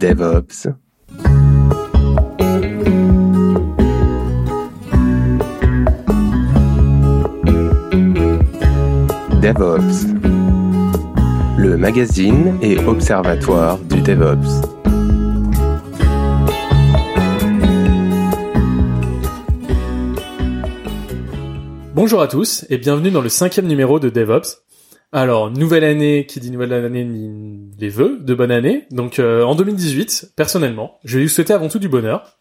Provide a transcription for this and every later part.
DevOps. DevOps, le magazine et observatoire du DevOps. Bonjour à tous et bienvenue dans le cinquième numéro de DevOps. Alors, nouvelle année, qui dit nouvelle année, les vœux de bonne année. Donc, euh, en 2018, personnellement, je vais vous souhaiter avant tout du bonheur,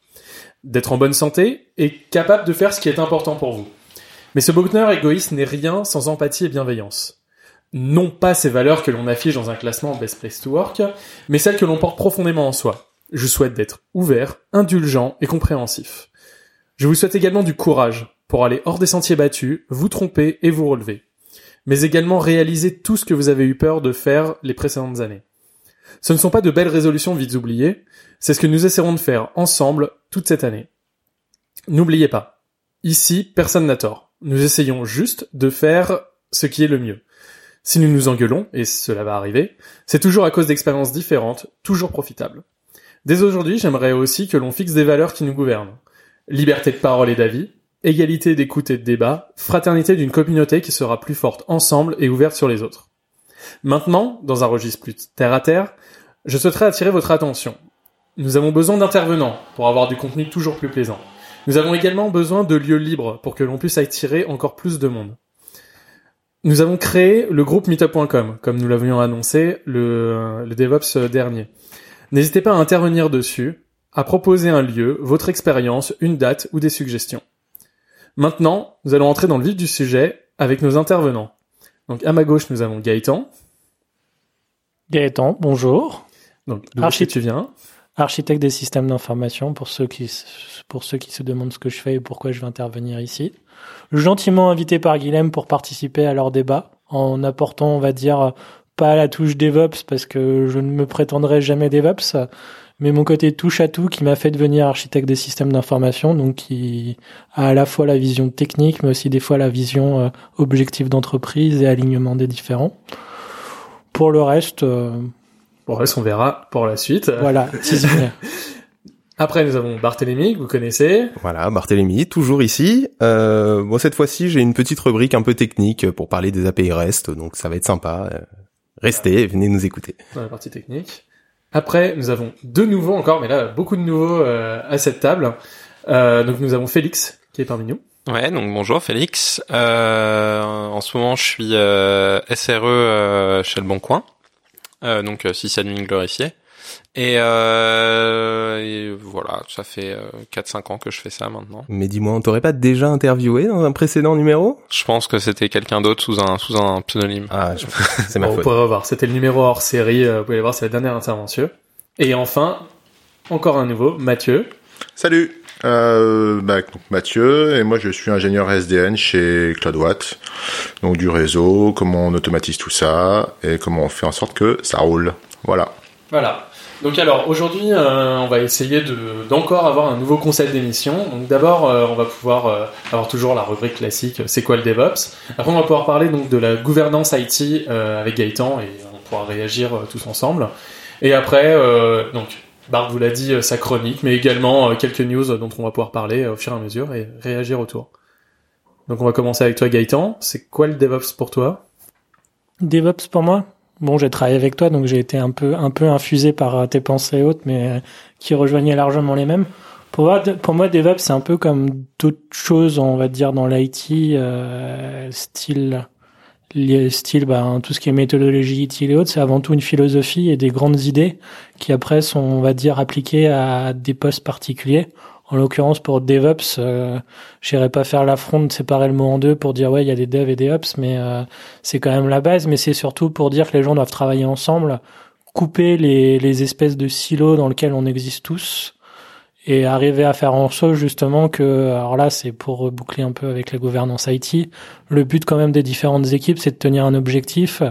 d'être en bonne santé et capable de faire ce qui est important pour vous. Mais ce bonheur égoïste n'est rien sans empathie et bienveillance. Non pas ces valeurs que l'on affiche dans un classement Best Place to Work, mais celles que l'on porte profondément en soi. Je souhaite d'être ouvert, indulgent et compréhensif. Je vous souhaite également du courage pour aller hors des sentiers battus, vous tromper et vous relever mais également réaliser tout ce que vous avez eu peur de faire les précédentes années. Ce ne sont pas de belles résolutions vite oubliées, c'est ce que nous essaierons de faire ensemble toute cette année. N'oubliez pas, ici, personne n'a tort. Nous essayons juste de faire ce qui est le mieux. Si nous nous engueulons, et cela va arriver, c'est toujours à cause d'expériences différentes, toujours profitables. Dès aujourd'hui, j'aimerais aussi que l'on fixe des valeurs qui nous gouvernent. Liberté de parole et d'avis, égalité d'écoute et de débat, fraternité d'une communauté qui sera plus forte ensemble et ouverte sur les autres. Maintenant, dans un registre plus terre à terre, je souhaiterais attirer votre attention. Nous avons besoin d'intervenants pour avoir du contenu toujours plus plaisant. Nous avons également besoin de lieux libres pour que l'on puisse attirer encore plus de monde. Nous avons créé le groupe meetup.com, comme nous l'avions annoncé le, le DevOps dernier. N'hésitez pas à intervenir dessus, à proposer un lieu, votre expérience, une date ou des suggestions. Maintenant, nous allons entrer dans le vif du sujet avec nos intervenants. Donc à ma gauche, nous avons Gaëtan. Gaëtan, bonjour. Donc d'où tu viens? Architecte des systèmes d'information pour ceux qui pour ceux qui se demandent ce que je fais et pourquoi je vais intervenir ici. Gentiment invité par Guilhem pour participer à leur débat en apportant, on va dire, pas la touche DevOps parce que je ne me prétendrai jamais DevOps, mais mon côté touche à tout qui m'a fait devenir architecte des systèmes d'information, donc qui a à la fois la vision technique, mais aussi des fois la vision euh, objectif d'entreprise et alignement des différents. Pour le reste, euh, pour le reste, on verra pour la suite. Voilà. Après, nous avons Barthélémy, que vous connaissez. Voilà, Barthélémy, toujours ici. Euh, bon, cette fois-ci, j'ai une petite rubrique un peu technique pour parler des API REST, donc ça va être sympa. Euh, restez, venez nous écouter. Dans la partie technique. Après, nous avons deux nouveaux encore, mais là, beaucoup de nouveaux euh, à cette table. Euh, donc, nous avons Félix, qui est parmi nous. Ouais, donc bonjour Félix. Euh, en ce moment, je suis euh, SRE euh, chez Le Bon Coin, euh, donc sysadmin glorifié. Et, euh, et, voilà, ça fait 4-5 euh, ans que je fais ça maintenant. Mais dis-moi, on t'aurait pas déjà interviewé dans un précédent numéro? Je pense que c'était quelqu'un d'autre sous un sous un pseudonyme. Ah, c'est ma bon, faute. Vous pouvez voir, c'était le numéro hors série, euh, vous pouvez voir, c'est la dernière intervention. Et enfin, encore un nouveau, Mathieu. Salut euh, bah, donc Mathieu et moi je suis ingénieur SDN chez CloudWatt donc du réseau comment on automatise tout ça et comment on fait en sorte que ça roule voilà voilà donc alors aujourd'hui, euh, on va essayer de d'encore avoir un nouveau concept d'émission. Donc d'abord, euh, on va pouvoir euh, avoir toujours la rubrique classique, c'est quoi le DevOps? Après, on va pouvoir parler donc de la gouvernance IT avec Gaëtan et on pourra réagir tous ensemble. Et après, donc Bart vous l'a dit, sa chronique, mais également quelques news dont on va pouvoir parler au fur et à mesure et réagir autour. Donc on va commencer avec toi Gaëtan. C'est quoi le DevOps pour toi? DevOps pour moi? Bon, j'ai travaillé avec toi, donc j'ai été un peu, un peu infusé par euh, tes pensées hautes, mais euh, qui rejoignaient largement les mêmes. Pour moi, pour moi DevOps, c'est un peu comme d'autres choses, on va dire, dans l'IT, euh, style, style bah, tout ce qui est méthodologie utile et autres, c'est avant tout une philosophie et des grandes idées qui après sont, on va dire, appliquées à des postes particuliers. En l'occurrence, pour DevOps, euh, j'irai pas faire l'affront de séparer le mot en deux pour dire ouais, il y a des devs et des ops, mais euh, c'est quand même la base. Mais c'est surtout pour dire que les gens doivent travailler ensemble, couper les, les espèces de silos dans lesquels on existe tous et arriver à faire en sorte justement que, alors là, c'est pour boucler un peu avec la gouvernance IT. Le but quand même des différentes équipes, c'est de tenir un objectif.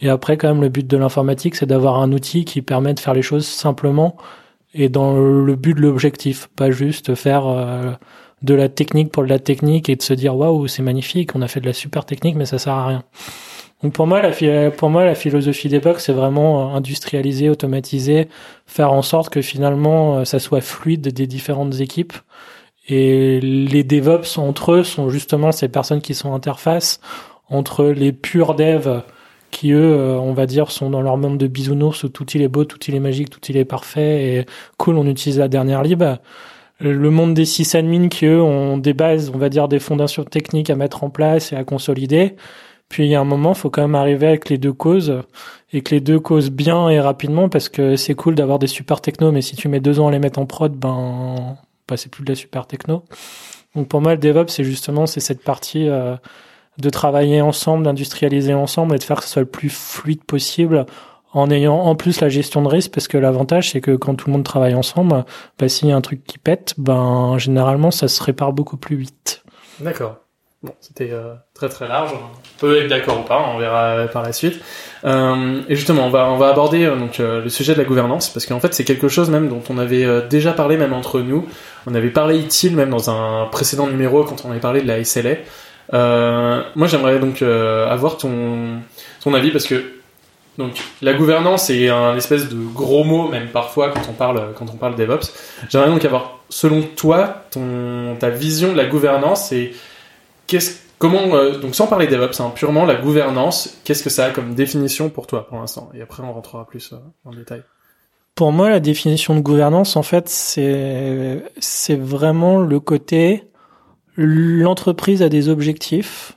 Et après, quand même, le but de l'informatique, c'est d'avoir un outil qui permet de faire les choses simplement et dans le but de l'objectif, pas juste faire euh, de la technique pour de la technique et de se dire waouh c'est magnifique, on a fait de la super technique mais ça sert à rien. Donc pour moi, la, pour moi, la philosophie d'époque, c'est vraiment industrialiser, automatiser, faire en sorte que finalement, ça soit fluide des différentes équipes. Et les DevOps entre eux sont justement ces personnes qui sont interfaces entre les purs devs qui eux, euh, on va dire, sont dans leur monde de bisounours où tout il est beau, tout il est magique, tout il est parfait et cool, on utilise la dernière lib. Le monde des sysadmins qui eux ont des bases, on va dire, des fondations techniques à mettre en place et à consolider. Puis il y a un moment, faut quand même arriver avec les deux causes et que les deux causent bien et rapidement parce que c'est cool d'avoir des super techno, mais si tu mets deux ans à les mettre en prod, ben, bah, c'est plus de la super techno. Donc pour moi, le DevOps, c'est justement c'est cette partie euh, de travailler ensemble, d'industrialiser ensemble et de faire que ce soit le plus fluide possible en ayant en plus la gestion de risque parce que l'avantage c'est que quand tout le monde travaille ensemble, bah, s'il y a un truc qui pète, ben généralement ça se répare beaucoup plus vite. D'accord. Bon, c'était euh, très très large. On peut être d'accord ou pas, on verra par la suite. Euh, et justement, on va on va aborder euh, donc le sujet de la gouvernance parce qu'en fait c'est quelque chose même dont on avait déjà parlé même entre nous. On avait parlé utile même dans un précédent numéro quand on avait parlé de la SLA. Euh, moi, j'aimerais donc euh, avoir ton ton avis parce que donc la gouvernance est un espèce de gros mot même parfois quand on parle quand on parle DevOps. J'aimerais donc avoir selon toi ton ta vision de la gouvernance et qu'est-ce comment euh, donc sans parler DevOps hein, purement la gouvernance qu'est-ce que ça a comme définition pour toi pour l'instant? Et après on rentrera plus en détail. Pour moi, la définition de gouvernance, en fait, c'est c'est vraiment le côté l'entreprise a des objectifs,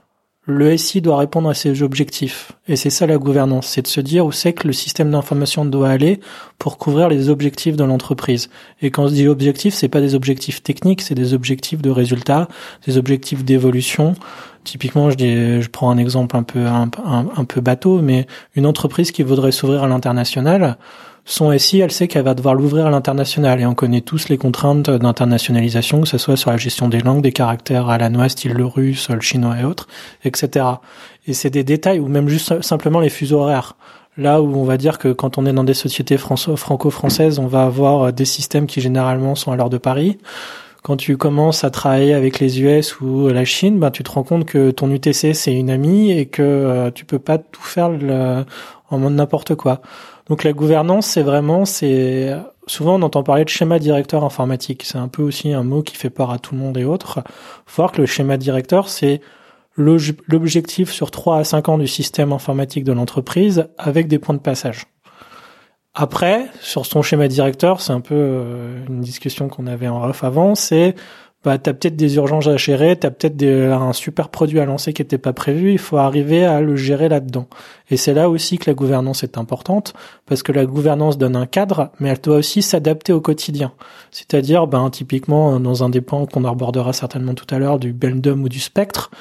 le SI doit répondre à ces objectifs. Et c'est ça la gouvernance, c'est de se dire où c'est que le système d'information doit aller pour couvrir les objectifs de l'entreprise. Et quand on dit objectifs, c'est pas des objectifs techniques, c'est des objectifs de résultats, des objectifs d'évolution. Typiquement, je, prends un exemple un peu un peu bateau, mais une entreprise qui voudrait s'ouvrir à l'international, son SI, elle sait qu'elle va devoir l'ouvrir à l'international et on connaît tous les contraintes d'internationalisation, que ce soit sur la gestion des langues, des caractères à la noix, style le russe, le chinois et autres, etc. Et c'est des détails ou même juste simplement les fuseaux horaires. Là où on va dire que quand on est dans des sociétés franco-françaises, on va avoir des systèmes qui généralement sont à l'heure de Paris. Quand tu commences à travailler avec les US ou la Chine, ben tu te rends compte que ton UTC c'est une amie et que euh, tu peux pas tout faire en mode n'importe quoi. Donc la gouvernance, c'est vraiment, c'est souvent on entend parler de schéma directeur informatique. C'est un peu aussi un mot qui fait peur à tout le monde et autres. Faut voir que le schéma directeur, c'est l'objectif sur 3 à 5 ans du système informatique de l'entreprise avec des points de passage. Après, sur son schéma directeur, c'est un peu euh, une discussion qu'on avait en off avant, c'est bah t'as peut-être des urgences à gérer, t'as peut-être un super produit à lancer qui n'était pas prévu, il faut arriver à le gérer là-dedans. Et c'est là aussi que la gouvernance est importante, parce que la gouvernance donne un cadre, mais elle doit aussi s'adapter au quotidien. C'est-à-dire, ben typiquement dans un des qu'on abordera certainement tout à l'heure du Beldum ou du Spectre,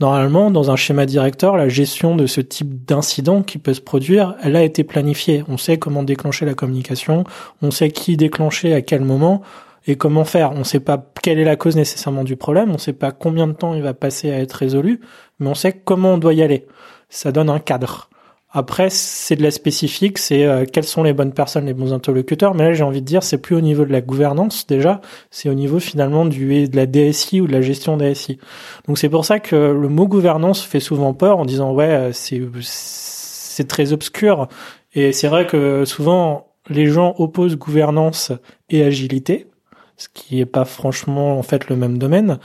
Normalement, dans un schéma directeur, la gestion de ce type d'incident qui peut se produire, elle a été planifiée. On sait comment déclencher la communication, on sait qui déclencher à quel moment, et comment faire. On ne sait pas quelle est la cause nécessairement du problème, on ne sait pas combien de temps il va passer à être résolu, mais on sait comment on doit y aller. Ça donne un cadre. Après, c'est de la spécifique, c'est euh, quelles sont les bonnes personnes, les bons interlocuteurs. Mais là, j'ai envie de dire, c'est plus au niveau de la gouvernance déjà, c'est au niveau finalement du de la DSI ou de la gestion DSI. Donc c'est pour ça que le mot gouvernance fait souvent peur en disant ouais, euh, c'est c'est très obscur. Et c'est vrai que souvent les gens opposent gouvernance et agilité ce qui est pas franchement en fait le même domaine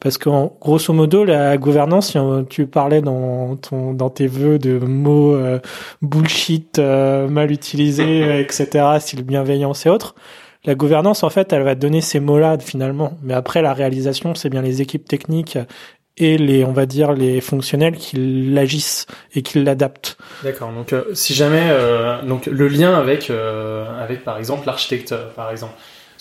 parce que grosso modo la gouvernance si tu parlais dans ton dans tes vœux de mots euh, bullshit euh, mal utilisés etc style bienveillance et autres la gouvernance en fait elle va donner ces mots là finalement mais après la réalisation c'est bien les équipes techniques et les on va dire les fonctionnels qui l'agissent et qui l'adaptent. D'accord. Donc euh, si jamais donc le lien avec avec par exemple l'architecte par exemple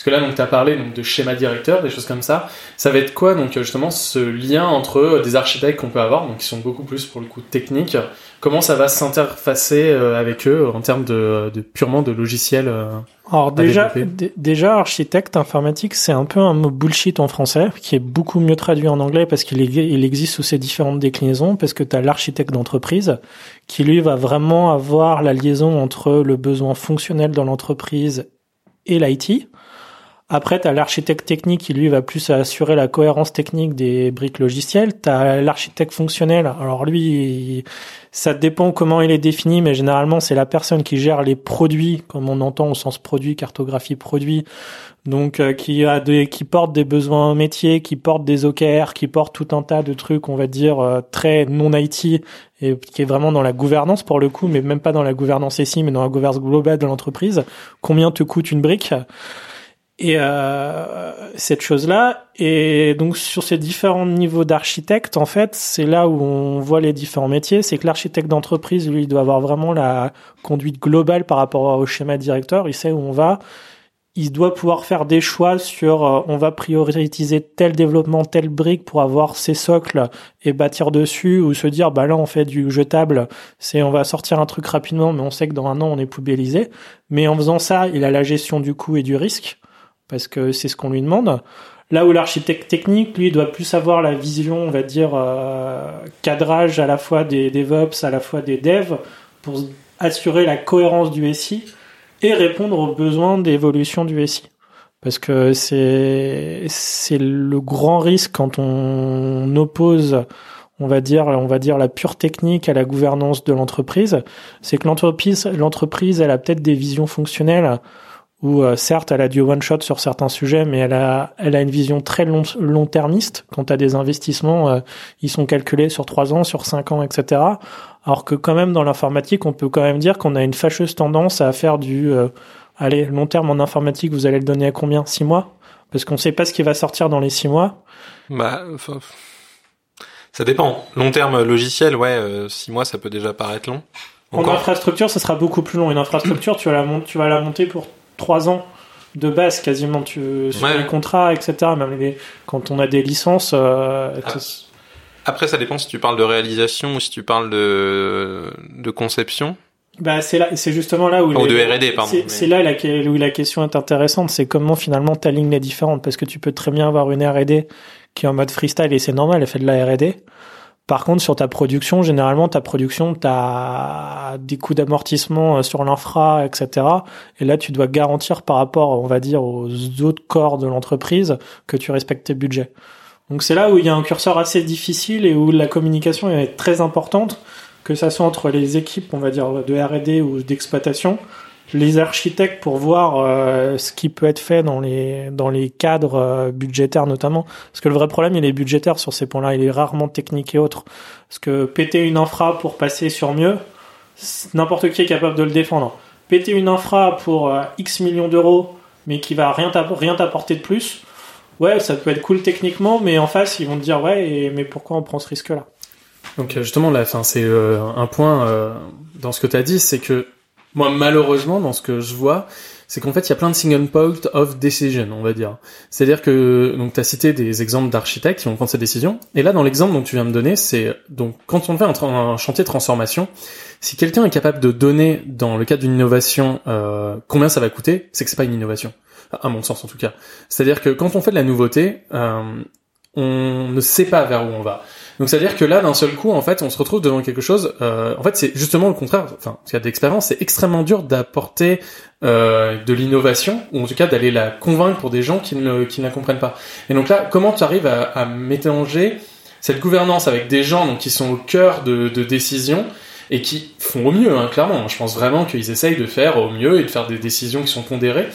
parce que là, donc, tu as parlé donc, de schéma directeur, des choses comme ça. Ça va être quoi, donc, justement, ce lien entre euh, des architectes qu'on peut avoir, donc, qui sont beaucoup plus, pour le coup, techniques? Comment ça va s'interfacer euh, avec eux en termes de, de purement de logiciels euh, Alors, déjà, déjà, architecte informatique, c'est un peu un mot bullshit en français, qui est beaucoup mieux traduit en anglais parce qu'il il existe sous ces différentes déclinaisons, parce que tu as l'architecte d'entreprise, qui lui va vraiment avoir la liaison entre le besoin fonctionnel dans l'entreprise et l'IT. Après, tu as l'architecte technique qui, lui, va plus assurer la cohérence technique des briques logicielles. Tu as l'architecte fonctionnel. Alors lui, ça dépend comment il est défini, mais généralement, c'est la personne qui gère les produits, comme on entend au sens produit, cartographie produit. Donc, euh, qui a des, qui porte des besoins métiers, qui porte des OKR, qui porte tout un tas de trucs, on va dire, euh, très non IT et qui est vraiment dans la gouvernance pour le coup, mais même pas dans la gouvernance ici, mais dans la gouvernance globale de l'entreprise. Combien te coûte une brique? Et euh, cette chose-là. Et donc sur ces différents niveaux d'architecte, en fait, c'est là où on voit les différents métiers. C'est que l'architecte d'entreprise, lui, il doit avoir vraiment la conduite globale par rapport au schéma directeur. Il sait où on va. Il doit pouvoir faire des choix sur euh, on va prioriser tel développement, telle brique pour avoir ses socles et bâtir dessus ou se dire bah là on fait du jetable, c'est on va sortir un truc rapidement mais on sait que dans un an on est poubellisé. Mais en faisant ça, il a la gestion du coût et du risque parce que c'est ce qu'on lui demande. Là où l'architecte technique, lui, doit plus avoir la vision, on va dire, euh, cadrage à la fois des DevOps, à la fois des devs, pour assurer la cohérence du SI et répondre aux besoins d'évolution du SI. Parce que c'est c'est le grand risque quand on oppose on va dire la pure technique à la gouvernance de l'entreprise, c'est que l'entreprise l'entreprise elle a peut-être des visions fonctionnelles où euh, certes elle a du one shot sur certains sujets, mais elle a elle a une vision très long long termiste. Quand as des investissements, euh, ils sont calculés sur trois ans, sur cinq ans, etc. Alors que quand même dans l'informatique, on peut quand même dire qu'on a une fâcheuse tendance à faire du euh, allez long terme en informatique, vous allez le donner à combien? Six mois? Parce qu'on sait pas ce qui va sortir dans les six mois. Bah ça dépend. Long terme logiciel, ouais, six mois ça peut déjà paraître long. En infrastructure, ça sera beaucoup plus long. Une infrastructure, tu vas la, tu vas la monter pour trois ans de base quasiment tu, sur les contrats, etc. Même les, quand on a des licences. Euh, ah. Après, ça dépend si tu parles de réalisation ou si tu parles de, de conception. Bah, c'est là, c'est justement là où. Ou de R&D, pardon. C'est là la, où la question est intéressante, c'est comment finalement ta ligne est différente, parce que tu peux très bien avoir une R&D qui est en mode freestyle et c'est normal, elle fait de la R&D. Par contre, sur ta production, généralement, ta production, tu as des coûts d'amortissement euh, sur l'infra, etc. Et là, tu dois garantir par rapport, on va dire, aux autres corps de l'entreprise que tu respectes tes budgets. Donc c'est là où il y a un curseur assez difficile et où la communication est très importante, que ça soit entre les équipes, on va dire, de R&D ou d'exploitation, les architectes pour voir euh, ce qui peut être fait dans les dans les cadres euh, budgétaires notamment. Parce que le vrai problème il est budgétaire sur ces points-là. Il est rarement technique et autres parce que péter une infra pour passer sur mieux n'importe qui est capable de le défendre. Péter une infra pour euh, X millions d'euros mais qui va rien rien t'apporter de plus ouais ça peut être cool techniquement mais en face ils vont te dire ouais mais pourquoi on prend ce risque là donc justement là c'est un point dans ce que tu as dit c'est que moi, malheureusement, dans ce que je vois, c'est qu'en fait, il y a plein de single point of decision, on va dire. C'est-à-dire que, donc, as cité des exemples d'architectes qui vont prendre cette décision. Et là, dans l'exemple dont tu viens de donner, c'est, donc, quand on fait un, chantier de transformation, si quelqu'un est capable de donner, dans le cadre d'une innovation, euh, combien ça va coûter, c'est que c'est pas une innovation. À mon sens, en tout cas. C'est-à-dire que quand on fait de la nouveauté, euh, on ne sait pas vers où on va. Donc c'est-à-dire que là, d'un seul coup, en fait, on se retrouve devant quelque chose. Euh, en fait, c'est justement le contraire. Enfin, y a d'expérience, c'est extrêmement dur d'apporter euh, de l'innovation, ou en tout cas d'aller la convaincre pour des gens qui ne, qui ne la comprennent pas. Et donc là, comment tu arrives à, à mélanger cette gouvernance avec des gens donc, qui sont au cœur de, de décisions et qui font au mieux, hein, clairement. Je pense vraiment qu'ils essayent de faire au mieux et de faire des décisions qui sont pondérées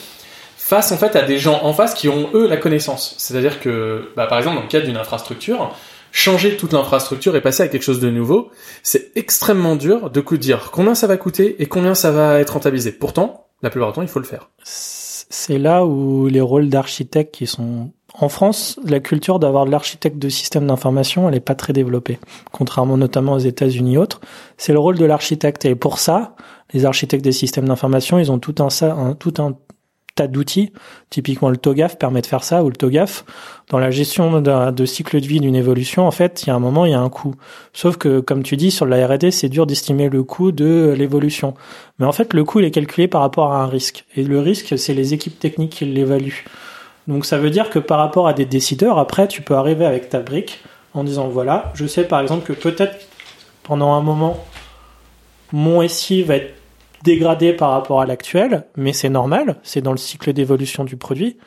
face en fait à des gens en face qui ont eux la connaissance. C'est-à-dire que, bah, par exemple, dans le cadre d'une infrastructure, changer toute l'infrastructure et passer à quelque chose de nouveau, c'est extrêmement dur de dire combien ça va coûter et combien ça va être rentabilisé. Pourtant, la plupart du temps, il faut le faire. C'est là où les rôles d'architectes qui sont en France, la culture d'avoir l'architecte de système d'information, elle est pas très développée, contrairement notamment aux États-Unis et autres. C'est le rôle de l'architecte et pour ça, les architectes des systèmes d'information, ils ont tout un tout un tas d'outils. Typiquement, le TOGAF permet de faire ça, ou le TOGAF, dans la gestion de, cycle de vie d'une évolution, en fait, il y a un moment, il y a un coût. Sauf que, comme tu dis, sur la R&D, c'est dur d'estimer le coût de l'évolution. Mais en fait, le coût, il est calculé par rapport à un risque. Et le risque, c'est les équipes techniques qui l'évaluent. Donc, ça veut dire que par rapport à des décideurs, après, tu peux arriver avec ta brique en disant, voilà, je sais par exemple que peut-être pendant un moment, mon SI va être dégradé par rapport à l'actuel, mais c'est normal, c'est dans le cycle d'évolution du produit.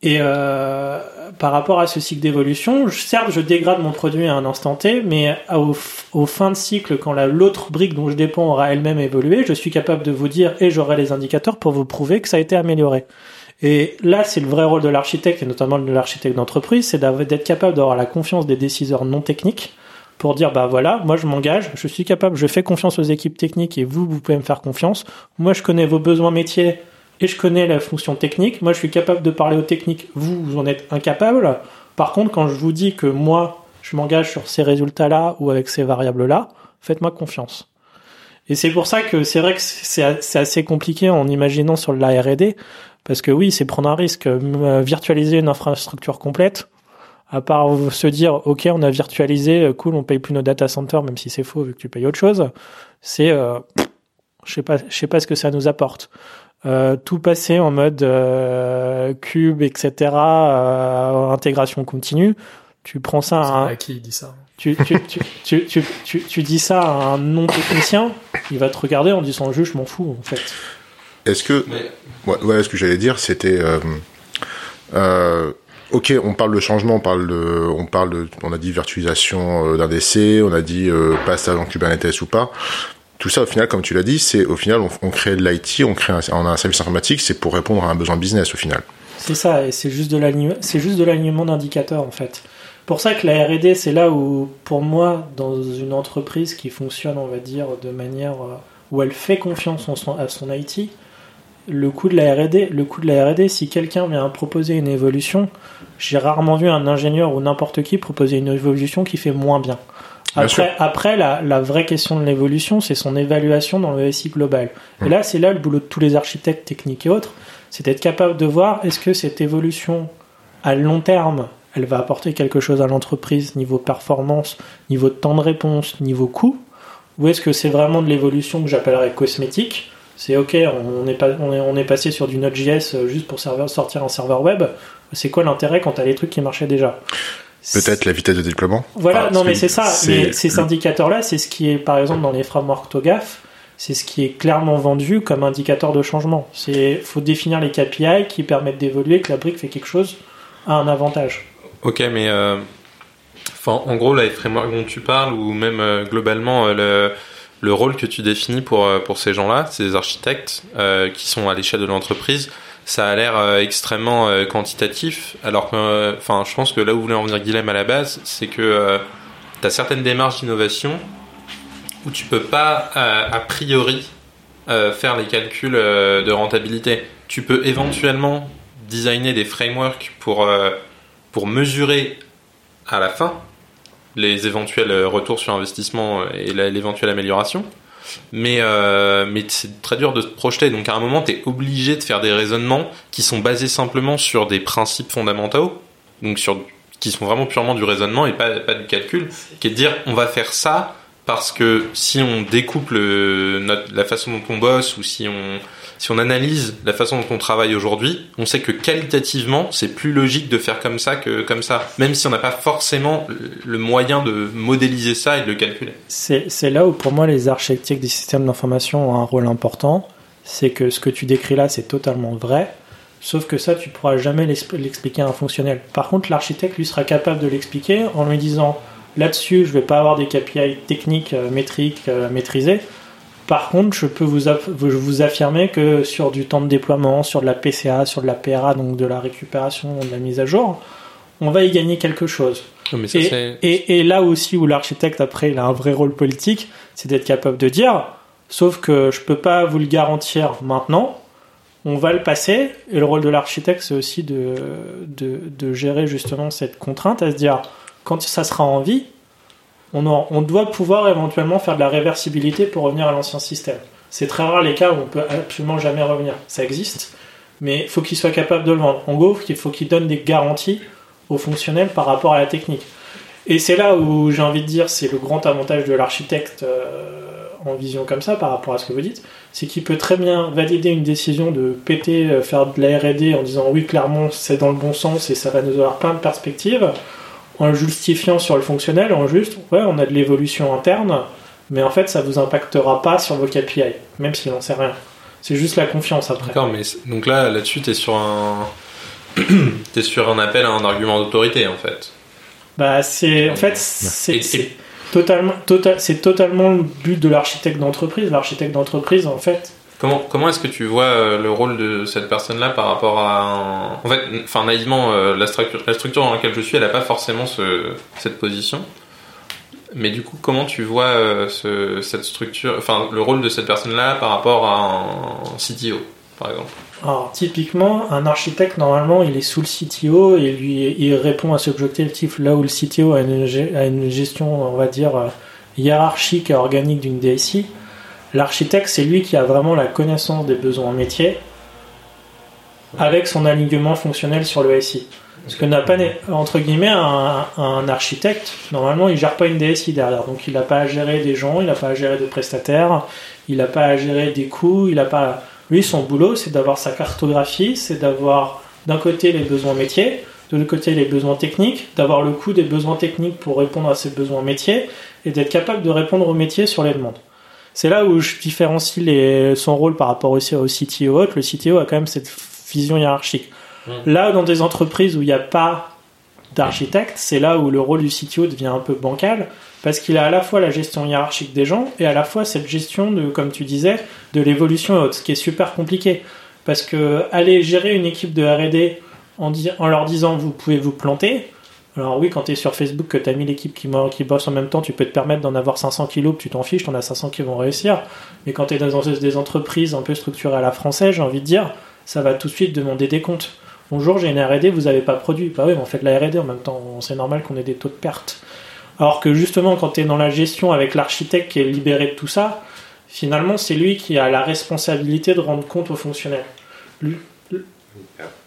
Et euh, par rapport à ce cycle d'évolution, certes, je dégrade mon produit à un instant T, mais au, fin de cycle, quand l'autre brique dont je dépends aura elle-même évolué, je suis capable de vous dire et j'aurai les indicateurs pour vous prouver que ça a été amélioré. Et là, c'est le vrai rôle de l'architecte, et notamment de l'architecte d'entreprise, c'est d'être capable d'avoir la confiance des décideurs non techniques pour dire, bah voilà, moi je m'engage, je suis capable, je fais confiance aux équipes techniques et vous, vous pouvez me faire confiance. Moi, je connais vos besoins métiers et je connais la fonction technique. Moi, je suis capable de parler aux techniques, vous, vous en êtes incapable. Par contre, quand je vous dis que moi, je m'engage sur ces résultats-là ou avec ces variables-là, faites-moi confiance. Et c'est pour ça que c'est vrai que c'est assez compliqué en imaginant sur la R&D, parce que oui, c'est prendre un risque. Euh, virtualiser une infrastructure complète, à part se dire, ok, on a virtualisé, euh, cool, on paye plus nos data centers, même si c'est faux vu que tu payes autre chose, c'est, euh, je sais pas, je sais pas ce que ça nous apporte. Euh, tout passer en mode euh, cube, etc., euh, intégration continue. Tu prends ça à un... qui dit ça tu, tu, tu, tu, tu, tu, dis ça à un non technicien, il va te regarder en disant juste je m'en fous en fait. Est-ce que ouais, ouais, ce que j'allais dire c'était euh, ok, on parle de changement, on parle de, on parle de, on a dit virtualisation d'un DC, on a dit passage en Kubernetes ou pas tout ça, au final, comme tu l'as dit, c'est au final, on, crée de l'IT, on crée un, on a un service informatique, c'est pour répondre à un besoin business au final. C'est ça, et c'est juste de l'alignement, de d'indicateurs en fait. Pour ça que la R&D, c'est là où, pour moi, dans une entreprise qui fonctionne, on va dire, de manière euh, où elle fait confiance son, à son IT, le coût de la R&D, le coût de la R&D, si quelqu'un vient proposer une évolution, j'ai rarement vu un ingénieur ou n'importe qui proposer une évolution qui fait moins bien. Après, après la, la, vraie question de l'évolution, c'est son évaluation dans le SI global. Et là, c'est là le boulot de tous les architectes techniques et autres, c'est d'être capable de voir est-ce que cette évolution à long terme, elle va apporter quelque chose à l'entreprise niveau performance, niveau de temps de réponse, niveau coût, ou est-ce que c'est vraiment de l'évolution que j'appellerais cosmétique c'est ok, on est, pas, on, est, on est passé sur du Node.js euh, juste pour sortir un serveur web. C'est quoi l'intérêt quand t'as les trucs qui marchaient déjà? Peut-être la vitesse de déploiement. Voilà, non mais c'est ça. Mais ces indicateurs-là, c'est ce qui est, par exemple, dans les frameworks TOGAF, c'est ce qui est clairement vendu comme indicateur de changement. C'est, faut définir les KPI qui permettent d'évoluer, que la brique fait quelque chose à un avantage. Ok, mais euh, enfin, en gros, là, les frameworks dont tu parles, ou même euh, globalement, euh, le, le, rôle que tu définis pour, pour ces gens-là, ces architectes qui sont à l'échelle de l'entreprise, ça a l'air euh, extrêmement euh, quantitatif, alors que, euh, enfin, je pense que là où voulait en venir Guilhem à la base, c'est que tu as certaines démarches d'innovation où tu peux pas, a priori, faire les calculs de rentabilité. Tu peux éventuellement designer des frameworks pour, pour mesurer à la fin les éventuels retours sur investissement et l'éventuelle amélioration. Mais euh, mais c'est très dur de se projeter. Donc à un moment, tu es obligé de faire des raisonnements qui sont basés simplement sur des principes fondamentaux, donc sur qui sont vraiment purement du raisonnement et pas pas du calcul, qui est de dire on va faire ça parce que si on découpe la façon dont on bosse ou si on si on analyse la façon dont on travaille aujourd'hui, on sait que qualitativement, c'est plus logique de faire comme ça que comme ça, même si on n'a pas forcément le moyen de modéliser ça et de le calculer. C'est là où pour moi les architectes des systèmes d'information ont un rôle important, c'est que ce que tu décris là, c'est totalement vrai, sauf que ça, tu pourras jamais l'expliquer à un fonctionnel. Par contre, l'architecte, lui, sera capable de l'expliquer en lui disant, là-dessus, je vais pas avoir des KPI techniques, euh, métriques, euh, maîtrisés, par contre, je peux vous, vous affirmer que sur du temps de déploiement, sur de la PCA, sur de la PRA, donc de la récupération, de la mise à jour, on va y gagner quelque chose. et, là aussi où l'architecte, après, il a un vrai rôle politique, c'est d'être capable de dire, sauf que je peux pas vous le garantir maintenant, on va le passer, et le rôle de l'architecte, c'est aussi de, de, de gérer justement cette contrainte, à se dire, quand ça sera en vie, on, doit pouvoir éventuellement faire de la réversibilité pour revenir à l'ancien système. C'est très rare les cas où on peut absolument jamais revenir. Ça existe, mais il faut qu'il soit capable de le vendre. En gros, il faut qu'il donne des garanties aux fonctionnels par rapport à la technique. Et c'est là où j'ai envie de dire, c'est le grand avantage de l'architecte euh, en vision comme ça par rapport à ce que vous dites, c'est qu'il peut très bien valider une décision de péter, euh, faire de la R&D en disant oui clairement c'est dans le bon sens et ça va nous avoir plein de perspectives, en justifiant sur le fonctionnel, en juste, ouais, on a de l'évolution interne, Mais en fait, ça vous impactera pas sur vos KPI, même s'il n'en sait rien. C'est juste la confiance après. D'accord, mais donc là, là-dessus, t'es sur un, sur un appel à un argument d'autorité en fait. Bah, c'est en fait c'est totalement total c'est totalement le but de l'architecte d'entreprise. L'architecte d'entreprise en fait, Comment, comment est-ce que tu vois euh, le rôle de cette personne-là par rapport à un... En fait, enfin naïvement, euh, la, structure, la structure dans laquelle je suis, elle n'a pas forcément ce, cette position. Mais du coup, comment tu vois euh, ce, cette structure, enfin le rôle de cette personne-là par rapport à un CTO, par exemple? Alors typiquement un architecte normalement il est sous le CTO et lui il répond à ce objectif là où le CTO a une, a une gestion on va dire hiérarchique et organique d'une DSI. L'architecte c'est lui qui a vraiment la connaissance des besoins métiers avec son alignement fonctionnel sur le SI. Parce que n'a pas entre guillemets un, un architecte normalement il gère pas une DSI derrière donc il n'a pas à gérer des gens, il n'a pas à gérer des prestataires, il n'a pas à gérer des coûts, il n'a pas lui son boulot c'est d'avoir sa cartographie, c'est d'avoir d'un côté les besoins métiers, de l'autre côté les besoins techniques, d'avoir le coût des besoins techniques pour répondre à ces besoins métiers et d'être capable de répondre aux métiers sur les demandes. C'est là où je différencie les- son rôle par rapport aussi au CTO. Le CTO a quand même cette vision hiérarchique. Là, dans des entreprises où il n'y a pas d'architecte, c'est là où le rôle du CTO devient un peu bancal, parce qu'il a à la fois la gestion hiérarchique des gens et à la fois cette gestion de, comme tu disais, de l'évolution et autres, ce qui est super compliqué. Parce que aller gérer une équipe de R&D en leur disant vous pouvez vous planter, alors oui, quand tu sur Facebook, que tu as mis l'équipe qui, qui bosse en même temps, tu peux te permettre d'en avoir 500 kilos, tu t'en fiches, t'en as 500 qui vont réussir. Mais quand tu es dans des entreprises un peu structurées à la française, j'ai envie de dire, ça va tout de suite demander des comptes. Bonjour, j'ai une R&D, vous n'avez pas produit. Bah oui, mais on fait la R&D en même temps, c'est normal qu'on ait des taux de perte. Alors que justement, quand tu es dans la gestion avec l'architecte qui est libéré de tout ça, finalement, c'est lui qui a la responsabilité de rendre compte aux fonctionnaires.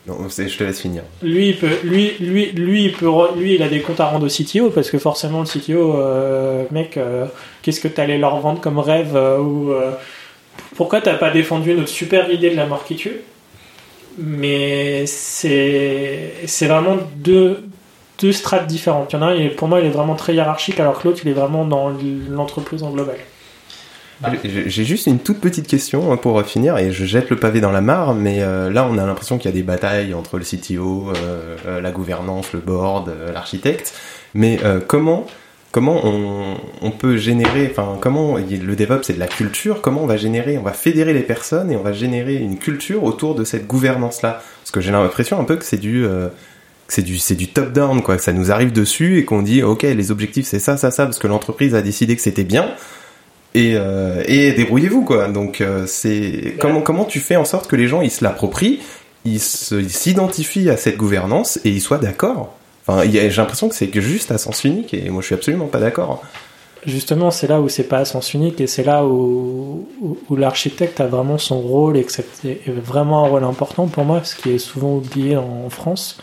Non, je te laisse finir. lui, il peut, lui, lui, lui, il peut, il a des comptes à rendre au CTO parce que forcément le CTO, euh, mec, euh, qu'est-ce que t'allais leur vendre comme rêve euh, ou pourquoi t'as pas défendu notre super idée de la mort qui tue? Mais c'est, c'est vraiment deux, deux strates différentes. Il y en a un, pour moi, il est vraiment très hiérarchique alors que l'autre, il est vraiment dans l'entreprise en global. J'ai j'ai juste une toute petite question hein, pour finir et je jette le pavé dans la mare, mais euh, là on a l'impression qu'il y a des batailles entre le CTO, euh, euh, la gouvernance, le board, l'architecte. Mais comment comment on, peut générer, enfin comment le DevOps c'est de la culture, comment on va générer, on va fédérer les personnes et on va générer une culture autour de cette gouvernance là. Parce que j'ai l'impression un peu que c'est du c'est du c'est du top down quoi, que ça nous arrive dessus et qu'on dit ok les objectifs c'est ça ça ça parce que l'entreprise a décidé que c'était bien et, euh, et débrouillez-vous quoi. Donc euh, c'est comment comment tu fais en sorte que les gens ils se l'approprient, ils s'identifient à cette gouvernance et ils soient d'accord? Enfin, j'ai l'impression que c'est juste à sens unique et moi je suis absolument pas d'accord. Justement, c'est là où c'est pas à sens unique et c'est là où, où, où l'architecte a vraiment son rôle et que c'est est vraiment un rôle important pour moi, ce qui est souvent oublié en France.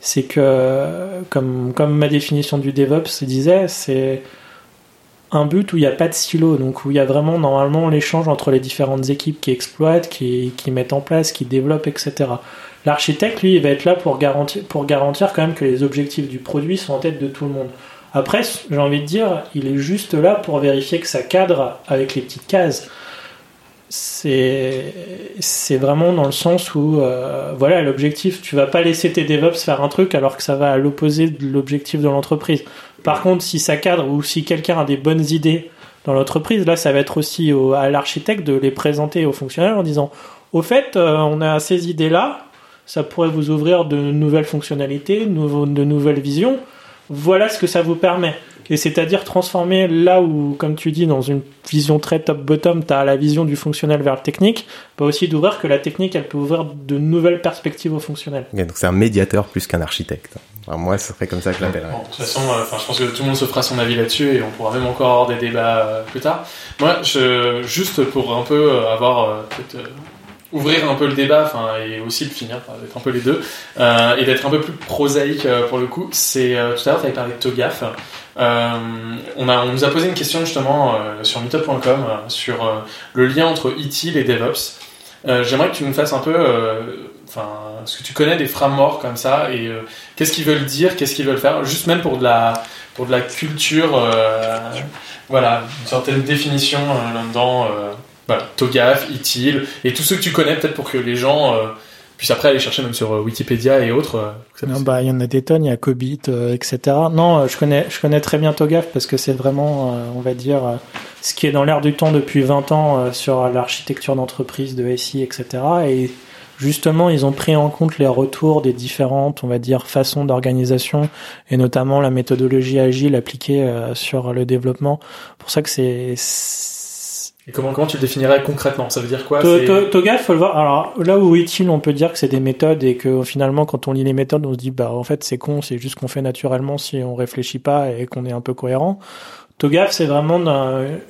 C'est que, comme, comme ma définition du DevOps disait, c'est un but où il n'y a pas de silo, donc où il y a vraiment normalement l'échange entre les différentes équipes qui exploitent, qui, qui mettent en place, qui développent, etc. L'architecte, lui, il va être là pour garantir, pour garantir quand même que les objectifs du produit sont en tête de tout le monde. Après, j'ai envie de dire, il est juste là pour vérifier que ça cadre avec les petites cases. C'est vraiment dans le sens où, euh, voilà, l'objectif, tu vas pas laisser tes DevOps faire un truc alors que ça va à l'opposé de l'objectif de l'entreprise. Par contre, si ça cadre ou si quelqu'un a des bonnes idées dans l'entreprise, là, ça va être aussi au- à l'architecte de les présenter aux fonctionnaires en disant, au fait, euh, on a ces idées-là, ça pourrait vous ouvrir de nouvelles fonctionnalités, de nouvelles visions. Voilà ce que ça vous permet. Et c'est-à-dire transformer là où, comme tu dis, dans une vision très top-bottom, tu as la vision du fonctionnel vers le technique, pas aussi d'ouvrir que la technique, elle peut ouvrir de nouvelles perspectives au fonctionnel. Donc c'est un médiateur plus qu'un architecte. Alors moi ce serait comme ça que je l'appellerais. Bon, de toute façon, euh, je pense que tout le monde se fera son avis là-dessus et on pourra même encore avoir des débats euh, plus tard. Moi, je, juste pour un peu euh, avoir euh, peut-être euh, ouvrir un peu le débat, enfin et aussi le finir, d'être un peu les deux euh, et d'être un peu plus prosaïque euh, pour le coup. C'est euh, tout à l'heure, tu avais parlé de Togaf. On, a, on nous a posé une question justement sur meetup.com sur le lien entre ITIL et DevOps. J'aimerais que tu nous fasses un peu, enfin, est-ce que tu connais des frameworks comme ça et qu'est-ce qu'ils veulent dire, qu'est-ce qu'ils veulent faire, juste même pour de la, pour de la culture, voilà, une certaine définition là-dedans, voilà, TOGAF, ITIL, et tous ceux que tu connais peut-être pour que les gens euh, puissent après aller chercher même sur euh, Wikipédia et autres. euh, Non, bah, il y en a des tonnes, il y a Cobit, euh, etc. Non, euh, je connais, je connais très bien Togaf parce que c'est vraiment, euh, on va dire, euh, ce qui est dans l'air du temps depuis 20 ans euh, sur l'architecture d'entreprise, de SI, etc. Et justement, ils ont pris en compte les retours des différentes, on va dire, façons d'organisation et notamment la méthodologie agile appliquée euh, sur le développement. Pour ça que c'est, Et comment, comment tu le définirais concrètement? Ça veut dire quoi? Toga, faut le voir. Alors là où utile, on peut dire que c'est des méthodes et que finalement, quand on lit les méthodes, on se dit bah en fait c'est con, c'est juste qu'on fait naturellement si on réfléchit pas et qu'on est un peu cohérent. Togaf, c'est vraiment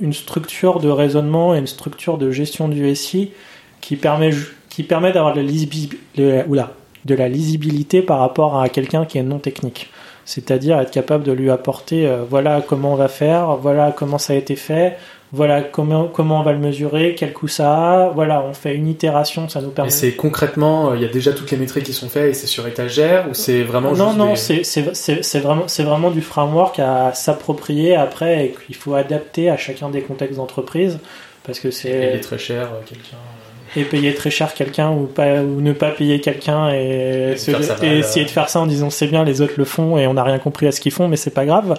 une structure de raisonnement et une structure de gestion du SI qui permet qui permet d'avoir de la lisibilité, oula, de la lisibilité par rapport à quelqu'un qui est non technique. C'est-à-dire être capable de lui apporter euh, voilà comment on va faire, voilà comment ça a été fait, voilà comment comment on va le mesurer, quel coût ça a, voilà on fait une itération, ça nous permet. Et c'est concrètement, euh, il y a déjà toutes les métriques qui sont faites et c'est sur étagère ou c'est vraiment non juste non des- c'est c'est c'est c'est vraiment c'est vraiment du framework à s'approprier après et qu'il faut adapter à chacun des contextes d'entreprise parce que et c'est très cher euh, quelqu'un. et payer très cher quelqu'un ou pas ou ne pas payer quelqu'un et, Et se- essayer euh. de faire ça en disant c'est bien les autres le font et on n'a rien compris à ce qu'ils font mais c'est pas grave euh,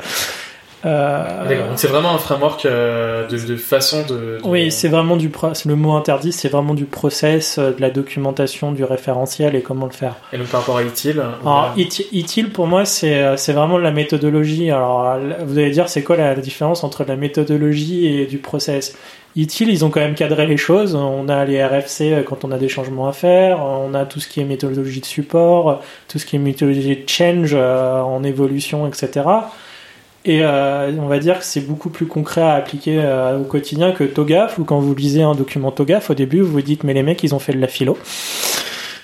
D'accord. Donc c'est vraiment un framework euh, de, de façon de. de- oui c'est vraiment du pro- le mot interdit c'est vraiment du process euh, de la documentation du référentiel et comment le faire Et donc par rapport à ITIL. alors IT- ITIL pour moi c'est euh, c'est vraiment de la méthodologie alors euh, vous allez dire c'est quoi la, différence entre la méthodologie et du process? ITIL, ils ont quand même cadré les choses. On a les RFC euh, quand on a des changements à faire. On a tout ce qui est méthodologie de support, tout ce qui est méthodologie de change euh, en évolution, etc. Et euh, on va dire que c'est beaucoup plus concret à appliquer euh, au quotidien que TOGAF, ou quand vous lisez un document TOGAF, au début, vous vous dites, mais les mecs, ils ont fait de la philo.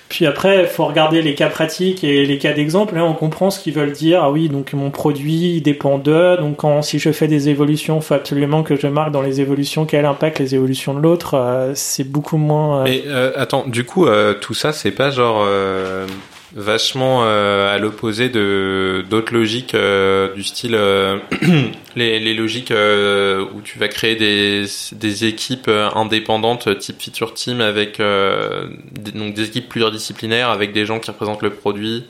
Puis après, il faut regarder les cas pratiques et les cas d'exemple. Là, on comprend ce qu'ils veulent dire. Ah oui, donc mon produit dépend d'eux. Donc quand, si je fais des évolutions, il faut absolument que je marque dans les évolutions quel impact les évolutions de l'autre. Euh, c'est beaucoup moins... euh, Mais euh, attends, du coup, euh, tout ça, c'est pas genre vachement euh, à l'opposé de d'autres logiques euh, du style euh, les, logiques où tu vas créer des, équipes indépendantes type feature team avec des, donc des équipes pluridisciplinaires avec des gens qui représentent le produit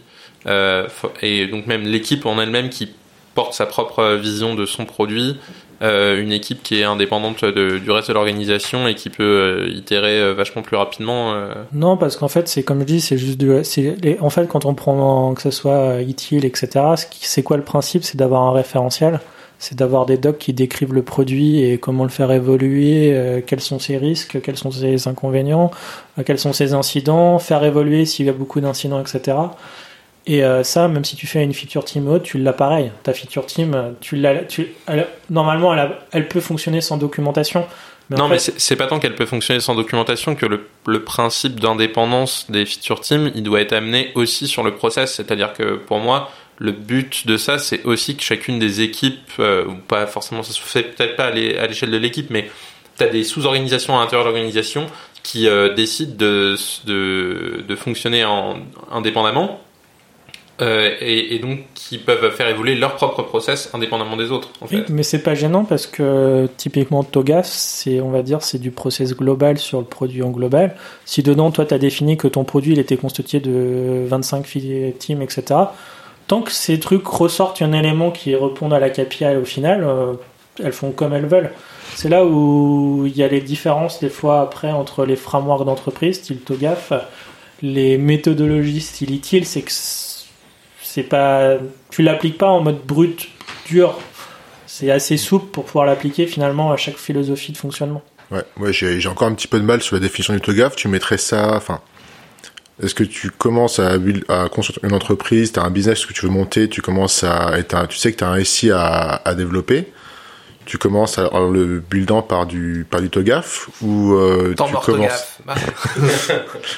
et donc même l'équipe en elle-même qui porte sa propre vision de son produit une équipe qui est indépendante du reste de l'organisation et qui peut euh, itérer euh, vachement plus rapidement. euh. Non, parce qu'en fait, c'est comme je dis, c'est juste du. les- En fait, quand on prend que ce soit euh, ITIL, etc., c'est quoi le principe? C'est d'avoir un référentiel. C'est d'avoir des docs qui décrivent le produit et comment le faire évoluer, euh, quels sont ses risques, quels sont ses inconvénients, euh, quels sont ses incidents, faire évoluer s'il y a beaucoup d'incidents, etc. Et euh, ça, même si tu fais une feature team haute, tu l'as pareil. Ta feature team, tu l'as, tu, elle- normalement, elle, a- elle peut fonctionner sans documentation. Mais non, fait- mais c'est c'est pas tant qu'elle peut fonctionner sans documentation que le, le principe d'indépendance des feature teams, il doit être amené aussi sur le process. C'est-à-dire que pour moi, le but de ça, c'est aussi que chacune des équipes, euh, ou pas forcément, ça se fait peut-être pas à l'é- à l'échelle de l'équipe, mais tu as des sous-organisations à l'intérieur de l'organisation qui euh, décident de, de, de fonctionner en, indépendamment euh, et, et donc qui peuvent faire évoluer leur propre process indépendamment des autres. En Oui, fait. mais c'est pas gênant parce que typiquement Togas, c'est on va dire c'est du process global sur le produit en global. Si dedans toi tu as défini que ton produit il était constitué de 25 filles teams etc. Tant que ces trucs ressortent un élément qui répond à la KPI au final, euh, elles font comme elles veulent. C'est là où il y a les différences des fois après entre les frameworks d'entreprise style TOGAF, les méthodologies style ITIL, c'est que c'est pas tu l'appliques pas en mode brut dur. C'est assez souple pour pouvoir l'appliquer finalement à chaque philosophie de fonctionnement. Ouais, j'ai encore un petit peu de mal sur la définition TOGAF. Tu mettrais ça, enfin, est-ce que tu commences à, construire une entreprise, tu as un business que tu veux monter, tu commences à un, tu sais que tu as un SI à, à développer, tu commences à, en le buildant par du, par du TOGAF ou euh, tu commences.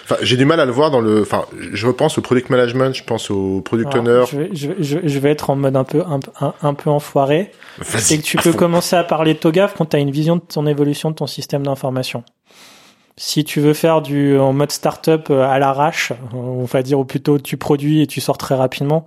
Enfin, j'ai du mal à le voir dans le, enfin, je repense au product management, je pense au product Alors, owner. je, vais, je, vais- je vais- je vais être en mode un peu un, un, un peu enfoiré c'est que tu peux fond. commencer à parler de TOGAF quand tu as une vision de ton évolution de ton système d'information Si tu veux faire du en mode startup à l'arrache, on va dire ou plutôt tu produis et tu sors très rapidement,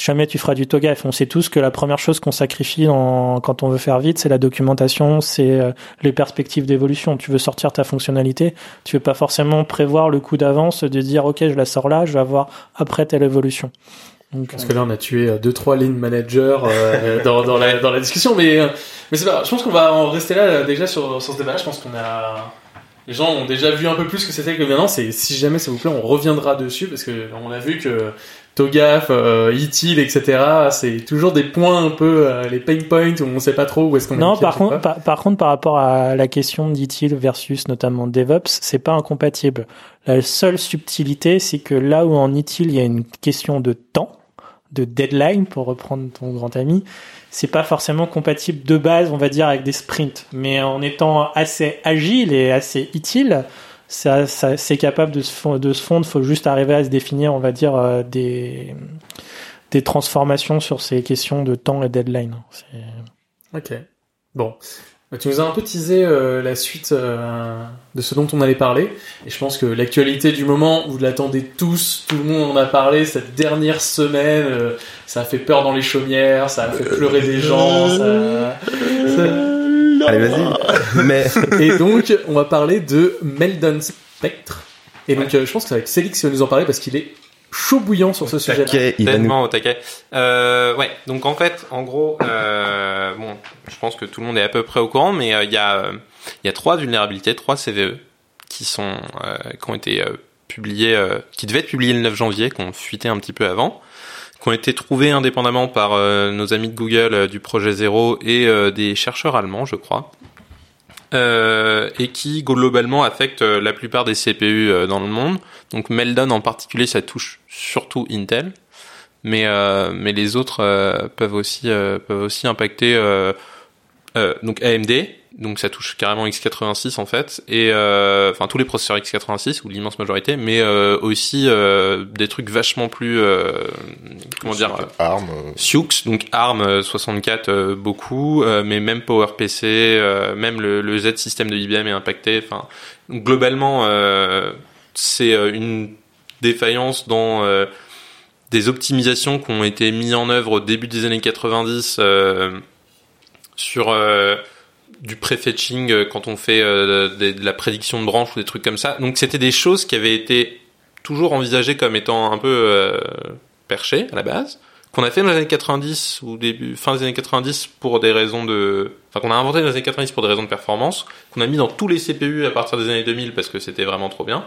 jamais tu feras du TOGAF. On sait tous que la première chose qu'on sacrifie quand on veut faire vite, c'est la documentation, c'est euh, les perspectives d'évolution. Tu veux sortir ta fonctionnalité, tu veux pas forcément prévoir le coup d'avance de dire ok je la sors là, je vais avoir après telle évolution. Parce que là, on a tué euh, deux trois lignes managers euh, dans, dans, la, dans la discussion, mais mais c'est pas. Je pense qu'on va en rester là déjà sur, sur ce débat. Je pense qu'on a les gens ont déjà vu un peu plus ce que c'était que maintenant. C'est si jamais ça vous plaît, on reviendra dessus parce que on a vu que TOGAF, euh, ITIL, etc. C'est toujours des points un peu euh, les pain points où on sait pas trop où est-ce qu'on. Non, par contre, par, contre, par rapport à la question d'ITIL versus notamment DevOps, c'est pas incompatible. La seule subtilité, c'est que là où en ITIL il y a une question de temps, de deadline, pour reprendre ton grand ami, c'est pas forcément compatible de base, on va dire, avec des sprints. Mais en étant assez agile et assez utile, ça, ça c'est capable de se, de se fondre. Faut juste arriver à se définir, on va dire, euh, des, des transformations sur ces questions de temps et deadline. Ok. Bon. Bah, tu nous as un peu teasé euh, la suite euh, de ce dont on allait parler, et je pense que l'actualité du moment, vous l'attendez tous, tout le monde en a parlé cette dernière semaine, euh, ça a fait peur dans les chaumières, ça a fait pleurer des gens, ça... Allez, vas-y. Mais... et donc, on va parler de Meldon Spectre, et donc je pense que c'est avec Célix qui va nous en parler parce qu'il est chaud bouillant sur ce sujet. Tellement au taquet. Euh, ouais. Donc en fait, en gros, euh, bon, je pense que tout le monde est à peu près au courant, mais euh, il y a il y a trois vulnérabilités, trois CVE qui sont qui ont été publiés, qui devaient être publiés le 9 janvier, qui ont fuité un petit peu avant, qui ont été trouvés indépendamment par nos amis de Google du projet Zéro et des chercheurs allemands, je crois. Euh, et qui globalement affectent la plupart des CPU dans le monde. Donc Meldon en particulier, ça touche surtout Intel, mais euh, mais les autres euh, peuvent aussi euh, peuvent aussi impacter donc AMD. Donc ça touche carrément x86 en fait, et enfin tous les processeurs x86 ou l'immense majorité, mais aussi des trucs vachement plus comment dire ARM, Sioux, donc ARM 64 beaucoup, mais même PowerPC, même le, le Z système de IBM est impacté. Enfin globalement c'est euh, une défaillance dans euh, des optimisations qui ont été mises en œuvre au début des années 90 euh, sur du prefetching quand on fait de, la prédiction de branches ou des trucs comme ça. Donc c'était des choses qui avaient été toujours envisagées comme étant un peu perchées à la base, qu'on a fait dans les années 90 ou début fin des années 90 pour des raisons de enfin qu'on a inventé dans les années 90 pour des raisons de performance, qu'on a mis dans tous les CPU à partir des années 2000 parce que c'était vraiment trop bien.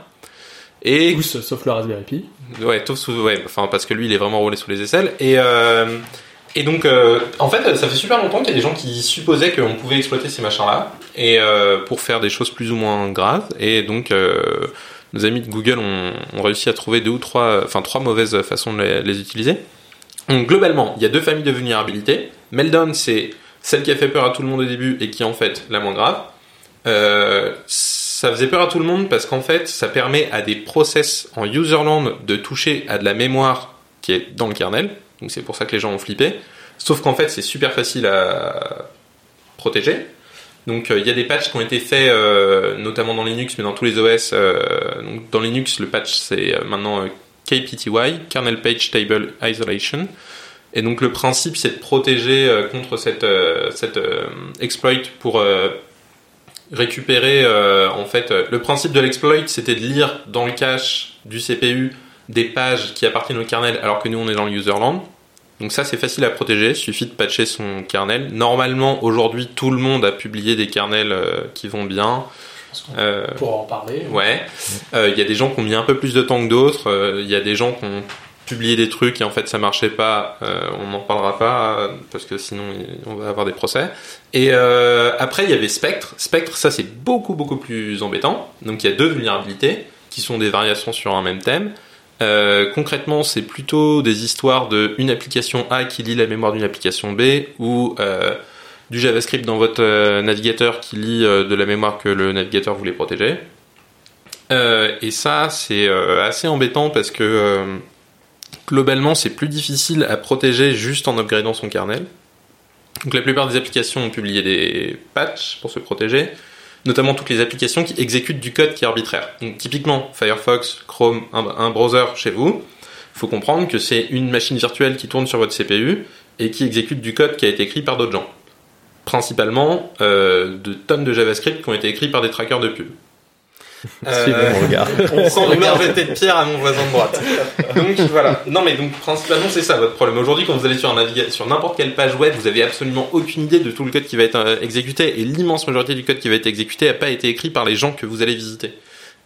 Et Tous, sauf le Raspberry Pi. Ouais, tous, ouais, enfin parce que lui il est vraiment roulé sous les aisselles. Et euh, et donc euh, en fait ça fait super longtemps qu'il y a des gens qui supposaient qu'on pouvait exploiter ces machins là et euh, pour faire des choses plus ou moins graves. Et donc euh, nos amis de Google ont, réussi à trouver deux ou trois, enfin trois mauvaises façons de les, utiliser. Donc globalement il y a deux familles de vulnérabilité. Meldon c'est celle qui a fait peur à tout le monde au début et qui est en fait la moins grave. Ça faisait peur à tout le monde parce qu'en fait, ça permet à des process en userland de toucher à de la mémoire qui est dans le kernel. Donc c'est pour ça que les gens ont flippé. Sauf qu'en fait, c'est super facile à protéger. Donc euh, il y a des patchs qui ont été faits, euh, notamment dans Linux, mais dans tous les OS. Euh, donc, dans Linux, le patch c'est maintenant KPTY, Kernel Page Table Isolation. Et donc le principe c'est de protéger contre cette, cette exploit pour récupérer en fait le principe de l'exploit c'était de lire dans le cache du CPU des pages qui appartiennent au kernel alors que nous on est dans le userland donc ça c'est facile à protéger suffit de patcher son kernel normalement aujourd'hui tout le monde a publié des kernels euh, qui vont bien pour en parler ouais il y a des gens qui ont mis un peu plus de temps que d'autres il y a des gens qui ont publier des trucs et en fait ça marchait pas, euh, on n'en parlera pas parce que sinon on va avoir des procès. Et euh, après il y avait Spectre. Spectre ça c'est beaucoup beaucoup plus embêtant. Donc il y a deux vulnérabilités qui sont des variations sur un même thème. Euh, concrètement, c'est plutôt des histoires de une application A qui lit la mémoire d'une application B ou du JavaScript dans votre navigateur qui lit de la mémoire que le navigateur voulait protéger. et ça, c'est assez embêtant parce que globalement, c'est plus difficile à protéger juste en upgradant son kernel. Donc la plupart des applications ont publié des patchs pour se protéger. Notamment toutes les applications qui exécutent du code qui est arbitraire. Donc typiquement Firefox, Chrome, un, browser chez vous, il faut comprendre que c'est une machine virtuelle qui tourne sur votre CPU et qui exécute du code qui a été écrit par d'autres gens. Principalement euh, de tonnes de JavaScript qui ont été écrits par des trackers de pub. Suivez mon regard. On sent vouloir jeter de pierre à mon voisin de droite. Donc voilà. Non mais donc principalement c'est ça votre problème. Aujourd'hui quand vous allez sur un sur n'importe quelle page web, vous avez absolument aucune idée de tout le code qui va être euh, exécuté et l'immense majorité du code qui va être exécuté n'a pas été écrit par les gens que vous allez visiter.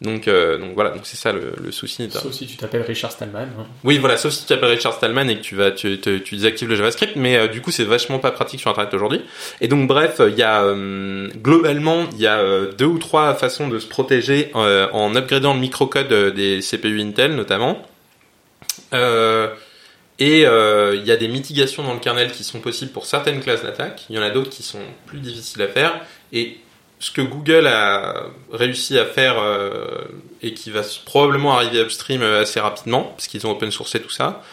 Donc, euh, donc voilà, donc c'est ça le, le souci. Sauf si tu t'appelles Richard Stallman. hein. Oui, voilà, sauf si tu appelles Richard Stallman et que tu vas, tu, désactives le JavaScript, mais euh, du coup, c'est vachement pas pratique sur Internet aujourd'hui. Et donc, bref, il y a euh, globalement, il y a deux ou trois façons de se protéger en upgradant le microcode des CPU Intel, notamment. Euh, et euh, il y a des mitigations dans le kernel qui sont possibles pour certaines classes d'attaque. Il y en a d'autres qui sont plus difficiles à faire. Et ce que Google a réussi à faire euh, et qui va probablement arriver upstream euh, assez rapidement, parce qu'ils ont open sourcé tout ça,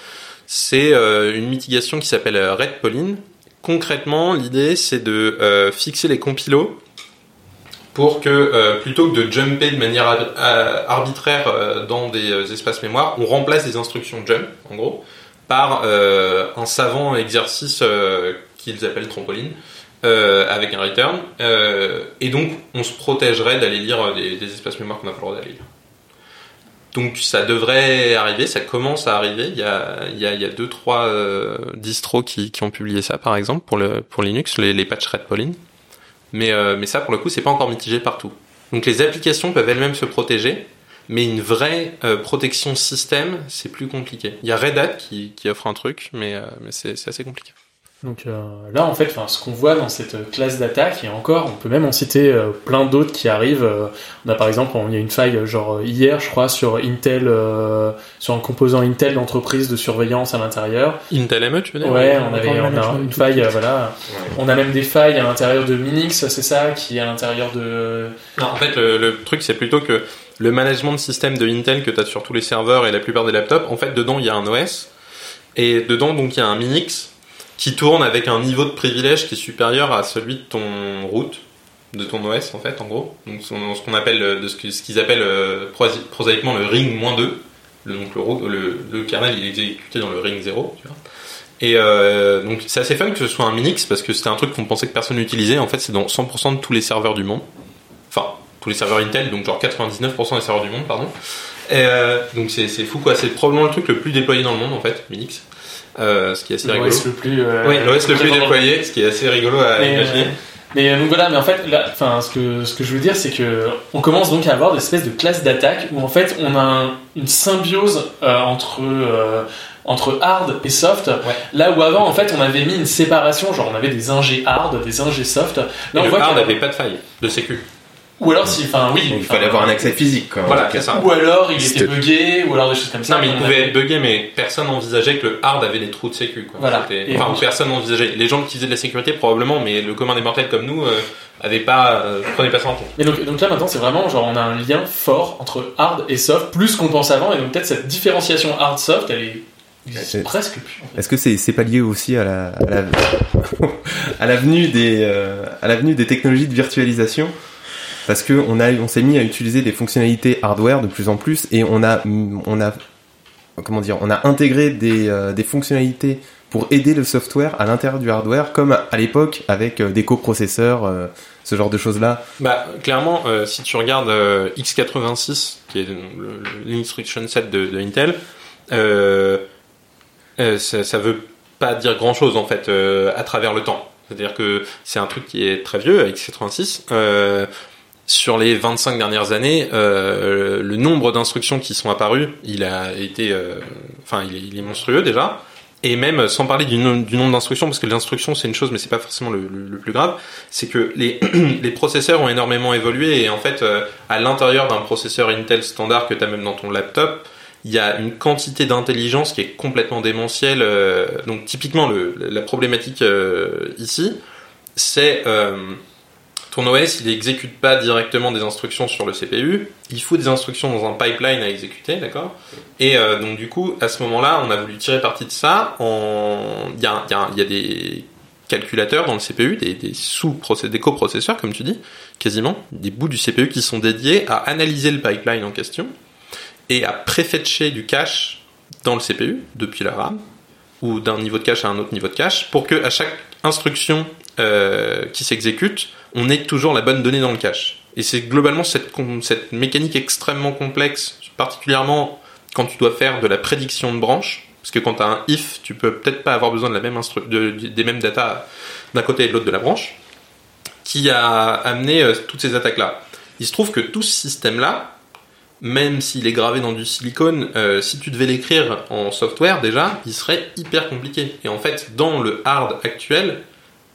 c'est euh, une mitigation qui s'appelle Red Pauline. Concrètement, l'idée c'est de fixer les compilos pour que plutôt que de jumper de manière ar- arbitraire dans des espaces mémoire, on remplace des instructions jump, en gros, par un savant exercice qu'ils appellent trampoline, euh, avec un return. Euh, et donc, on se protégerait d'aller lire des, espaces mémoire qu'on n'a pas le droit d'aller lire. Donc, ça devrait arriver, ça commence à arriver. Il y a, il y a, il y a deux, trois euh, distros qui, ont publié ça, par exemple, pour, Linux, les, les patchs Red Pauline. Mais, euh, mais ça, pour le coup, c'est pas encore mitigé partout. Donc, les applications peuvent elles-mêmes se protéger, mais une vraie protection système, c'est plus compliqué. Il y a Red Hat qui, offre un truc, mais, c'est assez compliqué. Donc euh, là, en fait, ce qu'on voit dans cette euh, classe d'attaque, et encore, on peut même en citer euh, plein d'autres qui arrivent. euh, on a par exemple, on- il y a une faille, euh, genre euh, hier, je crois, sur Intel, euh, sur un composant Intel d'entreprise de surveillance à l'intérieur. Intel ME, tu veux dire? Ouais, on avait on a une faille, euh, voilà. On a même des failles à l'intérieur de Minix, c'est ça, qui est à l'intérieur de. Non, en fait, le, le truc, c'est plutôt que le management de système de Intel que tu as sur tous les serveurs et la plupart des laptops, en fait, dedans, il y a un OS. Et dedans, donc, il y a un Minix qui tourne avec un niveau de privilège qui est supérieur à celui de ton root, de ton OS, en fait, en gros. Donc, ce qu'on appelle, euh, de ce qu'ils appellent euh, prosaïquement le ring moins 2. Le, donc, le, le, kernel, il est exécuté dans le ring 0, tu vois. Et euh, donc c'est assez fun que ce soit un Minix parce que c'était un truc qu'on pensait que personne n'utilisait. En fait, c'est dans 100% de tous les serveurs du monde. Enfin, tous les serveurs Intel, donc genre 99% des serveurs du monde, pardon. Donc c'est c'est fou quoi. C'est probablement le truc le plus déployé dans le monde en fait, Minix. Euh, ce qui est assez rigolo. L'OS le plus. euh, Oui, le plus déployé, ce qui est assez rigolo à Mais, imaginer. euh, mais donc voilà, mais en fait, là, enfin, ce que ce que je veux dire, c'est que on commence donc à avoir des espèces de classes d'attaque où en fait on a un- une symbiose euh, entre entre hard et soft. Là où avant, en fait, on avait mis une séparation, genre on avait des ingés hard, des ingés soft. Là, Et on le voit hard n'avait pas de faille de sécu. Ou alors si, enfin oui, Donc, il fallait avoir un accès physique, quoi. Voilà, c'est ça. Ou alors il était buggé, ou alors des choses comme ça. Non, mais il pouvait être buggé, mais personne n'envisageait que le hard avait des trous de sécu. Quoi. Voilà. Enfin, on- personne n'envisageait. Les gens qui faisaient de la sécurité, probablement, mais le commun des mortels comme nous, euh, avait pas, euh, prenait pas ça en compte. Et donc, donc là maintenant c'est vraiment genre on a un lien fort entre hard et soft plus qu'on pense avant et donc peut-être cette différenciation hard soft elle est presque plus. en fait. Est-ce que c'est c'est pas lié aussi à la à la à l'avenue des euh, à l'avenue des technologies de virtualisation? Parce que on a on s'est mis à utiliser des fonctionnalités hardware de plus en plus et on a on a comment dire on a intégré des euh, des fonctionnalités pour aider le software à l'intérieur du hardware comme à l'époque avec euh, des coprocesseurs euh, ce genre de choses là Bah, clairement, si tu regardes euh, x86, qui est l'instruction set de, Intel, ça, ça veut pas dire grand chose en fait à travers le temps. C'est-à-dire que c'est un truc qui est très vieux, x86. Sur les 25 dernières années, euh, le nombre d'instructions qui sont apparues, il a été, euh, enfin, il est, monstrueux déjà. Et même sans parler du, nom- du nombre d'instructions, parce que l'instruction c'est une chose, mais c'est pas forcément le, plus grave, c'est que les, processeurs ont énormément évolué et en fait, euh, à l'intérieur d'un processeur Intel standard que tu as même dans ton laptop, il y a une quantité d'intelligence qui est complètement démentielle. donc typiquement, la problématique ici, c'est ton OS, il exécute pas directement des instructions sur le CPU, il faut des instructions dans un pipeline à exécuter, d'accord? Et euh, donc du coup, à ce moment-là, on a voulu tirer parti de ça. En... Il y a, il y a- y a des calculateurs dans le CPU, des, des sous des coprocesseurs comme tu dis, quasiment des bouts du CPU qui sont dédiés à analyser le pipeline en question et à préfetcher du cache dans le CPU depuis la RAM ou d'un niveau de cache à un autre niveau de cache pour que à chaque instruction euh, qui s'exécute, on ait toujours la bonne donnée dans le cache. Et c'est globalement cette, mécanique extrêmement complexe, particulièrement quand tu dois faire de la prédiction de branche, parce que quand tu as un if, tu peux peut-être pas avoir besoin de la même de, des mêmes data d'un côté et de l'autre de la branche, qui a amené euh, toutes ces attaques-là. Il se trouve que tout ce système-là, même s'il est gravé dans du silicone, euh, si tu devais l'écrire en software déjà, il serait hyper compliqué. Et en fait, dans le hard actuel,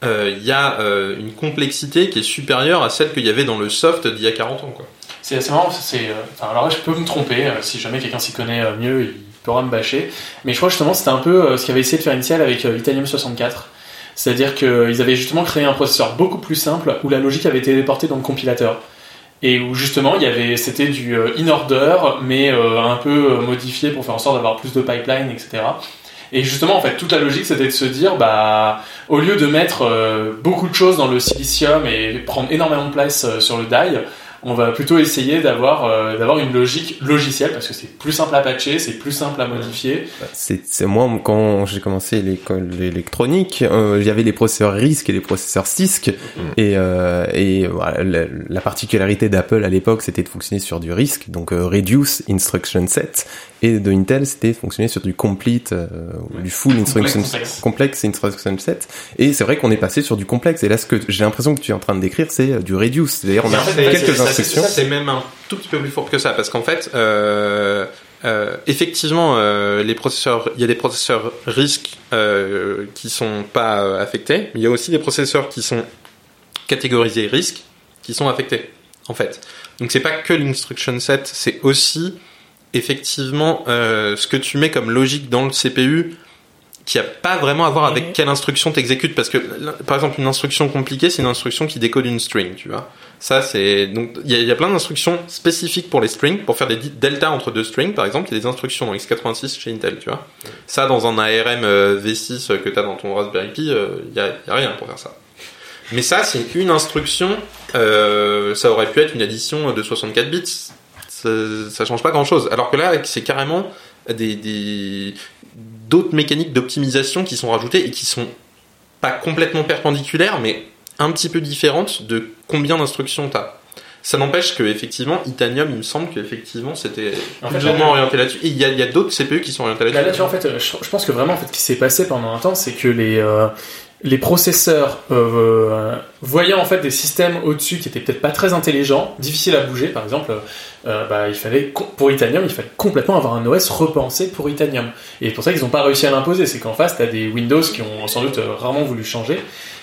euh, il y a euh, une complexité qui est supérieure à celle qu'il y avait dans le soft d'il y a 40 ans. C'est assez marrant, c'est, alors là je peux me tromper, si jamais quelqu'un s'y connaît mieux, il pourra me bâcher. Mais je crois justement c'était un peu ce qu'ils avaient essayé de faire initial avec Itanium 64. C'est-à-dire qu'ils avaient justement créé un processeur beaucoup plus simple où la logique avait été déportée dans le compilateur et où justement il y avait c'était du euh, in order mais euh, un peu euh, modifié pour faire en sorte d'avoir plus de pipeline etc et justement en fait toute la logique c'était de se dire bah au lieu de mettre beaucoup de choses dans le silicium et prendre énormément de place sur le die on va plutôt essayer d'avoir euh, d'avoir une logique logicielle parce que c'est plus simple à patcher, c'est plus simple à modifier. C'est moi quand j'ai commencé l'école électronique, euh, il y avait les processeurs RISC et les processeurs CISC mm. et euh, et voilà, la, particularité d'Apple à l'époque c'était de fonctionner sur du RISC donc reduce instruction set. Et de Intel c'était de fonctionner sur du complete ou du full instruction complexe, complexe instruction set. Et c'est vrai qu'on est passé sur du complexe. Et là ce que j'ai l'impression que tu es en train de décrire c'est du reduce. D'ailleurs on a quelques c'est même un tout petit peu plus fort que ça, parce qu'en fait, euh, euh, effectivement, euh, les processeurs, il y a des processeurs euh, qui sont pas euh, affectés, mais il y a aussi des processeurs qui sont catégorisés risques qui sont affectés, en fait. Donc c'est pas que l'instruction set, c'est aussi effectivement euh, ce que tu mets comme logique dans le CPU qui a pas vraiment à voir avec quelle instruction t'exécutes parce que par exemple une instruction compliquée c'est une instruction qui décode une string tu vois ça c'est donc il y a, plein d'instructions spécifiques pour les strings pour faire des deltas entre deux strings par exemple. Il y a des instructions dans x86 chez Intel tu vois. Ça dans un ARM euh, V6 que tu as dans ton Raspberry Pi il euh, y, a, rien pour faire ça. Mais ça c'est une instruction euh, ça aurait pu être une addition de 64 bits. Ça, ça change pas grand chose alors que là c'est carrément des d'autres mécaniques d'optimisation qui sont rajoutées et qui sont pas complètement perpendiculaires, mais un petit peu différentes de combien d'instructions tu as. Ça n'empêche que effectivement, Itanium, il me semble qu'effectivement c'était plus ou moins orienté là-dessus. Et il y a, a d'autres CPU qui sont orientés là-dessus. Là, là, en fait, je, pense que vraiment, en fait, ce qui s'est passé pendant un temps, c'est que les euh, les processeurs euh, voyant en fait des systèmes au-dessus qui étaient peut-être pas très intelligents, difficiles à bouger, par exemple, euh, bah, il fallait pour Itanium, il fallait complètement avoir un OS repensé pour Itanium. Et c'est pour ça qu'ils n'ont pas réussi à l'imposer, c'est qu'en face, tu as des Windows qui ont sans doute rarement voulu changer.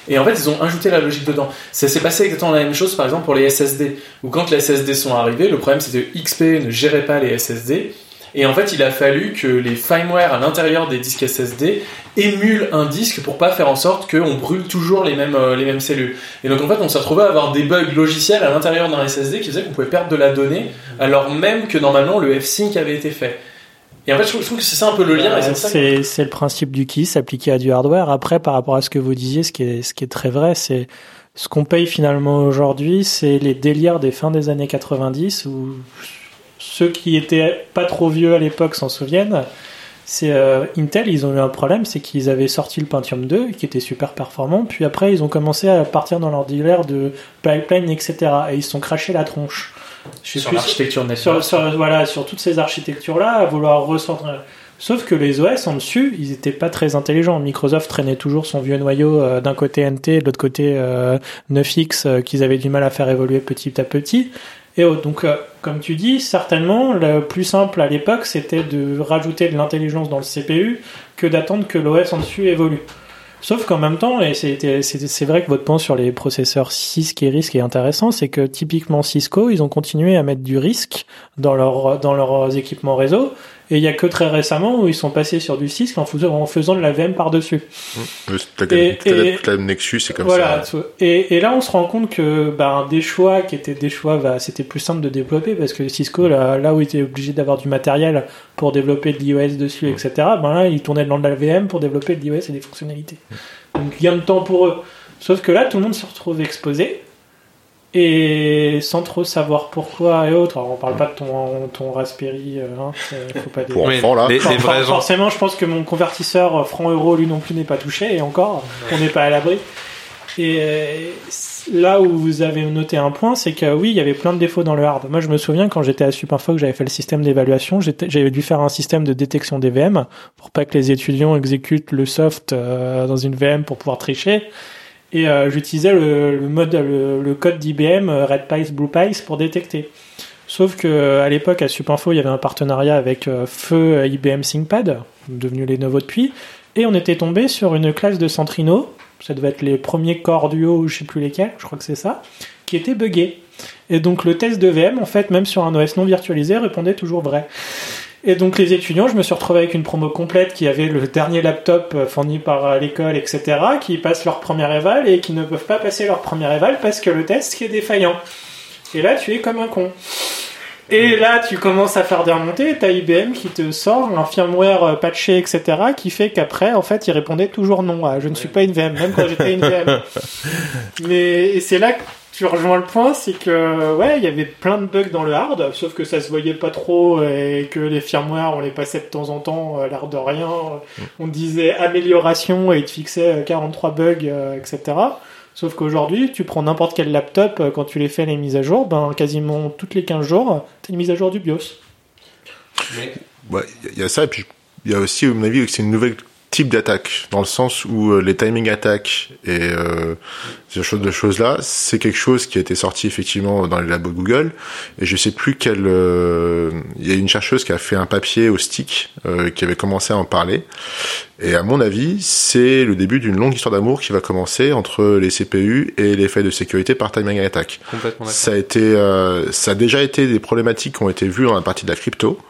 Et en fait, ils ont ajouté la logique dedans. Ça s'est passé exactement la même chose, par exemple, pour les SSD. Où quand les SSD sont arrivés, le problème c'était que XP ne gérait pas les SSD et en fait, il a fallu que les firmware à l'intérieur des disques SSD émulent un disque pour pas faire en sorte qu'on brûle toujours les mêmes, euh, les mêmes cellules. Et donc en fait, on s'est retrouvé à avoir des bugs logiciels à l'intérieur d'un SSD qui faisaient qu'on pouvait perdre de la donnée, alors même que normalement le F-Sync avait été fait. Et en fait, je trouve, que c'est ça un peu le lien. Euh, c'est le principe du KISS appliqué à du hardware. Après, par rapport à ce que vous disiez, ce qui est, ce qui est très vrai, c'est ce qu'on paye finalement aujourd'hui, c'est les délires des fins des années 90 où ceux qui étaient pas trop vieux à l'époque s'en souviennent. C'est euh, Intel, ils ont eu un problème, c'est qu'ils avaient sorti le Pentium 2 qui était super performant, puis après ils ont commencé à partir dans leur dealer de pipeline, etc. Et ils se sont crachés la tronche. Sur l'architecture sur, sur, voilà, sur toutes ces architectures-là, à vouloir recentrer. Sauf que les OS en dessus, ils étaient pas très intelligents. Microsoft traînait toujours son vieux noyau euh, d'un côté NT, de l'autre côté 9X, euh, qu'ils avaient du mal à faire évoluer petit à petit. Et donc, euh, comme tu dis, certainement, le plus simple à l'époque, c'était de rajouter de l'intelligence dans le CPU que d'attendre que l'OS en dessus évolue. Sauf qu'en même temps, et c'est vrai que votre point sur les processeurs Cisco et RISC est intéressant, c'est que typiquement Cisco, ils ont continué à mettre du risque dans, leur, dans leurs équipements réseau, et il y a que très récemment où ils sont passés sur du Cisco en faisant, en faisant de la VM par-dessus. Mmh. Et, et, et, Nexus, c'est comme voilà, ça. Et, et, là, on se rend compte que ben, des choix qui étaient des choix, bah, c'était plus simple de développer parce que Cisco, là, là où il était obligé d'avoir du matériel pour développer de l'iOS dessus, etc. Ben là, ils tournaient dans de la VM pour développer de l'iOS et des fonctionnalités. Donc gain de temps pour eux. Sauf que là, tout le monde se retrouve exposé et sans trop savoir pourquoi et autres. Alors, on parle pas de ton, ton Raspberry, euh, hein, faut pas Pour enfants, là. les- For- les for- vrais gens- forcément, je pense que mon convertisseur euh, franc-euro, lui non plus, n'est pas touché, et encore, on n'est pas à l'abri. Et euh, là où vous avez noté un point, c'est que oui, il y avait plein de défauts dans le hard. Moi, je me souviens quand j'étais à Supinfo que j'avais fait le système d'évaluation, j'avais dû faire un système de détection des VM pour pas que les étudiants exécutent le soft euh, dans une VM pour pouvoir tricher. Et euh, j'utilisais le, code d'IBM euh, Red Blue Pice pour détecter. Sauf que à l'époque à Supinfo, il y avait un partenariat avec euh, Feu euh, IBM ThinkPad, devenu Lenovo depuis, et on était tombé sur une classe de Centrino, ça devait être les premiers corps duo, je sais plus lesquels, je crois que c'est ça, qui était buggé. Et donc le test de VM, en fait, même sur un OS non virtualisé, répondait toujours vrai. Et donc les étudiants, je me suis retrouvé avec une promo complète qui avait le dernier laptop euh, fourni par euh, l'école, etc., qui passent leur première éval et qui ne peuvent pas passer leur première éval parce que le test qui est défaillant. Et là, tu es comme un con. Et là, tu commences à faire des remontées, t'as IBM qui te sort un firmware euh, patché, etc., qui fait qu'après, en fait, il répondait toujours non. Je ne suis pas une VM, même quand j'étais une VM. Mais et c'est là que tu rejoins le point, c'est que ouais, il y avait plein de bugs dans le hard, sauf que ça se voyait pas trop et que les firmware, on les passait de temps en temps, euh, l'air de rien. On disait amélioration et te fixait euh, 43 bugs, euh, etc. Sauf qu'aujourd'hui, tu prends n'importe quel laptop, euh, quand tu les fais les mises à jour, ben quasiment toutes les 15 jours, t'as une mise à jour du BIOS. Ouais, il y a ça, et puis il y a aussi, à mon avis, que c'est une nouvelle type d'attaque, dans le sens où euh, les timing attaques et euh, ce genre de choses-là, c'est quelque chose qui a été sorti effectivement dans les labos Google, et je sais plus quelle... euh, Il y a une chercheuse qui a fait un papier au stick, euh, qui avait commencé à en parler, et à mon avis, c'est le début d'une longue histoire d'amour qui va commencer entre les CPU et les failles de sécurité par timing attack. Complètement. Ça a été, euh, ça a déjà été des problématiques qui ont été vues dans la partie de la crypto,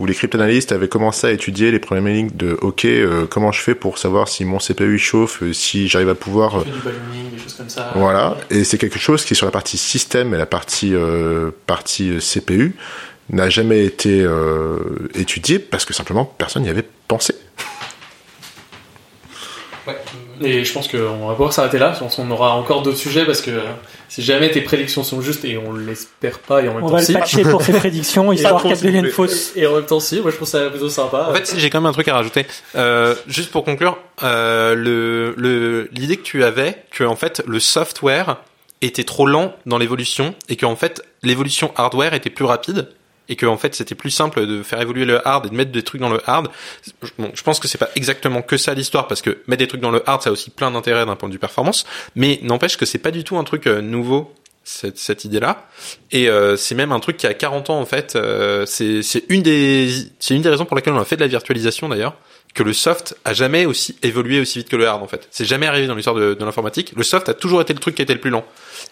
où les cryptanalystes avaient commencé à étudier les problématiques de OK, euh, comment je fais pour savoir si mon CPU chauffe, euh, si j'arrive à pouvoir, euh, du ballooning, des choses comme ça. voilà. Et c'est quelque chose qui sur la partie système et la partie partie CPU n'a jamais été étudié parce que simplement personne n'y avait pensé. Et je pense qu'on va pouvoir s'arrêter là, sinon on aura encore d'autres sujets parce que euh, si jamais tes prédictions sont justes et on l'espère pas et en même On temps va si. le patcher pour ses prédictions, histoire qu'elles deviennent fausses. Et en même temps si, moi je trouve ça plutôt sympa. En fait, j'ai quand même un truc à rajouter. Euh, juste pour conclure, euh, le le l'idée que tu avais, que en fait le software était trop lent dans l'évolution et que en fait l'évolution hardware était plus rapide et que en fait c'était plus simple de faire évoluer le hard et de mettre des trucs dans le hard. Bon, je pense que c'est pas exactement que ça l'histoire parce que mettre des trucs dans le hard ça a aussi plein d'intérêt d'un point de vue performance, mais n'empêche que c'est pas du tout un truc euh, nouveau cette, cette idée-là. Et euh, c'est même un truc qui a 40 ans en fait. Euh, c'est une des c'est une des raisons pour lesquelles on a fait de la virtualisation d'ailleurs. Que le soft a jamais aussi évolué aussi vite que le hard en fait. C'est jamais arrivé dans l'histoire de, l'informatique. Le soft a toujours été le truc qui était le plus lent.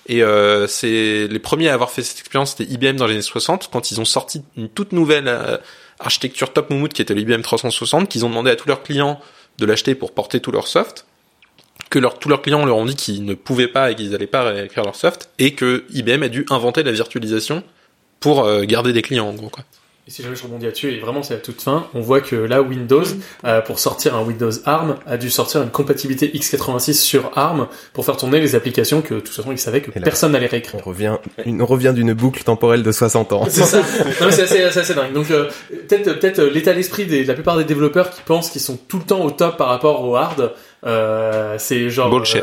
Et euh, c'est les premiers à avoir fait cette expérience, c'était IBM dans les années 60 quand ils ont sorti une toute nouvelle euh, architecture top moumoute qui était l'IBM 360, qu'ils ont demandé à tous leurs clients de l'acheter pour porter tout leur soft que leur, tous leurs clients leur ont dit qu'ils ne pouvaient pas et qu'ils n'allaient pas réécrire leur soft, et que IBM a dû inventer la virtualisation pour euh, garder des clients en gros quoi. Et si jamais je rebondis là-dessus, et vraiment c'est à toute fin, on voit que là Windows, euh, pour sortir un Windows ARM, a dû sortir une compatibilité x86 sur ARM pour faire tourner les applications que de toute façon ils savaient que là- personne n'allait réécrire. On revient, une- on revient d'une boucle temporelle de 60 ans. C'est ça. Non, c'est assez, c'est assez dingue. Donc euh, peut-être peut-être euh, l'état d'esprit des- de la plupart des développeurs qui pensent qu'ils sont tout le temps au top par rapport au hard, euh, c'est genre Bullshit.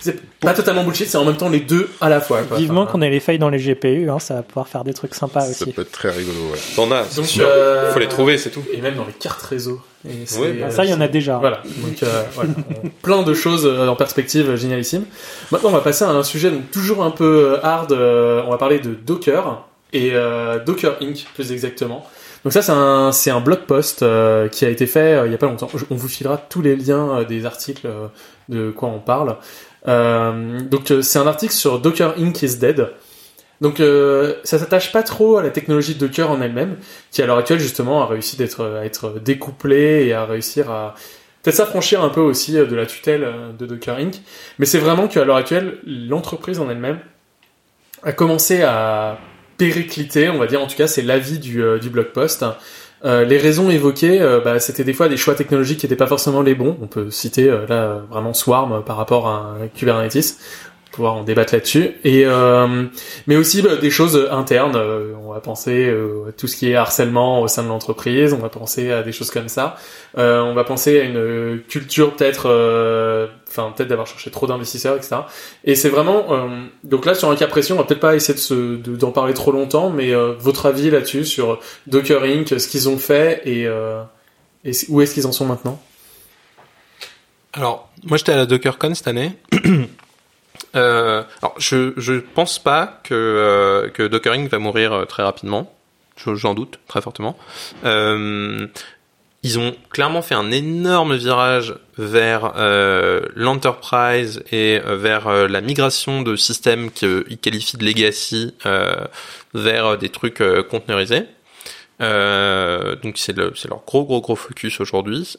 C'est pas totalement bullshit, c'est en même temps les deux à la fois. Quoi. Vivement Enfin, qu'on ait les failles dans les GPU, hein, ça va pouvoir faire des trucs sympas Ça aussi. peut être très rigolo, ouais. T'en as, Donc, sûr. euh, Faut les trouver, c'est tout. Et même dans les cartes réseau. Et c'est, Ouais, bah, euh, Ça, il y en a déjà. Voilà, donc euh, voilà. Plein de choses en perspective génialissime. Maintenant, on va passer à un sujet donc, toujours un peu hard. on va parler de Docker et euh, Docker Inc. plus exactement. Donc ça, c'est un c'est un blog post euh, qui a été fait euh, il y a pas longtemps. Je- on vous filera tous les liens euh, des articles euh, de quoi on parle. Euh, donc euh, c'est un article sur Docker Inc. is dead. Donc euh, ça s'attache pas trop à la technologie Docker en elle-même, qui à l'heure actuelle justement a réussi d'être à être découplée et à réussir à peut-être s'affranchir un peu aussi de la tutelle euh, de Docker Inc. Mais c'est vraiment qu'à l'heure actuelle, l'entreprise en elle-même a commencé à péricliter, on va dire en tout cas c'est l'avis du blog post, Euh, les raisons évoquées, euh, bah, c'était des fois des choix technologiques qui n'étaient pas forcément les bons. On peut citer euh, là vraiment Swarm par rapport à Kubernetes pouvoir en débattre là-dessus. Et euh, mais aussi bah, des choses internes. Euh, on va penser euh, à tout ce qui est harcèlement au sein de l'entreprise. On va penser à des choses comme ça. on va penser à une culture peut-être, enfin peut-être d'avoir cherché trop d'investisseurs, etc. Et c'est vraiment donc là sur un cas précis, on va peut-être pas essayer de se d'en parler trop longtemps, mais votre avis là-dessus sur Docker Inc, ce qu'ils ont fait et, et où est-ce qu'ils en sont maintenant? Alors, moi j'étais à la DockerCon cette année euh, alors, je je pense pas que euh, que Dockering va mourir euh, très rapidement. J'en doute très fortement. Ils ont clairement fait un énorme virage vers l'enterprise et vers la migration de systèmes qu'ils qualifient de legacy vers des trucs conteneurisés. donc c'est le, c'est leur gros gros gros focus aujourd'hui.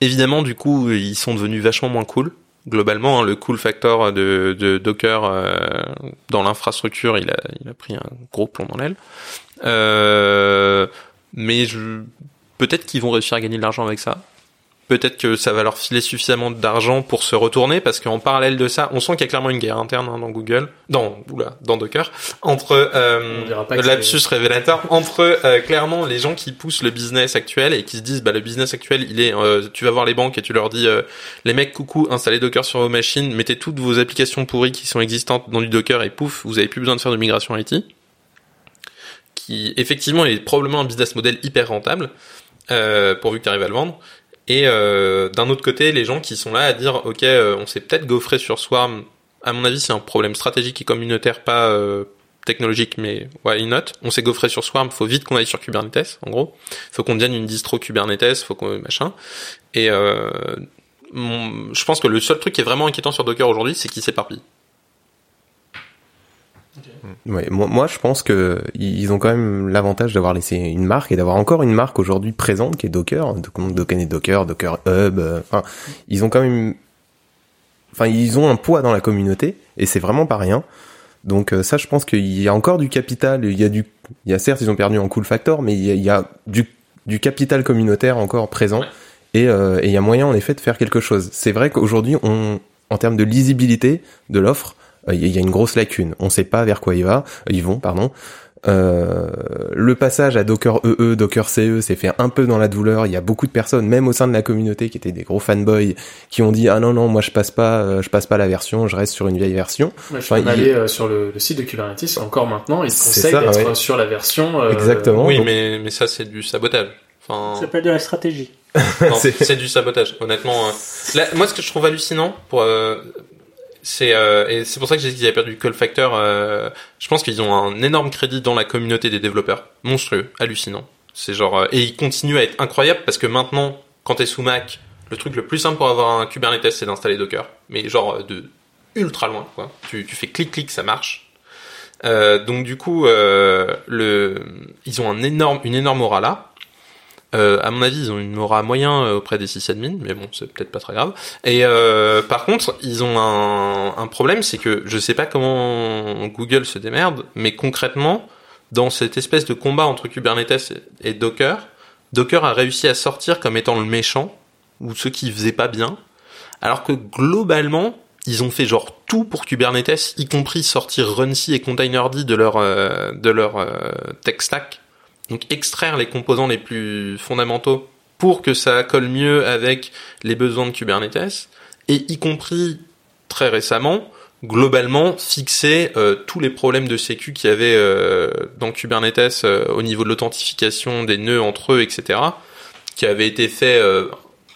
évidemment, du coup, ils sont devenus vachement moins cool globalement, hein, le cool factor de, Docker euh, dans l'infrastructure, il a, pris un gros plomb dans l'aile. Euh, mais peut-être qu'ils vont réussir à gagner de l'argent avec ça peut-être que ça va leur filer suffisamment d'argent pour se retourner parce qu'en parallèle de ça, on sent qu'il y a clairement une guerre interne hein, dans Google, dans oula, dans Docker, entre euh, lapsus révélateur, entre euh, clairement les gens qui poussent le business actuel et qui se disent bah le business actuel, il est, euh, tu vas voir les banques et tu leur dis euh, les mecs coucou, installez Docker sur vos machines, mettez toutes vos applications pourries qui sont existantes dans du Docker et pouf, vous avez plus besoin de faire de migration IT, qui effectivement est probablement un business model hyper rentable. Euh, pourvu que tu arrives à le vendre. Et euh, d'un autre côté, les gens qui sont là à dire, ok, euh, on s'est peut-être gaufré sur Swarm. À mon avis, c'est un problème stratégique et communautaire, pas euh, technologique, mais why not? On s'est gaufré sur Swarm, faut vite qu'on aille sur Kubernetes, en gros. Faut qu'on devienne une distro Kubernetes, faut qu'on machin. Et je pense que le seul truc qui est vraiment inquiétant sur Docker aujourd'hui, c'est qu'il s'éparpille. Ouais, moi, moi, je pense que ils ont quand même l'avantage d'avoir laissé une marque et d'avoir encore une marque aujourd'hui présente qui est Docker, Docker et Docker, Docker Hub. Euh, enfin, ils ont quand même, enfin, ils ont un poids dans la communauté et c'est vraiment pas rien. Donc euh, ça, je pense qu'il y a encore du capital. Il y a du, il y a certes, ils ont perdu en cool factor, mais il y a, il y a du, du capital communautaire encore présent et, euh, et il y a moyen en effet de faire quelque chose. C'est vrai qu'aujourd'hui, on, en termes de lisibilité de l'offre, il euh, y a une grosse lacune. On sait pas vers quoi il va, euh, ils vont, pardon. Euh, le passage à Docker EE, Docker CE s'est fait un peu dans la douleur. Il y a beaucoup de personnes, même au sein de la communauté, qui étaient des gros fanboys, qui ont dit ah non non moi je passe pas, je passe pas la version, je reste sur une vieille version. je suis allé sur le, site de Kubernetes encore maintenant, ils conseillent d'être sur la version. Exactement. Oui, mais mais ça c'est du sabotage. Enfin... Ça s'appelle de la stratégie. c'est du sabotage, honnêtement. moi, ce que je trouve hallucinant pour c'est euh, et c'est pour ça que j'ai dit qu'ils avaient perdu Call Factor. Euh, je pense qu'ils ont un énorme crédit dans la communauté des développeurs, monstrueux, hallucinant. C'est genre euh, et ils continuent à être incroyables parce que maintenant, quand t'es sous Mac, le truc le plus simple pour avoir un Kubernetes, c'est d'installer Docker, mais genre de ultra loin. Quoi. Tu, tu fais clic clic, ça marche. donc du coup, le, ils ont un énorme, une énorme aura là. Euh, à mon avis, ils ont une aura moyen euh, auprès des sysadmins, mais bon, c'est peut-être pas très grave. Et euh, par contre, ils ont un, un problème, c'est que je sais pas comment Google se démerde, mais concrètement, dans cette espèce de combat entre Kubernetes et Docker, Docker a réussi à sortir comme étant le méchant ou ceux qui faisaient pas bien, alors que globalement, ils ont fait genre tout pour Kubernetes, y compris sortir Runc et Containerd de leur euh, de leur tech stack donc extraire les composants les plus fondamentaux pour que ça colle mieux avec les besoins de Kubernetes, et y compris très récemment, globalement fixer euh, tous les problèmes de sécu qu'il y avait euh, dans Kubernetes euh, au niveau de l'authentification des nœuds entre eux, etc., qui avaient été fait,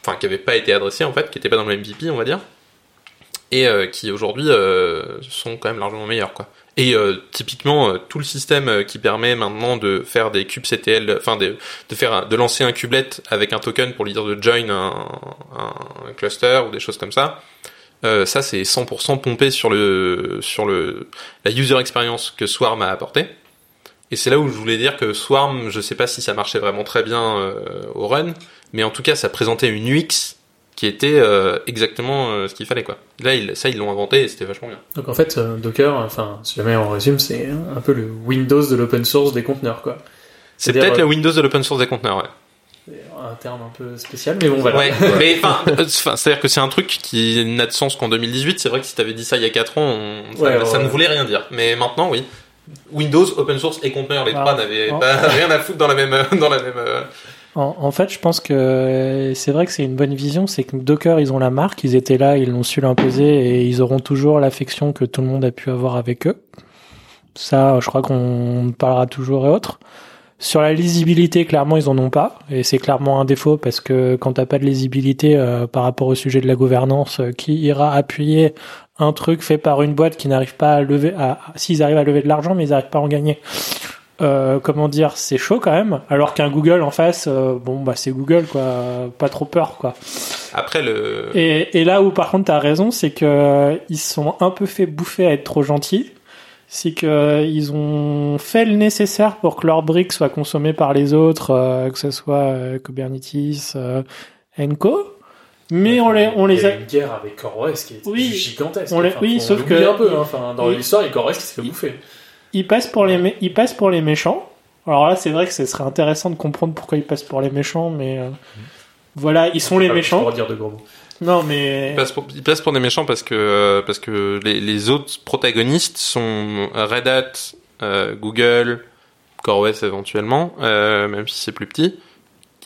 enfin qui n'avaient pas été adressés en fait, qui n'étaient pas dans le MVP, on va dire, et qui aujourd'hui sont quand même largement meilleurs, quoi. Et euh, typiquement euh, tout le système euh, qui permet maintenant de faire des kubectl, enfin de, faire de lancer un kubelet avec un token pour lui dire de join un, un cluster ou des choses comme ça. Euh, ça c'est 100% pompé sur le sur le la user experience que Swarm a apporté. Et c'est là où je voulais dire que Swarm, je sais pas si ça marchait vraiment très bien au run, mais en tout cas ça présentait une UX qui était euh, exactement euh, ce qu'il fallait quoi. Là, il, ça ils l'ont inventé et c'était vachement bien. Donc en fait, euh, Docker, enfin, si jamais on résume, c'est un peu le Windows de l'open source des conteneurs quoi. C'est peut-être le Windows de l'open source des conteneurs, ouais. Un terme un peu spécial, mais bon voilà. Ouais, mais enfin, c'est-à-dire que c'est un truc qui n'a de sens qu'en 2018. C'est vrai que si t'avais dit ça il y a 4 ans, on- ça, ne voulait rien dire. Mais maintenant, oui. Windows, open source et conteneur, les Ah. trois n'avaient Ah. pas rien à foutre dans la même, dans la même. En, en fait, je pense que c'est vrai que c'est une bonne vision. C'est que Docker, ils ont la marque, ils étaient là, ils l'ont su l'imposer et ils auront toujours l'affection que tout le monde a pu avoir avec eux. Ça, je crois qu'on parlera toujours et autres. Sur la lisibilité, clairement, ils en ont pas, et c'est clairement un défaut parce que quand t'as pas de lisibilité euh, par rapport au sujet de la gouvernance, euh, qui ira appuyer un truc fait par une boîte qui n'arrive pas à lever, à, s'ils arrivent à lever de l'argent, mais ils n'arrivent pas à en gagner. Euh, comment dire, c'est chaud quand même. Alors qu'un Google en face, euh, bon bah c'est Google quoi, pas trop peur quoi. Après le. Et, et là où par contre t'as raison, c'est que euh, ils se sont un peu fait bouffer à être trop gentils. C'est que ils ont fait le nécessaire pour que leurs briques soient consommées par les autres, euh, que ce soit euh, Kubernetes, euh, Co. Mais on les, on Il les y a, une guerre avec CoreOS qui était Oui. gigantesque. On les- Enfin, oui, sauf que- un peu. hein. Enfin, dans Oui. l'histoire, il y a CoreOS qui s'est fait Oui. bouffer. Ils passent pour les, mé- ils passent pour les méchants. Alors là, c'est vrai que ce serait intéressant de comprendre pourquoi ils passent pour les méchants, mais euh, voilà, ils sont les Pas méchants. Pour dire de gros mots. Non, mais Ils passent, pour, ils passent pour des méchants parce que euh, parce que les, les autres protagonistes sont Red Hat, euh, Google, CoreOS éventuellement, euh, même si c'est plus petit,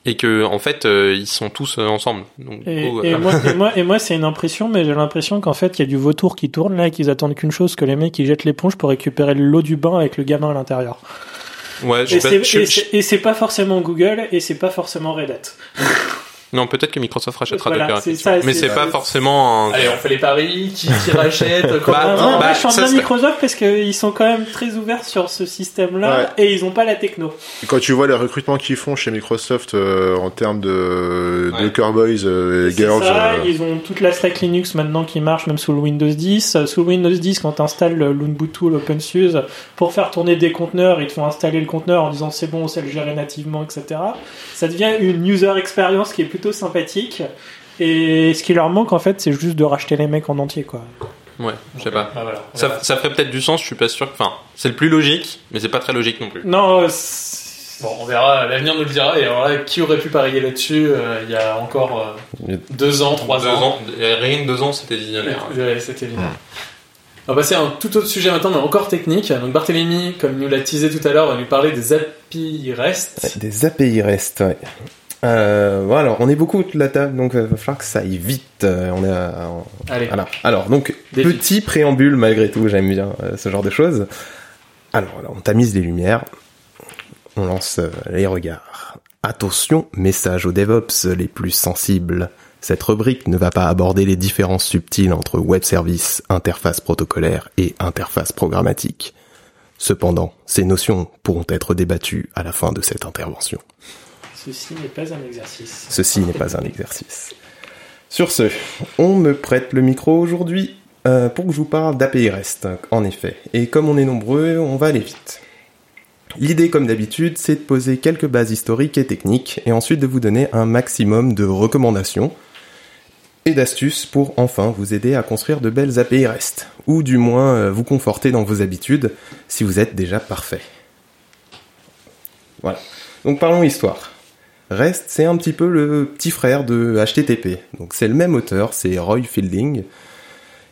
et que en fait euh, ils sont tous euh, ensemble. Donc, Et, moi, et moi, et moi, c'est une impression, mais j'ai l'impression qu'en fait, il y a du vautour qui tourne là, et qu'ils attendent qu'une chose, que les mecs ils jettent l'éponge pour récupérer l'eau du bain avec le gamin à l'intérieur. ouais, je c'est je- et c'est pas forcément Google, et c'est pas forcément Red Hat. non, peut-être que Microsoft rachètera Voilà, Docker, ça, mais c'est- pas forcément. Un... Allez, on fait les paris. Qui, qui rachète Bah, Ah, bah, je bien serait- Microsoft parce qu'ils sont quand même très ouverts sur ce système-là, et ils ont pas la techno. Quand tu vois les recrutements qu'ils font chez Microsoft euh, en termes de, Ouais. de Cowboys euh, et Girls, ça, euh, ils ont toute la stack Linux maintenant qui marche même sous le Windows 10. Euh, Sous le Windows 10, quand tu installes l'Ubuntu, l'OpenSUSE, pour faire tourner des conteneurs, ils te font installer le conteneur en disant c'est bon, on sait le gérer nativement, etc. Ça devient une user experience qui est plutôt sympathique. Et ce qui leur manque en fait, c'est juste de racheter les mecs en entier, quoi. Ouais, je sais pas. Ah, voilà. Ça, ça ferait peut-être du sens, je suis pas sûr. Enfin, c'est le plus logique, mais c'est pas très logique non plus. Non, euh, Bon, on verra. L'avenir nous le dira. Et alors là, qui aurait pu parier là-dessus euh, il y a encore euh, deux ans, trois deux ans. ans, rien que deux ans, c'était visionnaire. Ouais, c'était évident. On va passer à un tout autre sujet maintenant, mais encore technique. Donc Barthélemy, comme nous l'a teasé tout à l'heure, va nous parler des API REST. Des API REST, ouais. Euh, voilà, on est beaucoup de la table, donc il va falloir que ça aille vite. Euh, on est à- en- Allez, voilà. Alors, donc, Défi. petit préambule malgré tout, j'aime bien euh, ce genre de choses. Alors, là, on tamise les lumières, on lance euh, les regards. Attention, message aux DevOps les plus sensibles. Cette rubrique ne va pas aborder les différences subtiles entre web service, interface protocolaire et interface programmatique. Cependant, ces notions pourront être débattues à la fin de cette intervention. Ceci n'est pas un exercice. Ceci n'est pas un exercice. Sur ce, on me prête le micro aujourd'hui euh, pour que je vous parle d'API REST, en effet. Et comme on est nombreux, on va aller vite. L'idée, comme d'habitude, c'est de poser quelques bases historiques et techniques, et ensuite de vous donner un maximum de recommandations et d'astuces pour enfin vous aider à construire de belles API REST, ou du moins euh, vous conforter dans vos habitudes si vous êtes déjà parfait. Voilà. Donc parlons histoire. REST, c'est un petit peu le petit frère de HTTP. Donc c'est le même auteur, c'est Roy Fielding.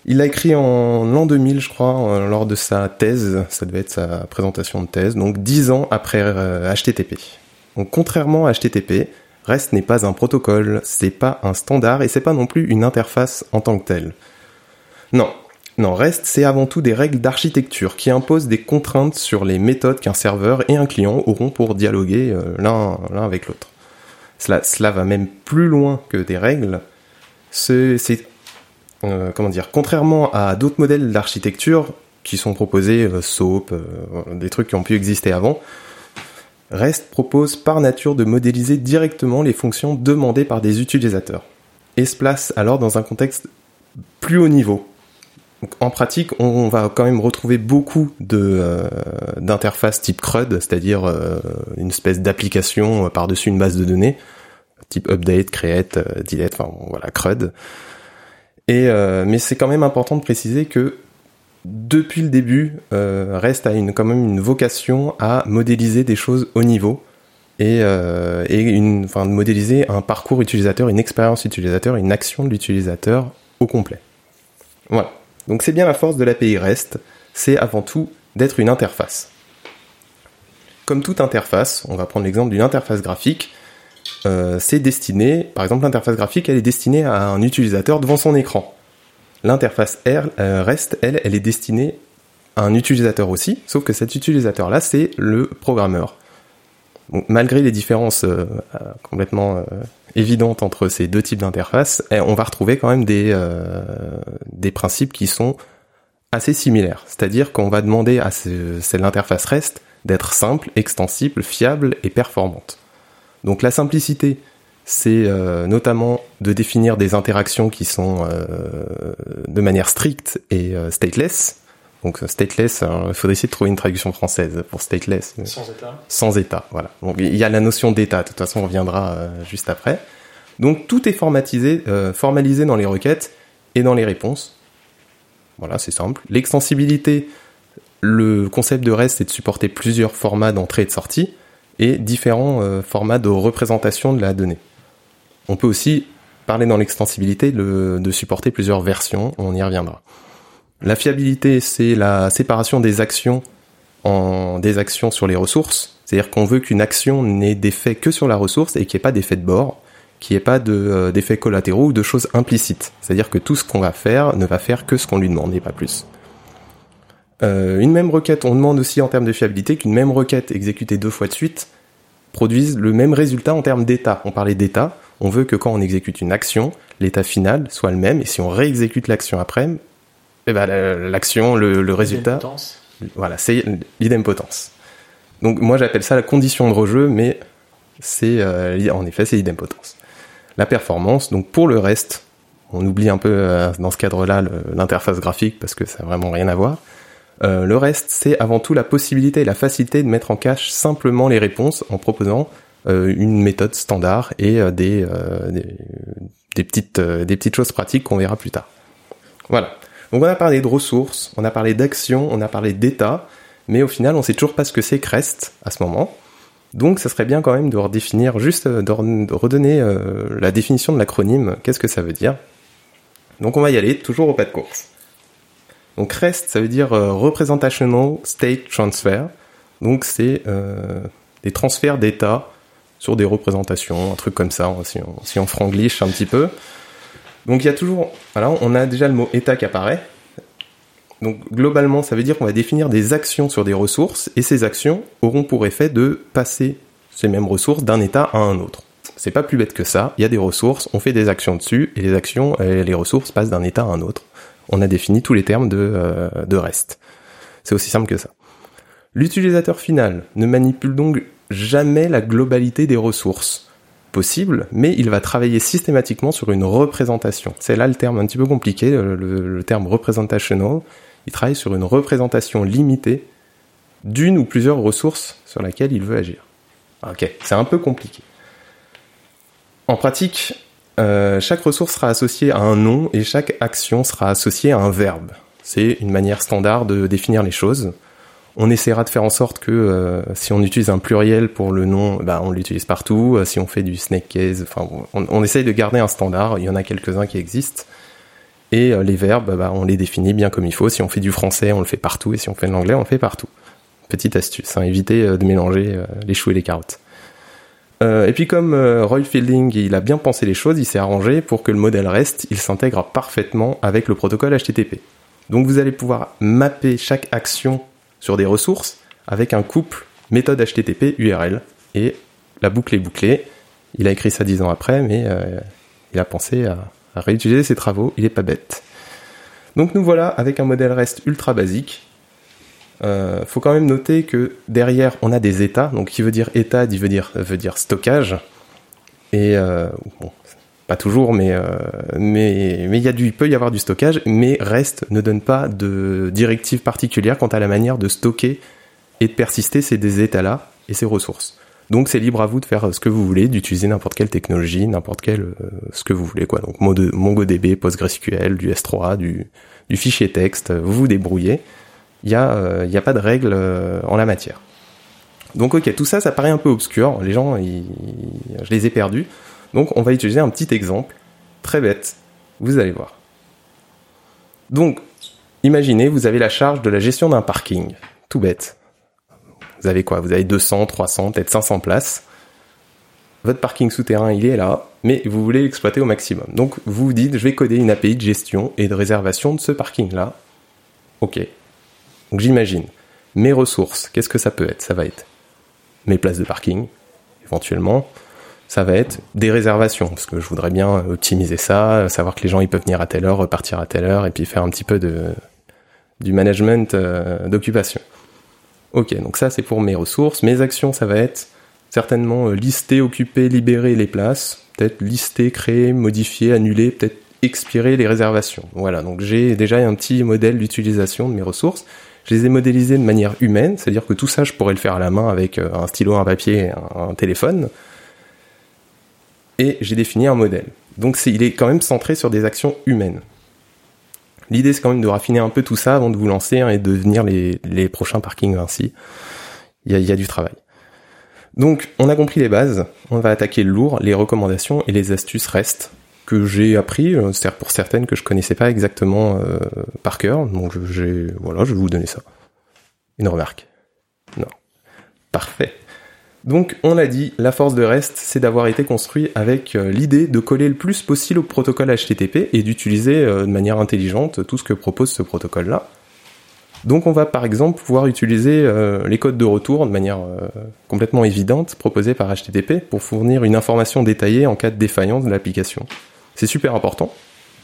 Il l'a écrit en l'an 2000, je crois, euh, lors de sa thèse. Ça devait être sa présentation de thèse. Donc dix ans après euh, HTTP. Donc contrairement à HTTP, REST n'est pas un protocole, c'est pas un standard et c'est pas non plus une interface en tant que telle. Non. Non, REST, c'est avant tout des règles d'architecture qui imposent des contraintes sur les méthodes qu'un serveur et un client auront pour dialoguer euh, l'un avec l'autre. Cela, va même plus loin que des règles. C'est, c'est, euh, comment dire, contrairement à d'autres modèles d'architecture qui sont proposés, euh, SOAP, euh, des trucs qui ont pu exister avant, REST propose par nature de modéliser directement les fonctions demandées par des utilisateurs et se place alors dans un contexte plus haut niveau. En pratique, on va quand même retrouver beaucoup de euh, d'interfaces type CRUD, c'est-à-dire euh, une espèce d'application euh, par-dessus une base de données, type update, create, delete, enfin voilà CRUD. Et mais c'est quand même important de préciser que depuis le début, euh, REST a une, quand même une vocation à modéliser des choses au niveau et, euh, et une, enfin, modéliser un parcours utilisateur, une expérience utilisateur, une action de l'utilisateur au complet. Voilà. Donc c'est bien la force de l'API REST, c'est avant tout d'être une interface. Comme toute interface, on va prendre l'exemple d'une interface graphique, euh, c'est destiné, par exemple l'interface graphique, elle est destinée à un utilisateur devant son écran. L'interface euh, REST, elle, elle est destinée à un utilisateur aussi, sauf que cet utilisateur-là, c'est le programmeur. Malgré les différences euh, complètement évidentes entre ces deux types d'interfaces, on va retrouver quand même des, euh, des principes qui sont assez similaires. C'est-à-dire qu'on va demander à ce, c'est l'interface REST d'être simple, extensible, fiable et performante. Donc la simplicité, c'est euh, notamment de définir des interactions qui sont euh, de manière stricte et stateless. Donc stateless, il faudrait essayer de trouver une traduction française pour stateless. Sans état. sans état. Voilà. Donc il y a la notion d'état. De toute façon, on reviendra euh, juste après. Donc tout est formatisé, euh, formalisé dans les requêtes et dans les réponses. Voilà, c'est simple. L'extensibilité, le concept de REST, c'est de supporter plusieurs formats d'entrée et de sortie et différents euh, formats de représentation de la donnée. On peut aussi parler dans l'extensibilité de, de supporter plusieurs versions. On y reviendra. La fiabilité, c'est la séparation des actions en des actions sur les ressources. C'est-à-dire qu'on veut qu'une action n'ait d'effet que sur la ressource et qu'il n'y ait pas d'effet de bord, qu'il n'y ait pas euh, d'effets collatéraux ou de choses implicites. C'est-à-dire que tout ce qu'on va faire ne va faire que ce qu'on lui demande et pas plus. Euh, une même requête, on demande aussi en termes de fiabilité qu'une même requête exécutée deux fois de suite produise le même résultat en termes d'état. On parlait d'état, on veut que quand on exécute une action, l'état final soit le même, et si on réexécute l'action après, eh ben, la- l'action, le, le résultat, voilà, c'est l'idempotence. Donc moi j'appelle ça la condition de rejeu, mais c'est euh, en effet c'est l'idempotence. La performance, donc pour le reste, on oublie un peu euh, dans ce cadre-là l'interface graphique parce que ça n'a vraiment rien à voir. Euh, le reste, c'est avant tout la possibilité et la facilité de mettre en cache simplement les réponses en proposant euh, une méthode standard et euh, des, euh, des, des petites, euh, des petites choses pratiques qu'on verra plus tard. Voilà. Donc on a parlé de ressources, on a parlé d'actions, on a parlé d'état, mais au final on sait toujours pas ce que c'est que REST à ce moment. Donc ça serait bien quand même de redéfinir, juste euh, de re- de redonner euh, la définition de l'acronyme, qu'est-ce que ça veut dire? Donc on va y aller, toujours au pas de course. Donc REST, ça veut dire euh, Representational State Transfer. Donc c'est des transferts d'état sur des représentations, un truc comme ça, si on, si on franglish un petit peu. Donc il y a toujours, voilà, on a déjà le mot état qui apparaît. Donc globalement, ça veut dire qu'on va définir des actions sur des ressources et ces actions auront pour effet de passer ces mêmes ressources d'un état à un autre. C'est pas plus bête que ça. Il y a des ressources, on fait des actions dessus et les actions, et les ressources passent d'un état à un autre. On a défini tous les termes de, euh, de REST. C'est aussi simple que ça. L'utilisateur final ne manipule donc jamais la globalité des ressources mais il va travailler systématiquement sur une représentation. C'est là le terme un petit peu compliqué, le terme representational. Il travaille sur une représentation limitée d'une ou plusieurs ressources sur laquelle il veut agir. Ok, c'est un peu compliqué. En pratique, euh, chaque ressource sera associée à un nom et chaque action sera associée à un verbe. C'est une manière standard de définir les choses. On essaiera de faire en sorte que euh, si on utilise un pluriel pour le nom, bah, on l'utilise partout. Euh, Si on fait du snake case, on, essaye de garder un standard. Il y en a quelques-uns qui existent. Et euh, les verbes, bah, on les définit bien comme il faut. Si on fait du français, on le fait partout. Et si on fait de l'anglais, on le fait partout. Petite astuce, hein, éviter euh, de mélanger les choux et les carottes. Et puis comme Roy Fielding, il a bien pensé les choses, il s'est arrangé pour que le modèle REST, il s'intègre parfaitement avec le protocole HTTP. Donc vous allez pouvoir mapper chaque action sur des ressources avec un couple méthode HTTP URL et la boucle est bouclée. Il a écrit ça dix ans après, mais euh, il a pensé à, réutiliser ses travaux. Il est pas bête. Donc nous voilà avec un modèle REST ultra basique. Euh, faut quand même noter que derrière on a des états. Donc qui veut dire état, dit veut dire veut dire stockage. Et euh, bon, pas toujours, mais euh, mais mais il y a du, il peut y avoir du stockage, mais REST ne donne pas de directive particulière quant à la manière de stocker et de persister ces états-là et ces ressources. Donc c'est libre à vous de faire ce que vous voulez, d'utiliser n'importe quelle technologie, n'importe quel euh, ce que vous voulez quoi. Donc MongoDB, PostgreSQL, du S3, du, fichier texte, vous vous débrouillez. Il y a y a pas de règles en la matière. Donc ok, tout ça ça paraît un peu obscur, les gens je les ai perdus. Donc on va utiliser un petit exemple très bête. Vous allez voir. Donc imaginez, vous avez la charge de la gestion d'un parking, tout bête vous avez quoi? Vous avez 200, 300, peut-être 500 places. Votre parking souterrain, il est là, mais vous voulez l'exploiter au maximum. Donc vous vous dites, je vais coder une API de gestion et de réservation de ce parking-là. Ok. Donc j'imagine. Mes ressources, qu'est-ce que ça peut être? Ça va être mes places de parking, éventuellement. Ça va être des réservations, parce que je voudrais bien optimiser ça, savoir que les gens ils peuvent venir à telle heure, repartir à telle heure, et puis faire un petit peu de du management euh, d'occupation. Ok, donc ça c'est pour mes ressources. Mes actions, ça va être certainement euh, lister, occuper, libérer les places, peut-être lister, créer, modifier, annuler, peut-être expirer les réservations. Voilà, donc j'ai déjà un petit modèle d'utilisation de mes ressources. Je les ai modélisées de manière humaine, c'est-à-dire que tout ça, je pourrais le faire à la main avec euh, un stylo, un papier, un, téléphone. Et j'ai défini un modèle. Donc il est quand même centré sur des actions humaines. L'idée, c'est quand même de raffiner un peu tout ça avant de vous lancer hein, et de devenir les, les prochains parkings ainsi. Il y a, y a du travail. Donc, on a compris les bases. On va attaquer le lourd. Les recommandations et les astuces restent que j'ai appris, euh, c'est-à-dire pour certaines que je connaissais pas exactement euh, par cœur. Donc, j'ai, voilà, je vais vous donner ça. Une remarque. Non. Parfait. Donc on l'a dit, la force de REST, c'est d'avoir été construit avec euh, l'idée de coller le plus possible au protocole HTTP et d'utiliser euh, de manière intelligente tout ce que propose ce protocole-là. Donc on va par exemple pouvoir utiliser euh, les codes de retour de manière complètement évidente proposés par HTTP pour fournir une information détaillée en cas de défaillance de l'application. C'est super important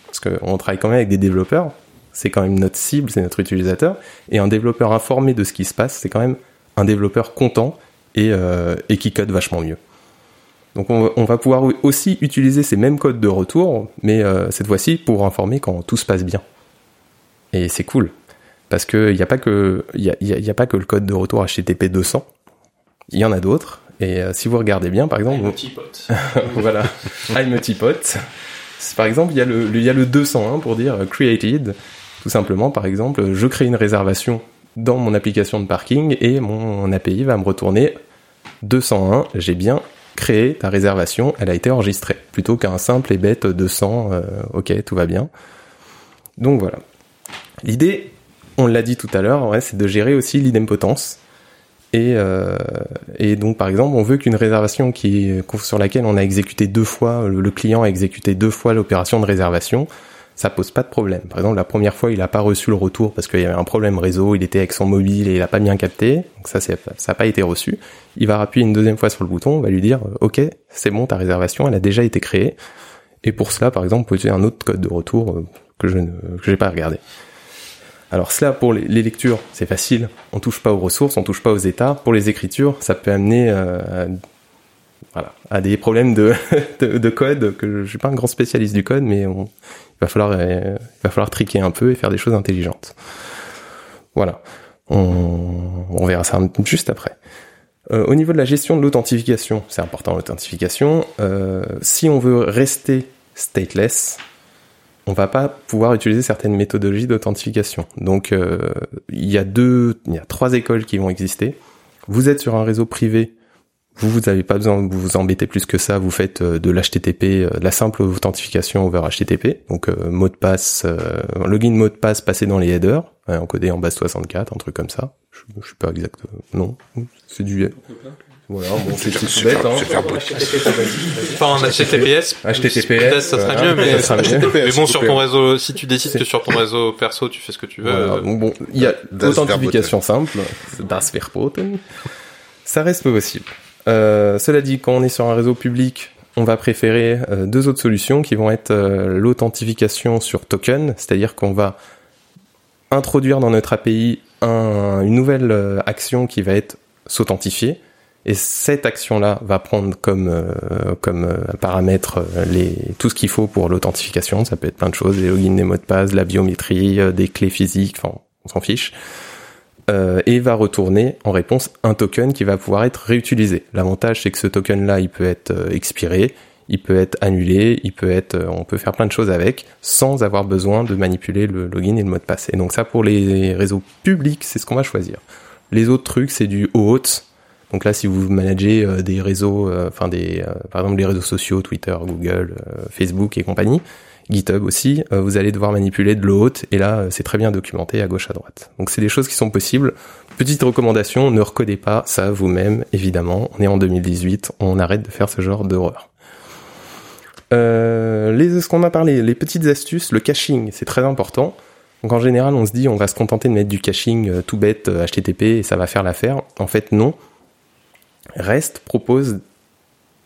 parce qu'on travaille quand même avec des développeurs, c'est quand même notre cible, c'est notre utilisateur, et un développeur informé de ce qui se passe, c'est quand même un développeur content et, euh, et qui code vachement mieux. Donc on, va pouvoir aussi utiliser ces mêmes codes de retour, mais euh, cette fois-ci pour informer quand tout se passe bien. Et c'est cool parce qu'il n'y a pas que y a, pas que le code de retour HTTP 200. Il y en a d'autres. Et euh, si vous regardez bien, par exemple, voilà, I'm a teapot. Par exemple, il y a le, il y a le 201 pour dire created. Tout simplement, par exemple, je crée une réservation dans mon application de parking et mon API va me retourner 201, j'ai bien créé ta réservation, elle a été enregistrée, plutôt qu'un simple et bête 200, euh, ok, tout va bien. Donc voilà. L'idée, on l'a dit tout à l'heure, c'est de gérer aussi l'idempotence. Et, euh, et donc par exemple, on veut qu'une réservation qui sur laquelle on a exécuté deux fois, le client a exécuté deux fois l'opération de réservation, ça pose pas de problème. Par exemple, la première fois, il a pas reçu le retour parce qu'il y avait un problème réseau, il était avec son mobile et il a pas bien capté, donc ça, ça n'a pas été reçu. Il va appuyer une deuxième fois sur le bouton, on va lui dire, euh, ok, c'est bon, ta réservation, elle a déjà été créée. Et pour cela, par exemple, vous pouvez un autre code de retour euh, que je j'ai pas regardé. Alors cela pour les, lectures, c'est facile. On touche pas aux ressources, on touche pas aux états. Pour les écritures, ça peut amener euh, voilà, à des problèmes de, de, code que je suis pas un grand spécialiste du code, mais on, va falloir, euh, il va falloir triquer un peu et faire des choses intelligentes. Voilà, on, on verra ça juste après. Euh, au niveau de la gestion de l'authentification, c'est important l'authentification. Euh, si on veut rester stateless, on va pas pouvoir utiliser certaines méthodologies d'authentification. Donc euh, il y a deux, il y a trois écoles qui vont exister. Vous êtes sur un réseau privé vous, vous n'avez pas besoin de vous embêter plus que ça. Vous faites euh, de l'HTTP, euh, de la simple authentification over HTTP. Donc euh, mot de passe, login mot de passe passé dans les headers, hein, encodé en base 64, un truc comme ça. Je, je suis pas exact. Non, c'est du. Voilà, bon, c'est tout bête, hein. Enfin, en HTTPS. HTTPS. ça serait mieux, mais, mais bon, sur ton réseau, si tu décides que sur ton réseau perso, tu fais ce que tu veux. Voilà, bon, il y a authentification simple, das Verboten. Ça reste possible. Euh, cela dit, quand on est sur un réseau public, on va préférer euh, deux autres solutions qui vont être euh, l'authentification sur token, c'est-à-dire qu'on va introduire dans notre API une nouvelle action qui va être s'authentifier. Et cette action-là va prendre comme comme paramètre tout ce qu'il faut pour l'authentification. Ça peut être plein de choses, les logins, des mots de passe, la biométrie, des clés physiques. Enfin, on s'en fiche. Euh, et va retourner en réponse un token qui va pouvoir être réutilisé. L'avantage c'est que ce token là il peut être euh, expiré, il peut être annulé, il peut être, euh, on peut faire plein de choses avec sans avoir besoin de manipuler le login et le mot de passe. Et donc ça pour les réseaux publics c'est ce qu'on va choisir. Les autres trucs c'est du OAuth. Donc là si vous managez des réseaux, enfin des, par exemple les réseaux sociaux, Twitter, Google, Facebook et compagnie, GitHub aussi, euh, vous allez devoir manipuler de l'eau haute, et là, euh, c'est très bien documenté à gauche à droite. Donc c'est des choses qui sont possibles. Petite recommandation, ne recodez pas ça vous-même, évidemment. On est en 2018, on arrête de faire ce genre d'horreur. Euh, les, ce qu'on a parlé, les petites astuces, le caching, c'est très important. Donc en général, on se dit on va se contenter de mettre du caching euh, tout bête HTTP et ça va faire l'affaire. En fait, non. REST propose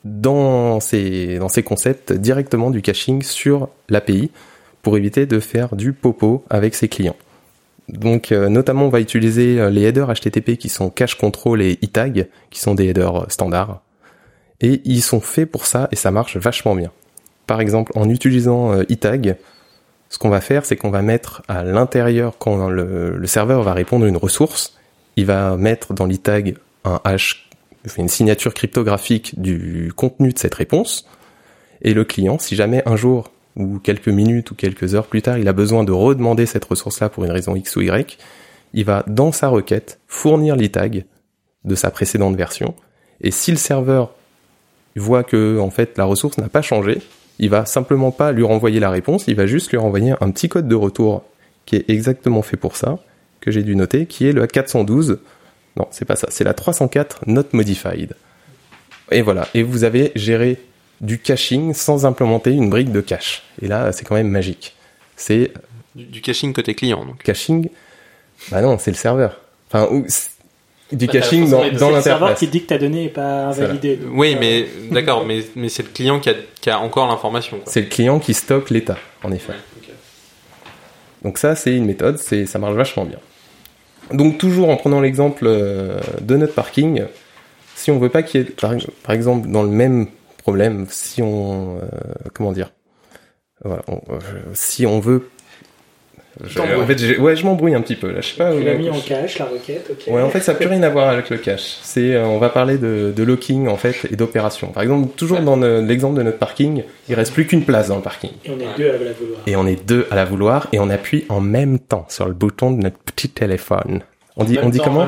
dans ces, dans ces concepts directement du caching sur l'API pour éviter de faire du popo avec ses clients. Donc euh, notamment on va utiliser euh, les headers HTTP qui sont cache control et e-tag, qui sont des headers euh, standards. Et ils sont faits pour ça et ça marche vachement bien. Par exemple, en utilisant e-tag, ce qu'on va faire, c'est qu'on va mettre à l'intérieur, quand le, le, serveur va répondre à une ressource, il va mettre dans l'e-tag un hash fait une signature cryptographique du contenu de cette réponse, et le client, si jamais un jour ou quelques minutes ou quelques heures plus tard, il a besoin de redemander cette ressource-là pour une raison X ou Y, il va dans sa requête fournir l'e-tag de sa précédente version, et si le serveur voit que en fait la ressource n'a pas changé, il va simplement pas lui renvoyer la réponse, il va juste lui renvoyer un petit code de retour qui est exactement fait pour ça, que j'ai dû noter, qui est le 412 non, c'est pas ça. C'est la 304 Not Modified. Et voilà. Et vous avez géré du caching sans implémenter une brique de cache. Et là, c'est quand même magique. C'est du, caching côté client. Donc. Caching. Bah non, c'est le serveur. Enfin, du bah, caching dans, dans l'interface. C'est le serveur qui dit que ta donnée n'est pas invalidée. Oui, euh, mais d'accord, mais, mais c'est le client qui a, qui a encore l'information. C'est le client qui stocke l'état, en effet. Donc ça, c'est une méthode, c'est ça marche vachement bien. Donc toujours en prenant l'exemple euh, de notre parking, si on veut pas qu'il y ait, par, exemple, dans le même problème, si on, euh, comment dire, voilà, euh, si on veut en fait, ouais, je m'embrouille un petit peu là. Je sais pas. Tu l'as mis en cache la requête. ok. Ouais, en fait, ça n'a plus rien à voir avec le cache. C'est, euh, on va parler de, de, locking en fait et d'opération. Par exemple, toujours dans l'exemple de notre parking, il reste plus qu'une place dans le parking. Et on est deux à la vouloir. Et on est deux à la vouloir et on appuie en même temps sur le bouton de notre petit téléphone. On dit, on dit comment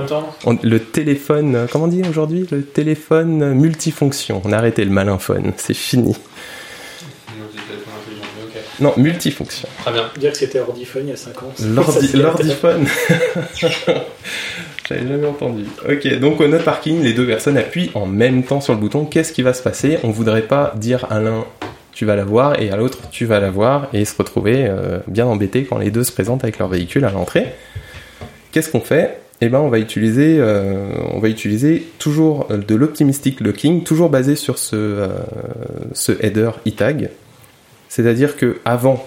Le téléphone, euh, comment on dit aujourd'hui? Le téléphone multifonction. On a arrêté le malin phone, c'est fini. Non, multifonction. Très bien. Dire que c'était Ordiphone il y a 5 ans. L'Ordiphone. J'avais jamais entendu. Ok, donc au note parking, les deux personnes appuient en même temps sur le bouton. Qu'est-ce qui va se passer? On voudrait pas dire à l'un tu vas la voir et à l'autre tu vas la voir et se retrouver euh, bien embêté quand les deux se présentent avec leur véhicule à l'entrée. Qu'est-ce qu'on fait? Eh ben, on va utiliser, euh, on va utiliser toujours de l'optimistic locking, toujours basé sur ce, euh, ce header e-tag c'est-à-dire que avant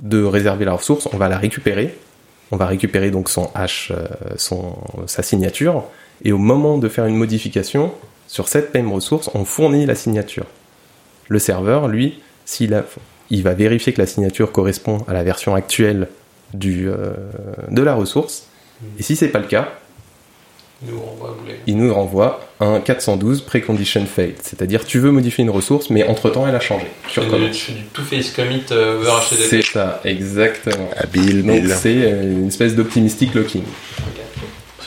de réserver la ressource, on va la récupérer. On va récupérer donc son hash, euh, sa signature, et au moment de faire une modification sur cette même ressource, on fournit la signature. Le serveur, lui, s'il a, il va vérifier que la signature correspond à la version actuelle euh, de la ressource. Et si c'est pas le cas, il nous renvoie un 412 precondition failed, c'est-à-dire tu veux modifier une ressource, mais entre temps elle a changé. Tu fais du, tout face commit euh, over HTTP. C'est ça, exactement. Habile, Donc c'est euh, une espèce d'optimistic locking.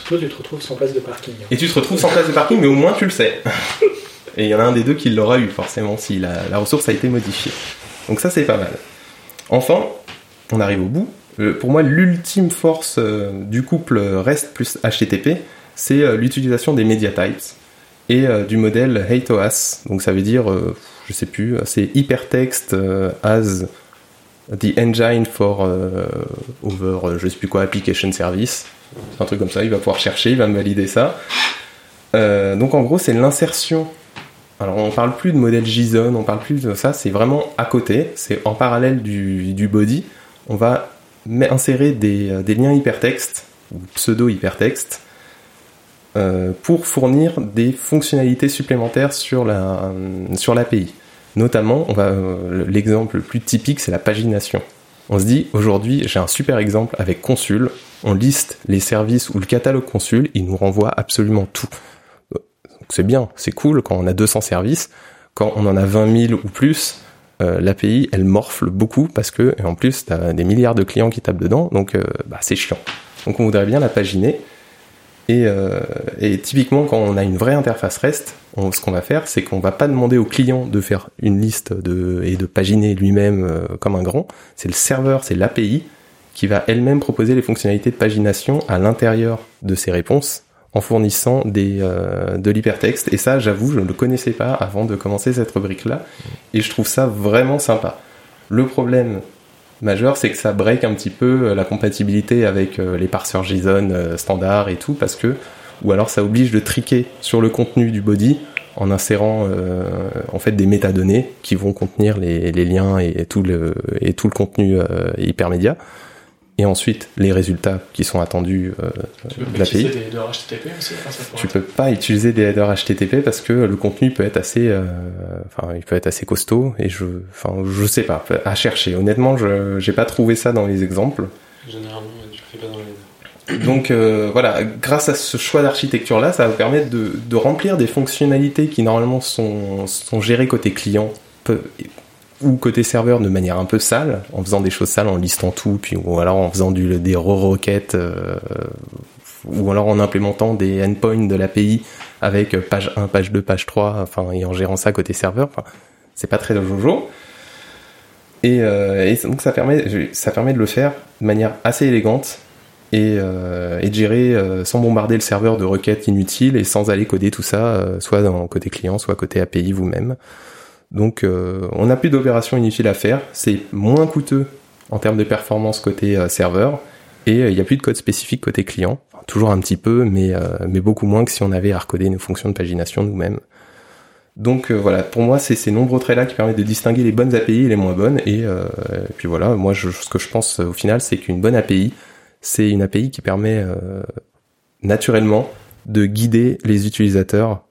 Toi, tu te retrouves sans place de parking. Et tu te retrouves sans place de parking, mais au moins tu le sais. Et il y en a un des deux qui l'aura eu, forcément, si la, la, ressource a été modifiée. Donc ça, c'est pas mal. Enfin, on arrive au bout. Euh, pour moi, l'ultime force du couple REST plus HTTP, c'est euh, l'utilisation des media types et euh, du modèle HATOAS. Donc ça veut dire, euh, je sais plus, c'est hypertext as the engine for over, je sais plus quoi, application service. Un truc comme ça, il va pouvoir chercher, il va me valider ça. donc en gros, c'est l'insertion. Alors on parle plus de modèle JSON, on parle plus de ça, c'est vraiment à côté, c'est en parallèle du, du, body. On va insérer des, des liens hypertexte ou pseudo-hypertexte euh, pour fournir des fonctionnalités supplémentaires sur la sur l'API. Notamment, on va euh, l'exemple le plus typique, c'est la pagination. On se dit, aujourd'hui, j'ai un super exemple avec Consul. On liste les services ou le catalogue Consul, il nous renvoie absolument tout. C'est bien, c'est cool quand on a 200 services. Quand on en a 20 000 ou plus, euh, l'API, elle morfle beaucoup parce que, et en plus, tu as des milliards de clients qui tapent dedans, donc euh, bah, c'est chiant. Donc on voudrait bien la paginer. Et, euh, et, typiquement, quand on a une vraie interface REST, ce qu'on va faire, c'est qu'on va pas demander au client de faire une liste et de paginer lui-même euh, comme un grand. C'est le serveur, c'est l'API qui va elle-même proposer les fonctionnalités de pagination à l'intérieur de ses réponses en fournissant des, euh, de l'hypertexte. Et ça, j'avoue, je ne le connaissais pas avant de commencer cette rubrique-là. Et je trouve ça vraiment sympa. Le problème majeur, c'est que ça break un petit peu euh, la compatibilité avec euh, les parseurs JSON euh, standards et tout, parce que, ou alors ça oblige de triquer sur le contenu du body en insérant en fait des métadonnées qui vont contenir les, les liens et, tout le et tout le contenu hypermédia et ensuite les résultats qui sont attendus euh, tu peux de l'API. utiliser des headers HTTP aussi Tu peux pas utiliser des headers HTTP parce que le contenu peut être assez, euh, enfin, il peut être assez costaud et je, enfin, je sais pas, à chercher. Honnêtement, je, j'ai pas trouvé ça dans les exemples. Généralement, tu le fais pas dans les Donc euh, voilà, grâce à ce choix d'architecture là, ça va permettre de, de remplir des fonctionnalités qui normalement sont, sont gérées côté client peu- ou côté serveur de manière un peu sale, en faisant des choses sales, en listant tout, puis ou alors en faisant du, des re-requêtes, euh, ou alors en implémentant des endpoints de l'API avec page 1, page 2, page 3, enfin, et en gérant ça côté serveur. Enfin, c'est pas très jojo. Et, euh, donc ça permet, ça permet de le faire de manière assez élégante et, euh, et de gérer sans bombarder le serveur de requêtes inutiles et sans aller coder tout ça, soit côté client, soit côté API vous-même. Donc euh, on n'a plus d'opérations inutiles à faire, c'est moins coûteux en termes de performance côté euh, serveur. Et euh, il n'y a plus de code spécifique côté client, toujours un petit peu, mais, mais beaucoup moins que si on avait à recoder nos fonctions de pagination nous-mêmes. Donc voilà, pour moi, c'est ces nombreux traits-là qui permettent de distinguer les bonnes API et les moins bonnes. Et, puis voilà, moi, ce que je pense au final, c'est qu'une bonne API, c'est une API qui permet naturellement de guider les utilisateurs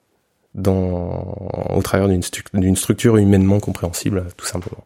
au travers d'une stru- d'une structure humainement compréhensible, tout simplement.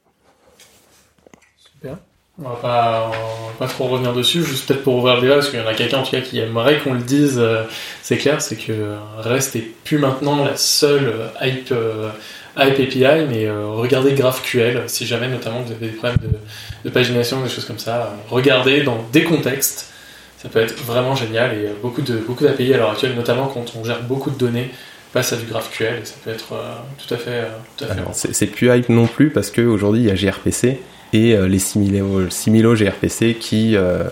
Super. On va pas, va pas trop revenir dessus, juste peut-être pour ouvrir le débat, parce qu'il y en a quelqu'un en tout cas qui aimerait qu'on le dise, euh, c'est clair, c'est que REST est plus maintenant la seule euh, hype, euh, API, mais regardez GraphQL, si jamais notamment vous avez des problèmes de, de pagination, des choses comme ça, regardez dans des contextes, ça peut être vraiment génial, et beaucoup de beaucoup d'API à l'heure actuelle, notamment quand on gère beaucoup de données, passe à du GraphQL, et ça peut être euh, tout à fait, euh, tout à fait Alors, c'est c'est plus hype non plus parce qu'aujourd'hui il y a gRPC et euh, les similo, similo gRPC qui, euh,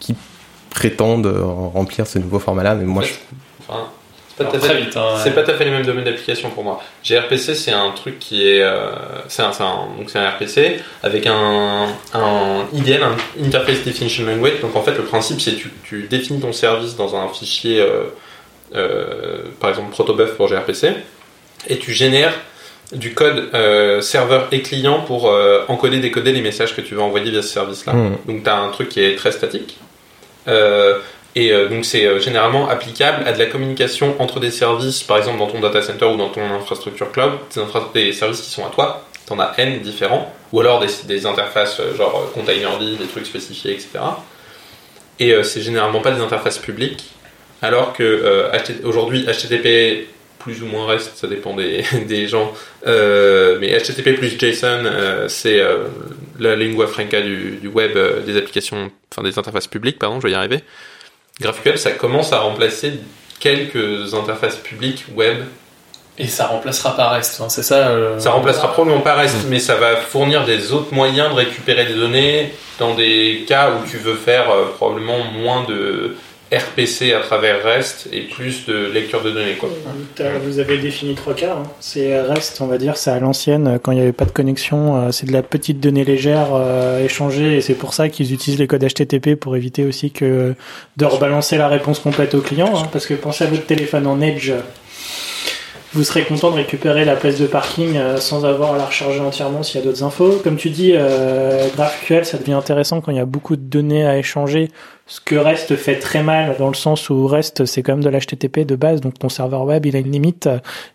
qui prétendent remplir ce nouveau format-là. Mais moi, je, Enfin, c'est pas, Alors, tout à fait- très vite. hein, c'est pas tout à fait les mêmes domaines d'application pour moi. gRPC, c'est un truc qui est, euh, c'est un, c'est un- donc c'est un RPC avec un, un IDL, un Interface Definition Language. Donc en fait, le principe, c'est tu, tu définis ton service dans un fichier, euh, par exemple protobuf pour gRPC, et tu génères du code euh, serveur et client pour euh, encoder, décoder les messages que tu veux envoyer via ce service-là. Mhm. Donc tu as un truc qui est très statique. Euh, et euh, donc c'est euh, généralement applicable à de la communication entre des services, par exemple dans ton data center ou dans ton infrastructure cloud, des, infra- des services qui sont à toi, tu en as N différents, ou alors des, des interfaces euh, genre euh, container-D, des trucs spécifiés, etc. Et euh, c'est généralement pas des interfaces publiques, alors que euh, aujourd'hui HTTP plus ou moins reste, ça dépend des, des gens, euh, mais HTTP plus JSON, euh, c'est la lingua franca du, du web, des applications, enfin des interfaces publiques, pardon, je vais y arriver. GraphQL, ça commence à remplacer quelques interfaces publiques web. Et ça remplacera pas REST, hein, c'est ça euh, Ça remplacera probablement pas REST, mais ça va fournir des autres moyens de récupérer des données dans des cas où tu veux faire euh, probablement moins de RPC à travers REST et plus de lecture de données. Quoi. T'as- Vous avez défini trois cas. hein. C'est REST, on va dire, c'est à l'ancienne, euh, quand il n'y avait pas de connexion, euh, c'est de la petite donnée légère euh, échangée, et c'est pour ça qu'ils utilisent les codes HTTP pour éviter aussi que de rebalancer la réponse complète au client, hein, parce que pensez à votre téléphone en Edge. Vous serez content de récupérer la place de parking euh, sans avoir à la recharger entièrement s'il y a d'autres infos. Comme tu dis, euh, GraphQL, ça devient intéressant quand il y a beaucoup de données à échanger. Ce que REST fait très mal, dans le sens où REST, c'est quand même de l'HTTP de base, donc ton serveur web, il a une limite,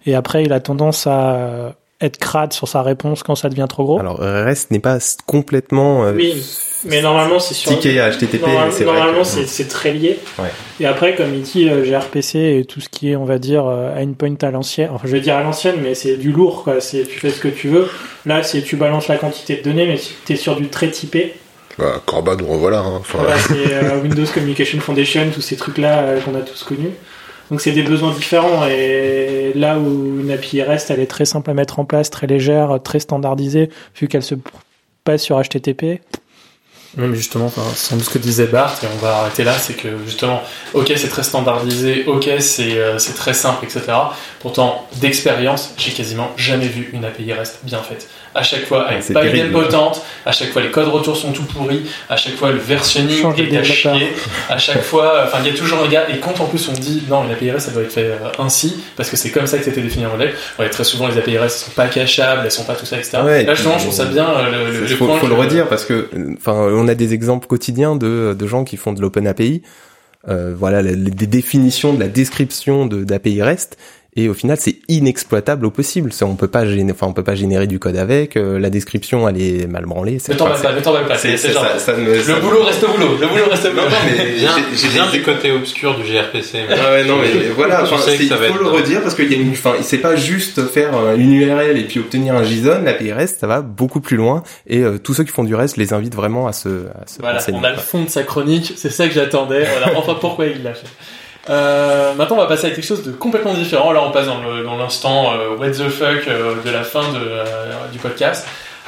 et après, il a tendance à être crade sur sa réponse quand ça devient trop gros. Alors REST n'est pas complètement euh, Oui, mais normalement c'est sur ticket à HTTP. Normal- c'est vrai normalement, que- c'est très lié. Ouais. Et après, comme il dit, euh, gRPC et tout ce qui est, on va dire, euh, à une point à l'ancienne. Enfin, je vais dire à l'ancienne, mais c'est du lourd, quoi. C'est tu fais ce que tu veux. Là, c'est tu balances la quantité de données, mais si t'es sur du très typé. Bah, Corba, nous revoilà. Hein. Enfin, Voilà, c'est euh, Windows Communication Foundation, tous ces trucs-là euh, qu'on a tous connus. Donc c'est des besoins différents et là où une API REST, elle est très simple à mettre en place, très légère, très standardisée, vu qu'elle se passe sur HTTP. Même justement, enfin, sans doute ce que disait Bart, et on va arrêter là, c'est que justement, ok, c'est très standardisé, ok, c'est euh, c'est très simple, etc. Pourtant, d'expérience, j'ai quasiment jamais vu une API REST bien faite. À chaque fois, avec c'est pas terrible. potente, à chaque fois les codes retour sont tout pourris, à chaque fois le versionning Changer est de à chier, à chaque fois, enfin, il y a toujours un gars, et quand en plus on dit non, une API REST, ça doit être fait euh, ainsi, parce que c'est comme ça que c'était défini en modèle, ouais, très souvent les API REST sont pas cachables, elles sont pas tout ça, etc. Ouais, et là, justement, je trouve ça bien, euh, le, le, Il le faut, point faut le que- redire parce que, enfin, on a des exemples quotidiens de, de gens qui font de l'Open API. Euh, voilà, les, les- des définitions de la description de d'API REST. Et au final, c'est inexploitable au possible. On peut pas générer, enfin, on peut pas générer du code avec. euh, la description, elle est mal branlée. c'est- Ne t'en enfin, vas pas, ne t'en vas pas, c'est c'est genre. ça, ça me- ça Le boulot reste au boulot, le boulot reste au boulot. Non, mais j'ai- des- du côté obscur du gRPC. mais- Ah ouais, non, mais voilà, enfin, il faut être- le redire parce qu'il y a une, enfin, c'est pas juste faire euh, une URL et puis obtenir un JSON. La PRS, ça va beaucoup plus loin et euh, tous ceux qui font du reste les invitent vraiment à se, à se Voilà, on a le fond de sa chronique, c'est ça que j'attendais. Voilà, enfin pourquoi il l'a fait. Euh, maintenant, on va passer à quelque chose de complètement différent. Là, on passe dans l'instant euh, what the fuck euh, de la fin de, euh, du podcast.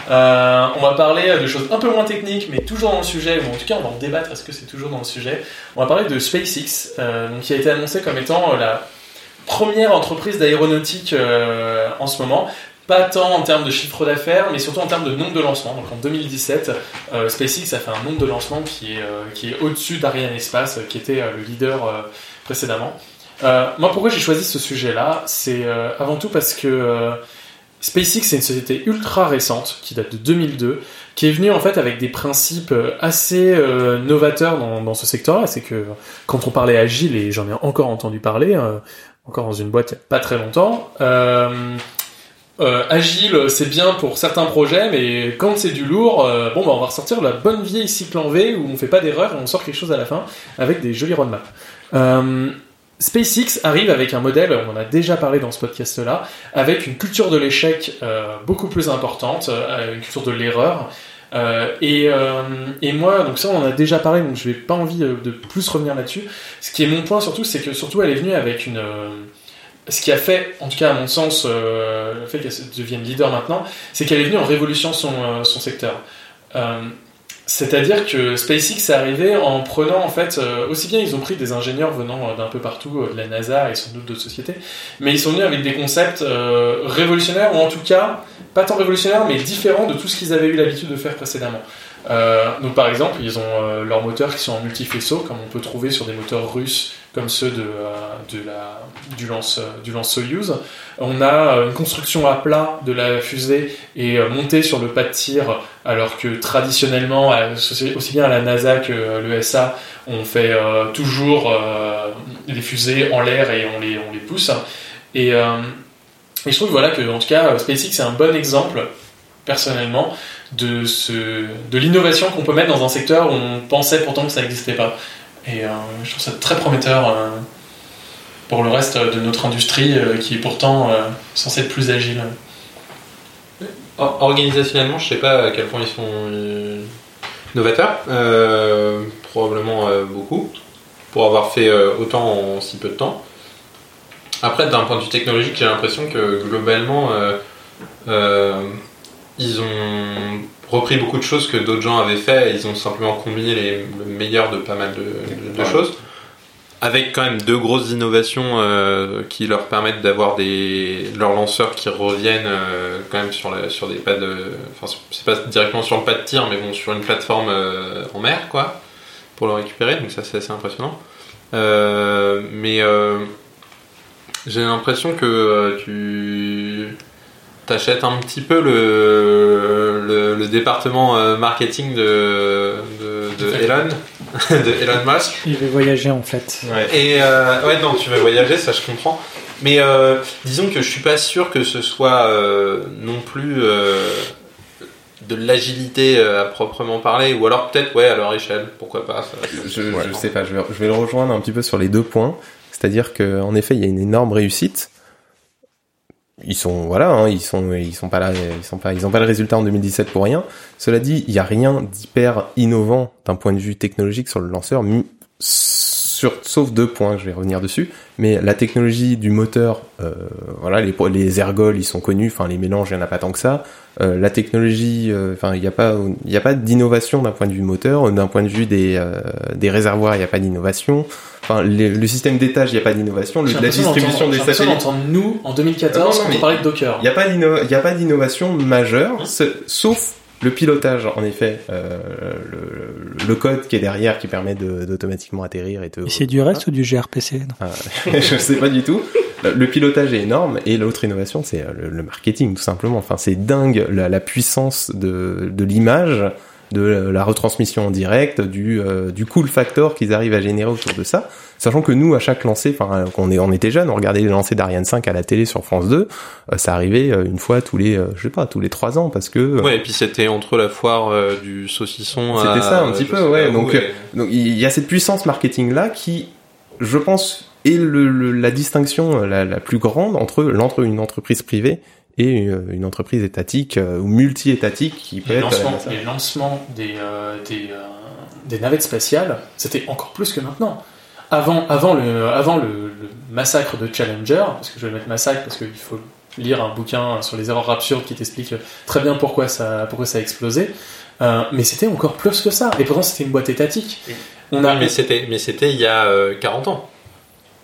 Euh, on va parler de choses un peu moins techniques, mais toujours dans le sujet, ou en tout cas, on va en débattre. Est-ce que c'est toujours dans le sujet? On va parler de SpaceX, euh, donc, qui a été annoncé comme étant la première entreprise d'aéronautique en ce moment. Pas tant en termes de chiffre d'affaires, mais surtout en termes de nombre de lancements. Donc en 2017, euh, SpaceX a fait un nombre de lancements qui est, euh, qui est au-dessus d'Ariane Espace, qui était le leader précédemment. Euh, moi, pourquoi j'ai choisi ce sujet-là C'est euh, avant tout parce que euh, SpaceX, c'est une société ultra récente, qui date de 2002, qui est venue en fait avec des principes assez novateurs dans, ce secteur-là. C'est que quand on parlait agile, et j'en ai encore entendu parler, encore dans une boîte il n'y a pas très longtemps, agile, c'est bien pour certains projets, mais quand c'est du lourd, bon, bah, on va ressortir la bonne vieille cycle en V où on fait pas d'erreur, on sort quelque chose à la fin avec des jolis roadmaps. Euh, SpaceX arrive avec un modèle, on en a déjà parlé dans ce podcast-là, avec une culture de l'échec euh, beaucoup plus importante, euh, une culture de l'erreur. Euh, et, moi, donc ça on en a déjà parlé, donc je n'ai pas envie de plus revenir là-dessus. Ce qui est mon point surtout, c'est que surtout elle est venue avec une... ce qui a fait, en tout cas à mon sens, le fait qu'elle devienne leader maintenant, c'est qu'elle est venue en révolution son secteur. C'est-à-dire que SpaceX est arrivé en prenant en fait euh, aussi bien ils ont pris des ingénieurs venant euh, d'un peu partout euh, de la NASA et sans doute d'autres sociétés, mais ils sont venus avec des concepts révolutionnaires ou en tout cas pas tant révolutionnaires mais différents de tout ce qu'ils avaient eu l'habitude de faire précédemment. Donc par exemple ils ont leurs moteurs qui sont en multifaisceau comme on peut trouver sur des moteurs russes comme ceux de, euh, du lance euh, du lance Soyuz. On a euh, une construction à plat de la fusée et montée sur le pas de tir alors que traditionnellement, aussi bien à la NASA que l'ESA, on fait toujours les fusées en l'air et on les, on les pousse. Et, et je trouve voilà, que, en tout cas, SpaceX est un bon exemple, personnellement, de, de l'innovation qu'on peut mettre dans un secteur où on pensait pourtant que ça n'existait pas. Et euh, je trouve ça très prometteur euh, pour le reste de notre industrie euh, qui est pourtant euh, censée être plus agile. Or- Organisationnellement, je sais pas à quel point ils sont euh, novateurs. Euh, probablement euh, beaucoup. Pour avoir fait euh, autant en si peu de temps. Après, d'un point de vue technologique, j'ai l'impression que globalement, euh, euh, ils ont repris beaucoup de choses que d'autres gens avaient fait. et Ils ont simplement combiné les, le meilleur de pas mal de, de- de Ouais. choses. Avec quand même deux grosses innovations euh, qui leur permettent d'avoir des leurs lanceurs qui reviennent euh, quand même sur la, sur des pas de enfin c'est pas directement sur le pas de tir mais bon sur une plateforme euh, en mer quoi pour le récupérer donc ça c'est assez impressionnant mais j'ai l'impression que tu t'achètes un petit peu le, le, le département euh, marketing de, de, de Elon de Elon Musk Il veut voyager en fait. Ouais. et euh, ouais, non, tu veux voyager, ça je comprends. Mais euh, disons que je suis pas sûr que ce soit euh, non plus euh, de l'agilité à proprement parler, ou alors peut-être ouais à leur échelle, pourquoi pas. Ça, Je, je sais pas, je vais, je vais le rejoindre un petit peu sur les deux points. C'est-à-dire que en effet, il y a une énorme réussite. Ils sont voilà, hein, ils sont ils sont pas là, ils sont pas ils ont pas le résultat en 2017 pour rien. Cela dit, il y a rien d'hyper innovant d'un point de vue technologique sur le lanceur, sur, sauf deux points, je vais revenir dessus. Mais la technologie du moteur, euh, voilà, les les ergols, ils sont connus. Enfin, les mélanges, il y en a pas tant que ça. Euh, la technologie, euh, enfin, il n'y a pas, il y a pas d'innovation d'un point de vue moteur, d'un point de vue des des réservoirs, il n'y a pas d'innovation. Enfin, les- le système d'étage, il n'y a pas d'innovation. La distribution des satellites, nous en 2014 Ah non, non, quand on parlait de Docker. il n'y a pas d'innovation majeure, ce- sauf le pilotage, en effet, euh, le, le code qui est derrière qui permet d'automatiquement atterrir et. Et c'est du reste ou du gRPC non Ah, je sais pas du tout. Le le pilotage est énorme et l'autre innovation c'est euh, le, le marketing tout simplement. Enfin c'est dingue la, la puissance de, de l'image, de la retransmission en direct, du, euh, du cool factor qu'ils arrivent à générer autour de ça. Sachant que nous à chaque lancée, enfin euh, quand on, est, on était jeunes, on regardait les lancers d'Ariane 5 à la télé sur France 2, euh, ça arrivait euh, une fois tous les, euh, je sais pas, tous les trois ans parce que euh, Ouais, et puis c'était entre la foire euh, du saucisson. C'était ça, un petit peu, ouais, donc, et- Donc il y a cette puissance marketing là qui, je pense, est le, le- la distinction la, la plus grande entre l'entre une entreprise privée et une, une entreprise étatique euh, ou multi-étatique qui peut Les être. lancements, euh, les lancements des, euh, des, euh, des navettes spatiales, c'était encore plus que maintenant. Avant, avant, le, avant le, le massacre de Challenger, parce que je vais mettre massacre parce qu'il faut lire un bouquin sur les erreurs absurdes qui t'explique très bien pourquoi ça, pourquoi ça a explosé. Euh, mais c'était encore plus que ça. Et pourtant, c'était une boîte étatique. On a, mais c'était, mais c'était il y a euh, 40 ans.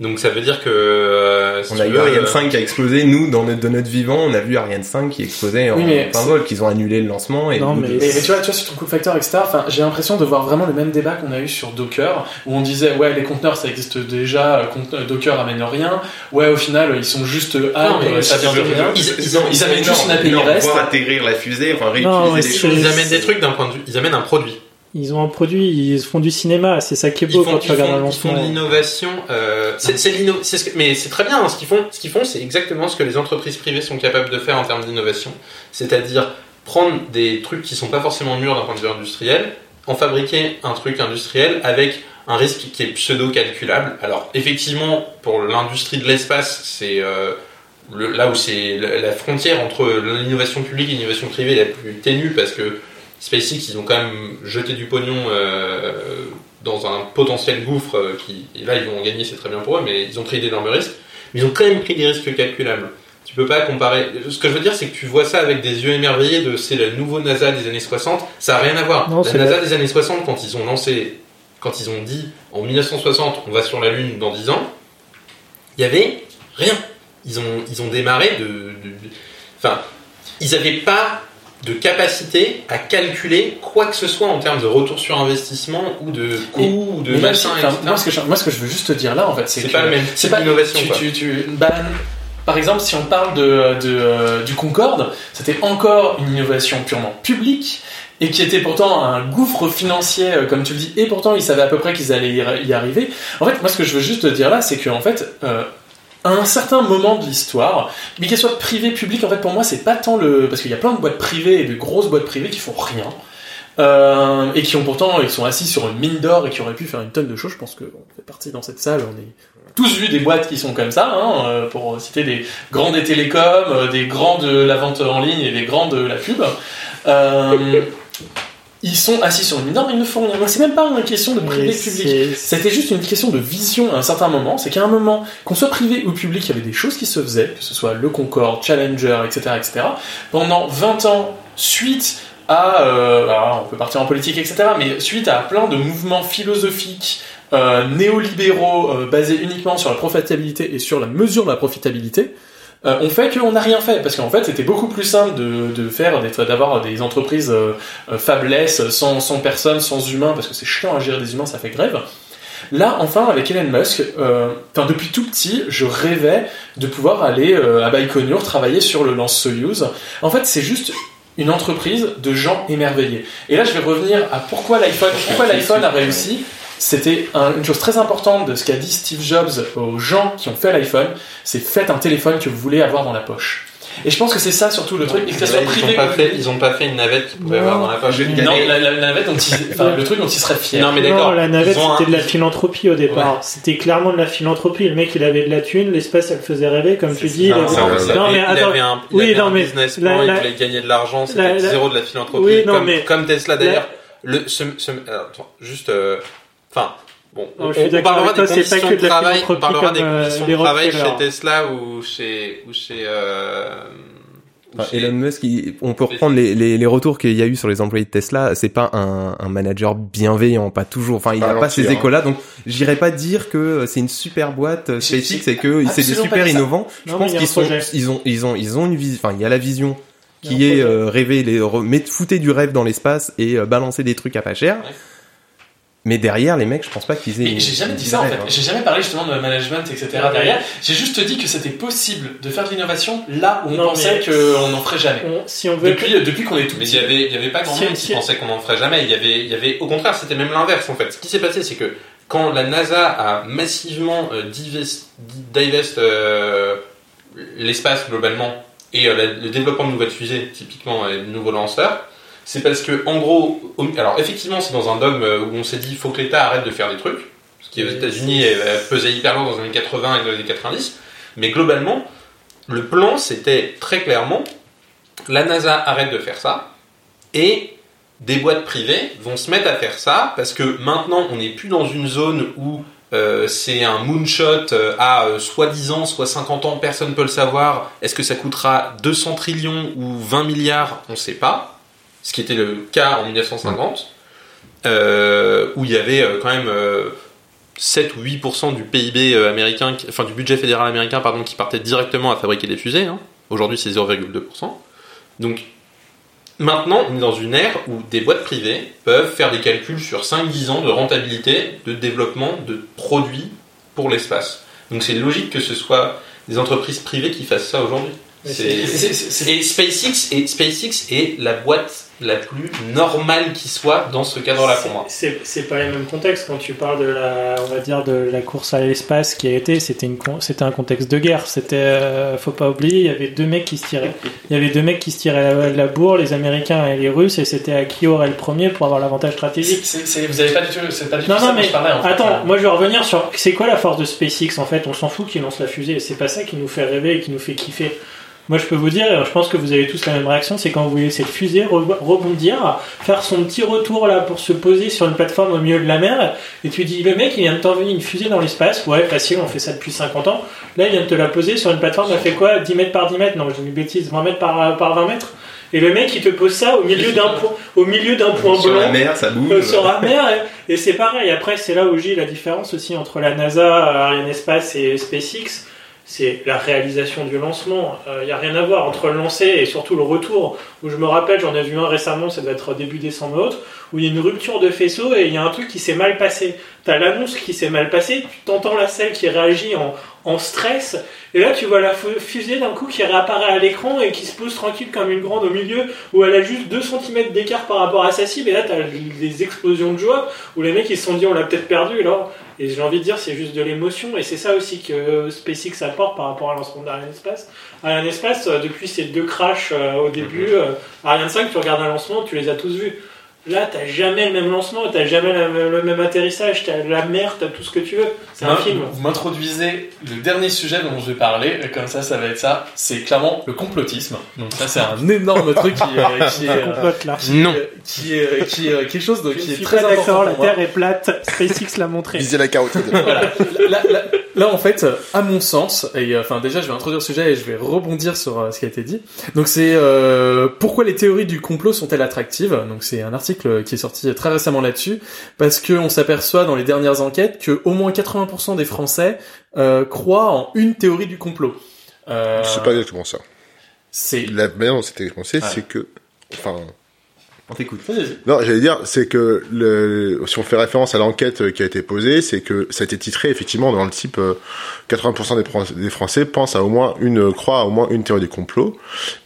Donc ça veut dire que. euh, si on a eu veux, Ariane euh, 5 qui a explosé. Nous, dans notre, de notre vivant, on a vu Ariane 5 qui explosait en Oui, plein vol, qu'ils ont annulé le lancement. Et Non, mais- de- Et, et tu vois, tu vois, sur ton coup factor, etc. Enfin, j'ai l'impression de voir vraiment le même débat qu'on a eu sur Docker, où on disait ouais, les conteneurs ça existe déjà, euh, Docker amène rien. Ouais, au final, ils sont juste Non, mais euh, ça vient de rien. ils- ils ont- ils amènent juste une API énorme, REST. pouvoir atterrir la fusée, enfin réutiliser Non, ouais, des c'est- choses. Ils amènent des trucs d'un point de vue. Ils amènent un produit. Ils ont un produit, ils font du cinéma, c'est ça qui est beau font, quand tu regardes un font- ils font de l'innovation. Euh, c'est, c'est l'inno- c'est ce que- mais c'est très bien. hein, ce qu'ils font, ce qu'ils font, c'est exactement ce que les entreprises privées sont capables de faire en termes d'innovation. C'est-à-dire prendre des trucs qui sont pas forcément mûrs d'un point de vue industriel, en fabriquer un truc industriel avec un risque qui est pseudo calculable. Alors effectivement, pour l'industrie de l'espace, c'est euh, le- là où c'est la frontière entre l'innovation publique et l'innovation privée la plus ténue parce que SpaceX, ils ont quand même jeté du pognon euh, dans un potentiel gouffre euh, qui, et là ils vont en gagner, c'est très bien pour eux, mais ils ont pris d'énormes risques. Mais ils ont quand même pris des risques calculables. Tu peux pas comparer. Ce que je veux dire, c'est que tu vois ça avec des yeux émerveillés de c'est le nouveau NASA des années 60. Ça a rien à voir. Non, la NASA des années 60, quand ils ont lancé, quand ils ont dit en 1960, on va sur la Lune dans 10 ans, il y avait rien. Ils ont, ils ont démarré de- enfin, ils n'avaient pas de capacité à calculer quoi que ce soit en termes de retour sur investissement ou de coût ou de machin, enfin, etc. moi, ce que je, moi, ce que je veux juste te dire là, en fait, c'est C'est que pas le même c'est pas bah, par exemple, si on parle de, de, euh, du Concorde, c'était encore une innovation purement publique et qui était pourtant un gouffre financier, euh, comme tu le dis, et pourtant ils savaient à peu près qu'ils allaient y arriver. En fait, moi, ce que je veux juste te dire là, c'est qu'en fait, euh, à un certain moment de l'histoire, mais qu'elle soit privée, publique, en fait, pour moi, c'est pas tant le. Parce qu'il y a plein de boîtes privées et de grosses boîtes privées qui font rien. Euh, et qui ont pourtant, ils sont assis sur une mine d'or et qui auraient pu faire une tonne de choses. Je pense qu'on fait partie dans cette salle, on est tous vu des boîtes qui sont comme ça, hein, euh, pour citer des grands des télécoms, euh, des grands de la vente en ligne et des grands de la pub. Euh, ils sont assis sur une mais ils ne font rien. C'est même pas une question de privé public. C'était juste une question de vision à un certain moment. C'est qu'à un moment, qu'on soit privé ou public, il y avait des choses qui se faisaient, que ce soit le Concorde, Challenger, etc., etc. Pendant 20 ans, suite à, euh, alors on peut partir en politique, etc., mais suite à plein de mouvements philosophiques euh, néolibéraux euh, basés uniquement sur la profitabilité et sur la mesure de la profitabilité, euh, on fait qu'on n'a rien fait parce qu'en fait c'était beaucoup plus simple de, de faire d'avoir des entreprises euh, euh, sans, sans personnes sans humains parce que c'est chiant à gérer des humains ça fait grève. Là enfin avec Elon Musk euh, depuis tout petit je rêvais de pouvoir aller euh, à Baïkonur travailler sur le lance Soyuz. En fait c'est juste une entreprise de gens émerveillés. Et là je vais revenir à pourquoi l'iPhone pourquoi l'iPhone a réussi c'était un- une chose très importante de ce qu'a dit Steve Jobs aux gens qui ont fait l'iPhone, c'est faites un téléphone que vous voulez avoir dans la poche. Et je pense que c'est ça surtout le truc, et que ça soit ils privé. ont pas fait, ils ont pas fait une navette qu'ils pouvaient Non. avoir dans la poche. Non, la, la- la navette dont ils, enfin, le truc dont ils seraient fiers. Non, mais d'accord. la navette, ont un- c'était de la philanthropie au départ. C'était clairement de la philanthropie. Le mec, il avait de la thune, l'espace, elle le faisait rêver, comme tu dis. il Non, mais il attends. avait un, il Oui, avait non, un mais business la- plan, la- il voulait gagner de l'argent, la- c'était la- zéro de la philanthropie, comme, Tesla d'ailleurs. Le, ce, ce, alors, attends, juste, euh, enfin, bon, Non, on, je suis on parlera toi, des pas que de de travail, on parlera des euh, conditions de travail chez Tesla ou chez, ou chez, euh, ou Enfin, chez- Elon Musk, il- on peut reprendre les, les, les retours qu'il y a eu sur les employés de Tesla. C'est pas un, un manager bienveillant, pas toujours. Enfin, il n'a pas ces hein. échos-là, donc j'irais pas dire que c'est une super boîte SpaceX et que c'est des super innovants. Je Non, pense qu'ils sont, ils ont, ils ont, ils ont une vision. Enfin, il y a la vision qui est euh, rêver, les re- mettre, fouter du rêve dans l'espace et euh, balancer des trucs à pas cher. Ouais. Mais derrière, les mecs, je pense pas qu'ils aient. Et j'ai jamais dit ça en fait. hein. J'ai jamais parlé justement de management, etc. derrière. J'ai juste dit que c'était possible de faire de l'innovation là où on Non, pensait qu'on n'en ferait jamais. On- si on veut. Depuis, depuis qu'on est tout Mais il y avait, il y avait pas grand Si- monde qui si- pensait qu'on en ferait jamais. Il y avait, il y avait, au contraire, c'était même l'inverse en fait. Ce qui s'est passé, c'est que quand la NASA a massivement euh, divest, divest, euh, l'espace globalement et euh, la- le développement de nouvelles fusées, typiquement et de nouveaux lanceurs, c'est parce que en gros, alors effectivement, c'est dans un dogme euh, où on s'est dit, il faut que l'État arrête de faire des trucs, ce qui aux États-Unis pesait hyper lourd dans les années 80 et dans les années 90. Mais globalement, le plan, c'était très clairement la NASA arrête de faire ça et des boîtes privées vont se mettre à faire ça parce que maintenant on n'est plus dans une zone où euh, c'est un moonshot euh, à euh, soit 10 ans, soit 50 ans, personne ne peut le savoir. Est-ce que ça coûtera 200 trillions ou 20 milliards On ne sait pas. Ce qui était le cas en 1950, euh, où il y avait euh, quand même euh, 7 ou 8% du PIB euh, américain, enfin du budget fédéral américain, pardon, qui partait directement à fabriquer des fusées. hein. Aujourd'hui, c'est 0,2%. Donc, maintenant, on est dans une ère où des boîtes privées peuvent faire des calculs sur 5-10 ans de rentabilité, de développement de produits pour l'espace. Donc, c'est logique que ce soit des entreprises privées qui fassent ça aujourd'hui. Et SpaceX est, SpaceX est la boîte la plus normale qui soit dans ce cadre-là pour moi. C'est pas les mêmes contextes quand tu parles de la, on va dire de la course à l'espace qui a été, c'était une, con- c'était un contexte de guerre. C'était, euh, faut pas oublier, il y avait deux mecs qui se tiraient, il y avait deux mecs qui se tiraient la, la bourre, les Américains et les Russes, et c'était à qui aurait le premier pour avoir l'avantage stratégique. c'est- vous avez pas du tout, c'est pas du tout Non, ça non, dont mais je parlais en fait. attends, moi je vais revenir sur c'est quoi la force de SpaceX en fait? On s'en fout qu'ils lancent la fusée, c'est pas ça qui nous fait rêver et qui nous fait kiffer. Moi je peux vous dire, je pense que vous avez tous la même réaction, c'est quand vous voyez cette fusée re- rebondir, faire son petit retour là pour se poser sur une plateforme au milieu de la mer, et tu dis le mec il vient de t'envoyer une fusée dans l'espace, ouais facile, on fait ça depuis 50 ans, là il vient de te la poser sur une plateforme, elle fait quoi? 10 mètres par 10 mètres? Non, je dis une bêtise, 20 mètres par, par 20 mètres. Et le mec il te pose ça au milieu d'un point, au milieu d'un point Sur blanc. la mer, ça bouge. Euh, sur la mer et, et c'est pareil. Après c'est là où j'ai la différence aussi entre la NASA Ariane Espace et SpaceX c'est la réalisation du lancement. Il n'y a rien à voir entre le lancer et surtout le retour. Où je me rappelle j'en ai vu un récemment ça doit être début décembre autre où il y a une rupture de faisceau et il y a un truc qui s'est mal passé. T'as l'annonce qui s'est mal passée tu t'entends la selle qui réagit en, en stress et là tu vois la fu- fusée d'un coup qui réapparaît à l'écran et qui se pose tranquille comme une grande au milieu où elle a juste 2 cm d'écart par rapport à sa cible et là t'as des explosions de joie où les mecs ils se sont dit on l'a peut-être perdu et et j'ai envie de dire c'est juste de l'émotion et c'est ça aussi que SpaceX apporte par rapport à lancement d'Ariane Espace Ariane Espace euh, depuis ces deux crashs euh, au début euh, Ariane 5 tu regardes un lancement tu les as tous vus là t'as jamais le même lancement t'as jamais la- le même atterrissage t'as la mer t'as tout ce que tu veux c'est un film Vous m'introduisez le dernier sujet dont je vais parler, et comme ça, ça va être ça. C'est clairement le complotisme. Donc ça, c'est un énorme truc qui, est- qui est, euh, complote là qui, Non. est- qui est, qui est quelque chose de, je qui est suis très important d'accord la. Terre est plate SpaceX l'a montré Viser la carotide. Voilà. Là, là- là, en fait, à mon sens, et euh, enfin déjà, je vais introduire le sujet et je vais rebondir sur euh, ce qui a été dit. Donc c'est euh, pourquoi les théories du complot sont-elles attractives? Donc c'est un article qui est sorti très récemment là-dessus, parce que on s'aperçoit dans les dernières enquêtes que au moins 80% des Français euh, croient en une théorie du complot. Euh, C'est pas exactement ça. c'est La manière dont c'était pensé, Ouais. c'est que, enfin, On t'écoute. Vas-y. Non, j'allais dire, c'est que le, si on fait référence à l'enquête euh, qui a été posée, c'est que ça a été titré effectivement dans le type euh, 80% des, Fran- des Français pensent à au moins une, croient à au moins une théorie du complot,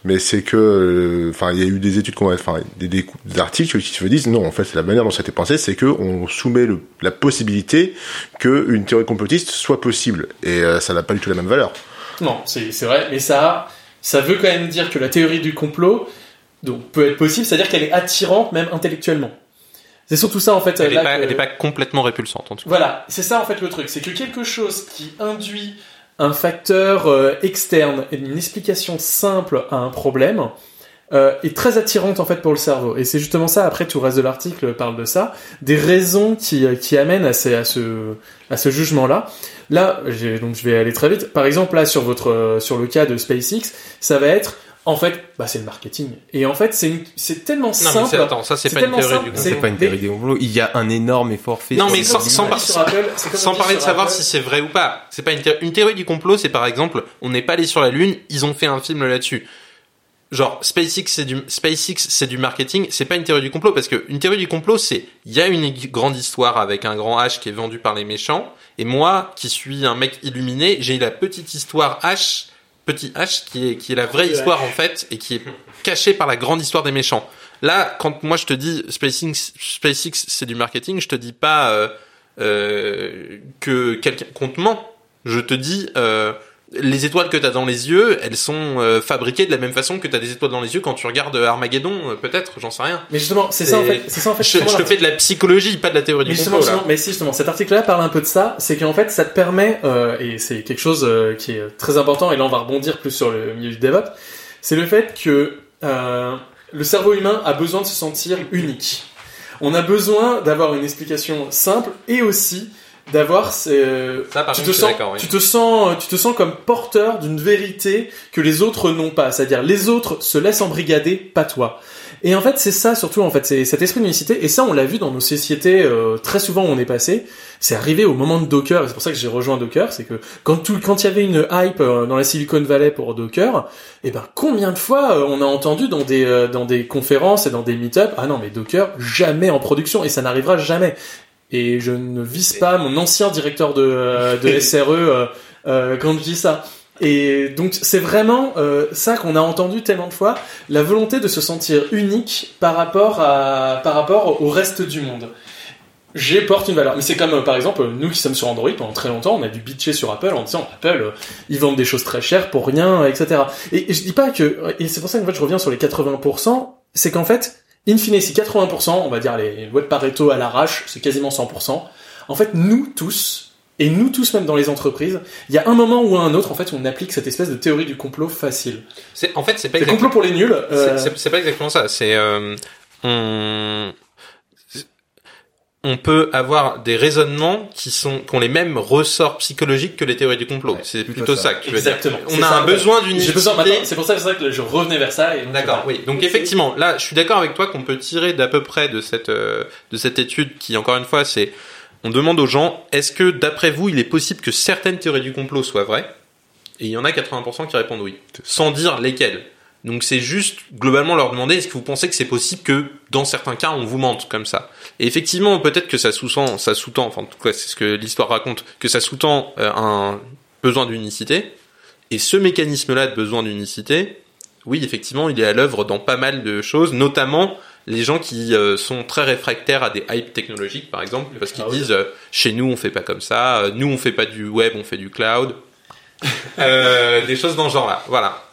mais c'est que, euh, enfin, il y a eu des études, enfin, des, des, des articles qui se disent non, en fait, c'est la manière dont ça a été pensé, c'est que on soumet le, la possibilité que une théorie complotiste soit possible, et euh, ça n'a pas du tout la même valeur. Non, c'est c'est vrai, mais ça, ça veut quand même dire que la théorie du complot donc, peut être possible, c'est-à-dire qu'elle est attirante même intellectuellement. C'est surtout ça en fait. Elle là est pas, que- complètement répulsante en tout cas. Voilà, c'est ça en fait le truc, c'est que quelque chose qui induit un facteur euh, externe et une explication simple à un problème euh, est très attirante en fait pour le cerveau. Et c'est justement ça, après tout le reste de l'article parle de ça, des raisons qui, euh, qui amènent à, ces- à ce, à ce jugement-là. Là, j'ai- donc je vais aller très vite. Par exemple, là sur votre, sur le cas de SpaceX, ça va être en fait, bah, c'est le marketing. Et en fait, c'est une- c'est tellement Non, mais simple. c'est, attends, ça c'est C'est pas une théorie simple, du complot. C'est pas une théorie des complots. Il y a un énorme effort fait. Non, mais sans- par- Apple, parler de savoir Apple. si c'est vrai ou pas. C'est pas une, thé- une théorie du complot, c'est par exemple, on n'est pas allé sur la Lune, ils ont fait un film là-dessus. Genre, SpaceX c'est du, SpaceX c'est du marketing, c'est pas une théorie du complot parce que une théorie du complot c'est, il y a une grande histoire avec un grand H qui est vendu par les méchants et moi qui suis un mec illuminé, j'ai la petite histoire H, petit H qui est, qui est la vraie histoire en fait et qui est cachée par la grande histoire des méchants. Là, quand moi je te dis SpaceX, SpaceX c'est du marketing, je te dis pas euh, euh, que quelqu'un qu'on te ment. Je te dis euh, les étoiles que t'as dans les yeux, elles sont euh, fabriquées de la même façon que t'as des étoiles dans les yeux quand tu regardes Armageddon, euh, peut-être, j'en sais rien. Mais justement, c'est ça en fait. C'est ça en fait. Je, te fais de la psychologie, pas de la théorie Mais du justement, complot. là. justement, mais si justement, cet article-là parle un peu de ça, c'est qu'en fait, ça te permet, euh, et c'est quelque chose euh, qui est très important, et là on va rebondir plus sur le milieu du DevOps, c'est le fait que euh, le cerveau humain a besoin de se sentir unique. On a besoin d'avoir une explication simple et aussi d'avoir par tu te sens, oui. tu te sens, tu te sens comme porteur d'une vérité que les autres n'ont pas. C'est-à-dire, les autres se laissent embrigader, pas toi. Et en fait, c'est ça surtout. En fait, c'est cet esprit d'unicité. Et ça, on l'a vu dans nos sociétés euh, très souvent où on est passé. C'est arrivé au moment de Docker. C'est pour ça que j'ai rejoint Docker. C'est que quand tout, quand il y avait une hype euh, dans la Silicon Valley pour Docker, eh ben combien de fois euh, on a entendu dans des euh, dans des conférences et dans des meet-up, ah non mais Docker jamais en production et ça n'arrivera jamais. Et je ne vise pas mon ancien directeur de, euh, de SRE euh, euh, quand je dis ça. Et donc c'est vraiment euh, ça qu'on a entendu tellement de fois, la volonté de se sentir unique par rapport à par rapport au reste du monde. J'ai porte une valeur. Mais c'est comme euh, par exemple nous qui sommes sur Android pendant très longtemps, on a dû bitcher sur Apple en disant Apple euh, ils vendent des choses très chères pour rien, etc. Et, et je dis pas que et c'est pour ça qu'en fait je reviens sur les 80%, c'est qu'en fait in fine si 80%, on va dire les lois de Pareto à l'arrache, c'est quasiment 100%. En fait nous tous et nous tous même dans les entreprises, il y a un moment ou un autre en fait on applique cette espèce de théorie du complot facile. C'est, en fait, c'est pas C'est exactement, complot pour les nuls. euh, c'est, c'est- c'est pas exactement ça. C'est, euh, on, on peut avoir des raisonnements qui sont, qui ont les mêmes ressorts psychologiques que les théories du complot. Ouais, c'est plutôt ça. ça. que tu veux dire. Exactement. On C'est a ça, un besoin d'une J'ai besoin unicité. maintenant. C'est pour ça, c'est que je revenais vers ça. D'accord, oui. Donc effectivement, là, je suis d'accord avec toi qu'on peut tirer d'à peu près de cette euh, de cette étude qui, encore une fois, c'est on demande aux gens est-ce que d'après vous, il est possible que certaines théories du complot soient vraies? Et il y en a 80% qui répondent oui, sans dire lesquelles. Donc c'est juste globalement leur demander est-ce que vous pensez que c'est possible que dans certains cas on vous mente comme ça? Et effectivement peut-être que ça sous-tend, ça sous-tend, enfin en tout cas c'est ce que l'histoire raconte, que ça sous-tend euh, un besoin d'unicité. Et ce mécanisme-là de besoin d'unicité, oui, effectivement, il est à l'œuvre dans pas mal de choses, notamment les gens qui euh, sont très réfractaires à des hypes technologiques, par exemple, parce qu'ils cloud. disent euh, chez nous on fait pas comme ça, nous on fait pas du web, on fait du cloud, des choses dans ce genre-là. Voilà.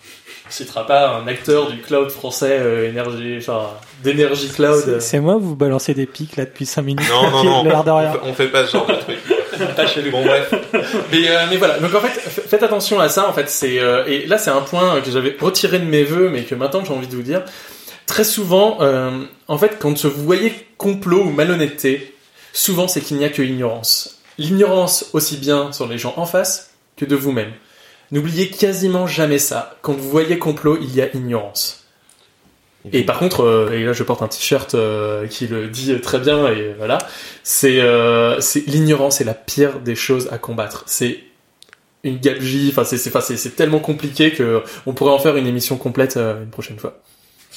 On citera pas un acteur du cloud français, euh, énergie, enfin, d'énergie cloud. C'est- moi, vous balancez des pics là depuis 5 minutes. Non, non, non. On rien. fait, on fait pas ce genre de truc. Pas chez nous. Bon bref. Mais, euh, mais voilà. Donc en fait, faites attention à ça. En fait, c'est euh, et là c'est un point que j'avais retiré de mes vœux, mais que maintenant j'ai envie de vous dire. Très souvent, euh, en fait, quand vous voyez complot ou malhonnêteté, souvent c'est qu'il n'y a que ignorance. L'ignorance aussi bien sur les gens en face que de vous-même. N'oubliez quasiment jamais ça. Quand vous voyez complot, il y a ignorance. Et par contre, euh, et là je porte un t-shirt euh, qui le dit très bien, et voilà, c'est euh, c'est l'ignorance est la pire des choses à combattre. C'est une gabegie, enfin c'est tellement compliqué que on pourrait en faire une émission complète une prochaine fois.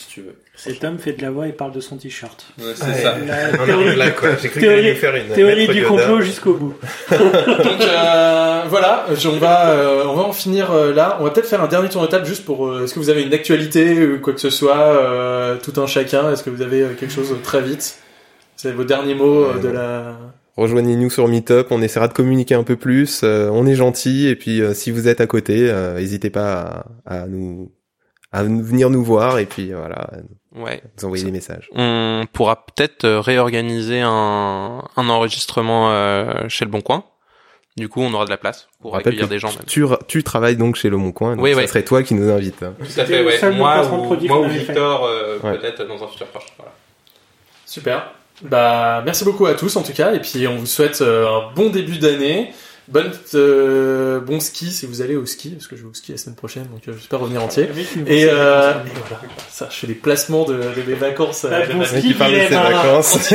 Si tu veux. Cet homme fait de la voix et parle de son t-shirt. c'est Ouais. ça. La Non, théorie, non, là, quoi. J'ai cru théorie- allait nous faire une théorie du complot jusqu'au bout. Donc euh, voilà, je- on va euh, on va en finir euh, là. On va peut-être faire un dernier tour de table juste pour. euh, Est-ce que vous avez une actualité ou quoi que ce soit, euh, tout un chacun? Est-ce que vous avez euh, quelque chose euh, très vite? C'est vos derniers mots euh, de la. Rejoignez-nous sur Meetup, on essaiera de communiquer un peu plus, euh, on est gentil et puis euh, si vous êtes à côté, euh, n'hésitez pas à, à nous à venir nous voir et puis voilà, Ouais. nous envoyer des messages. On pourra peut-être euh, réorganiser un, un enregistrement euh, chez le Bon Coin. Du coup, on aura de la place pour accueillir des gens. Même. Tu, tu travailles donc chez Le Bon Coin, donc Oui, ça oui. serait toi qui nous invites. hein. Tout à fait, ouais. Moi ou, moi ou. Victor, euh, Ouais. peut-être dans un futur proche. Voilà. Super. Bah merci beaucoup à tous en tout cas et puis on vous souhaite euh, un bon début d'année. Bonne euh, bon ski si vous allez au ski parce que je vais au ski la semaine prochaine donc euh, j'espère revenir entier. Et euh, voilà, ça, je fais des placements de, de mes vacances. Ah, de bon ma- ski, Qui parle de ses Guilhem, vacances.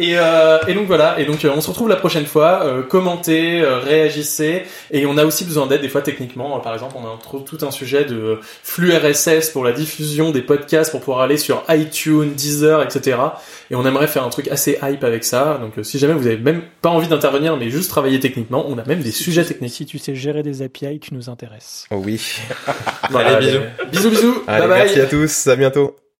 et, euh, et donc voilà, et donc euh, on se retrouve la prochaine fois. Euh, commentez, euh, réagissez, et on a aussi besoin d'aide des fois techniquement. Euh, par exemple, on a tout un sujet de flux RSS pour la diffusion des podcasts pour pouvoir aller sur iTunes, Deezer, etc. Et on aimerait faire un truc assez hype avec ça. Donc euh, si jamais vous avez même pas envie d'intervenir, mais juste travailler techniquement, on a même des sujets techniques. Si tu sais gérer des API, tu nous intéresses. Oh oui. Voilà, Allez, bisous. bisous, bisous. Allez, bye bye. merci à tous, à bientôt.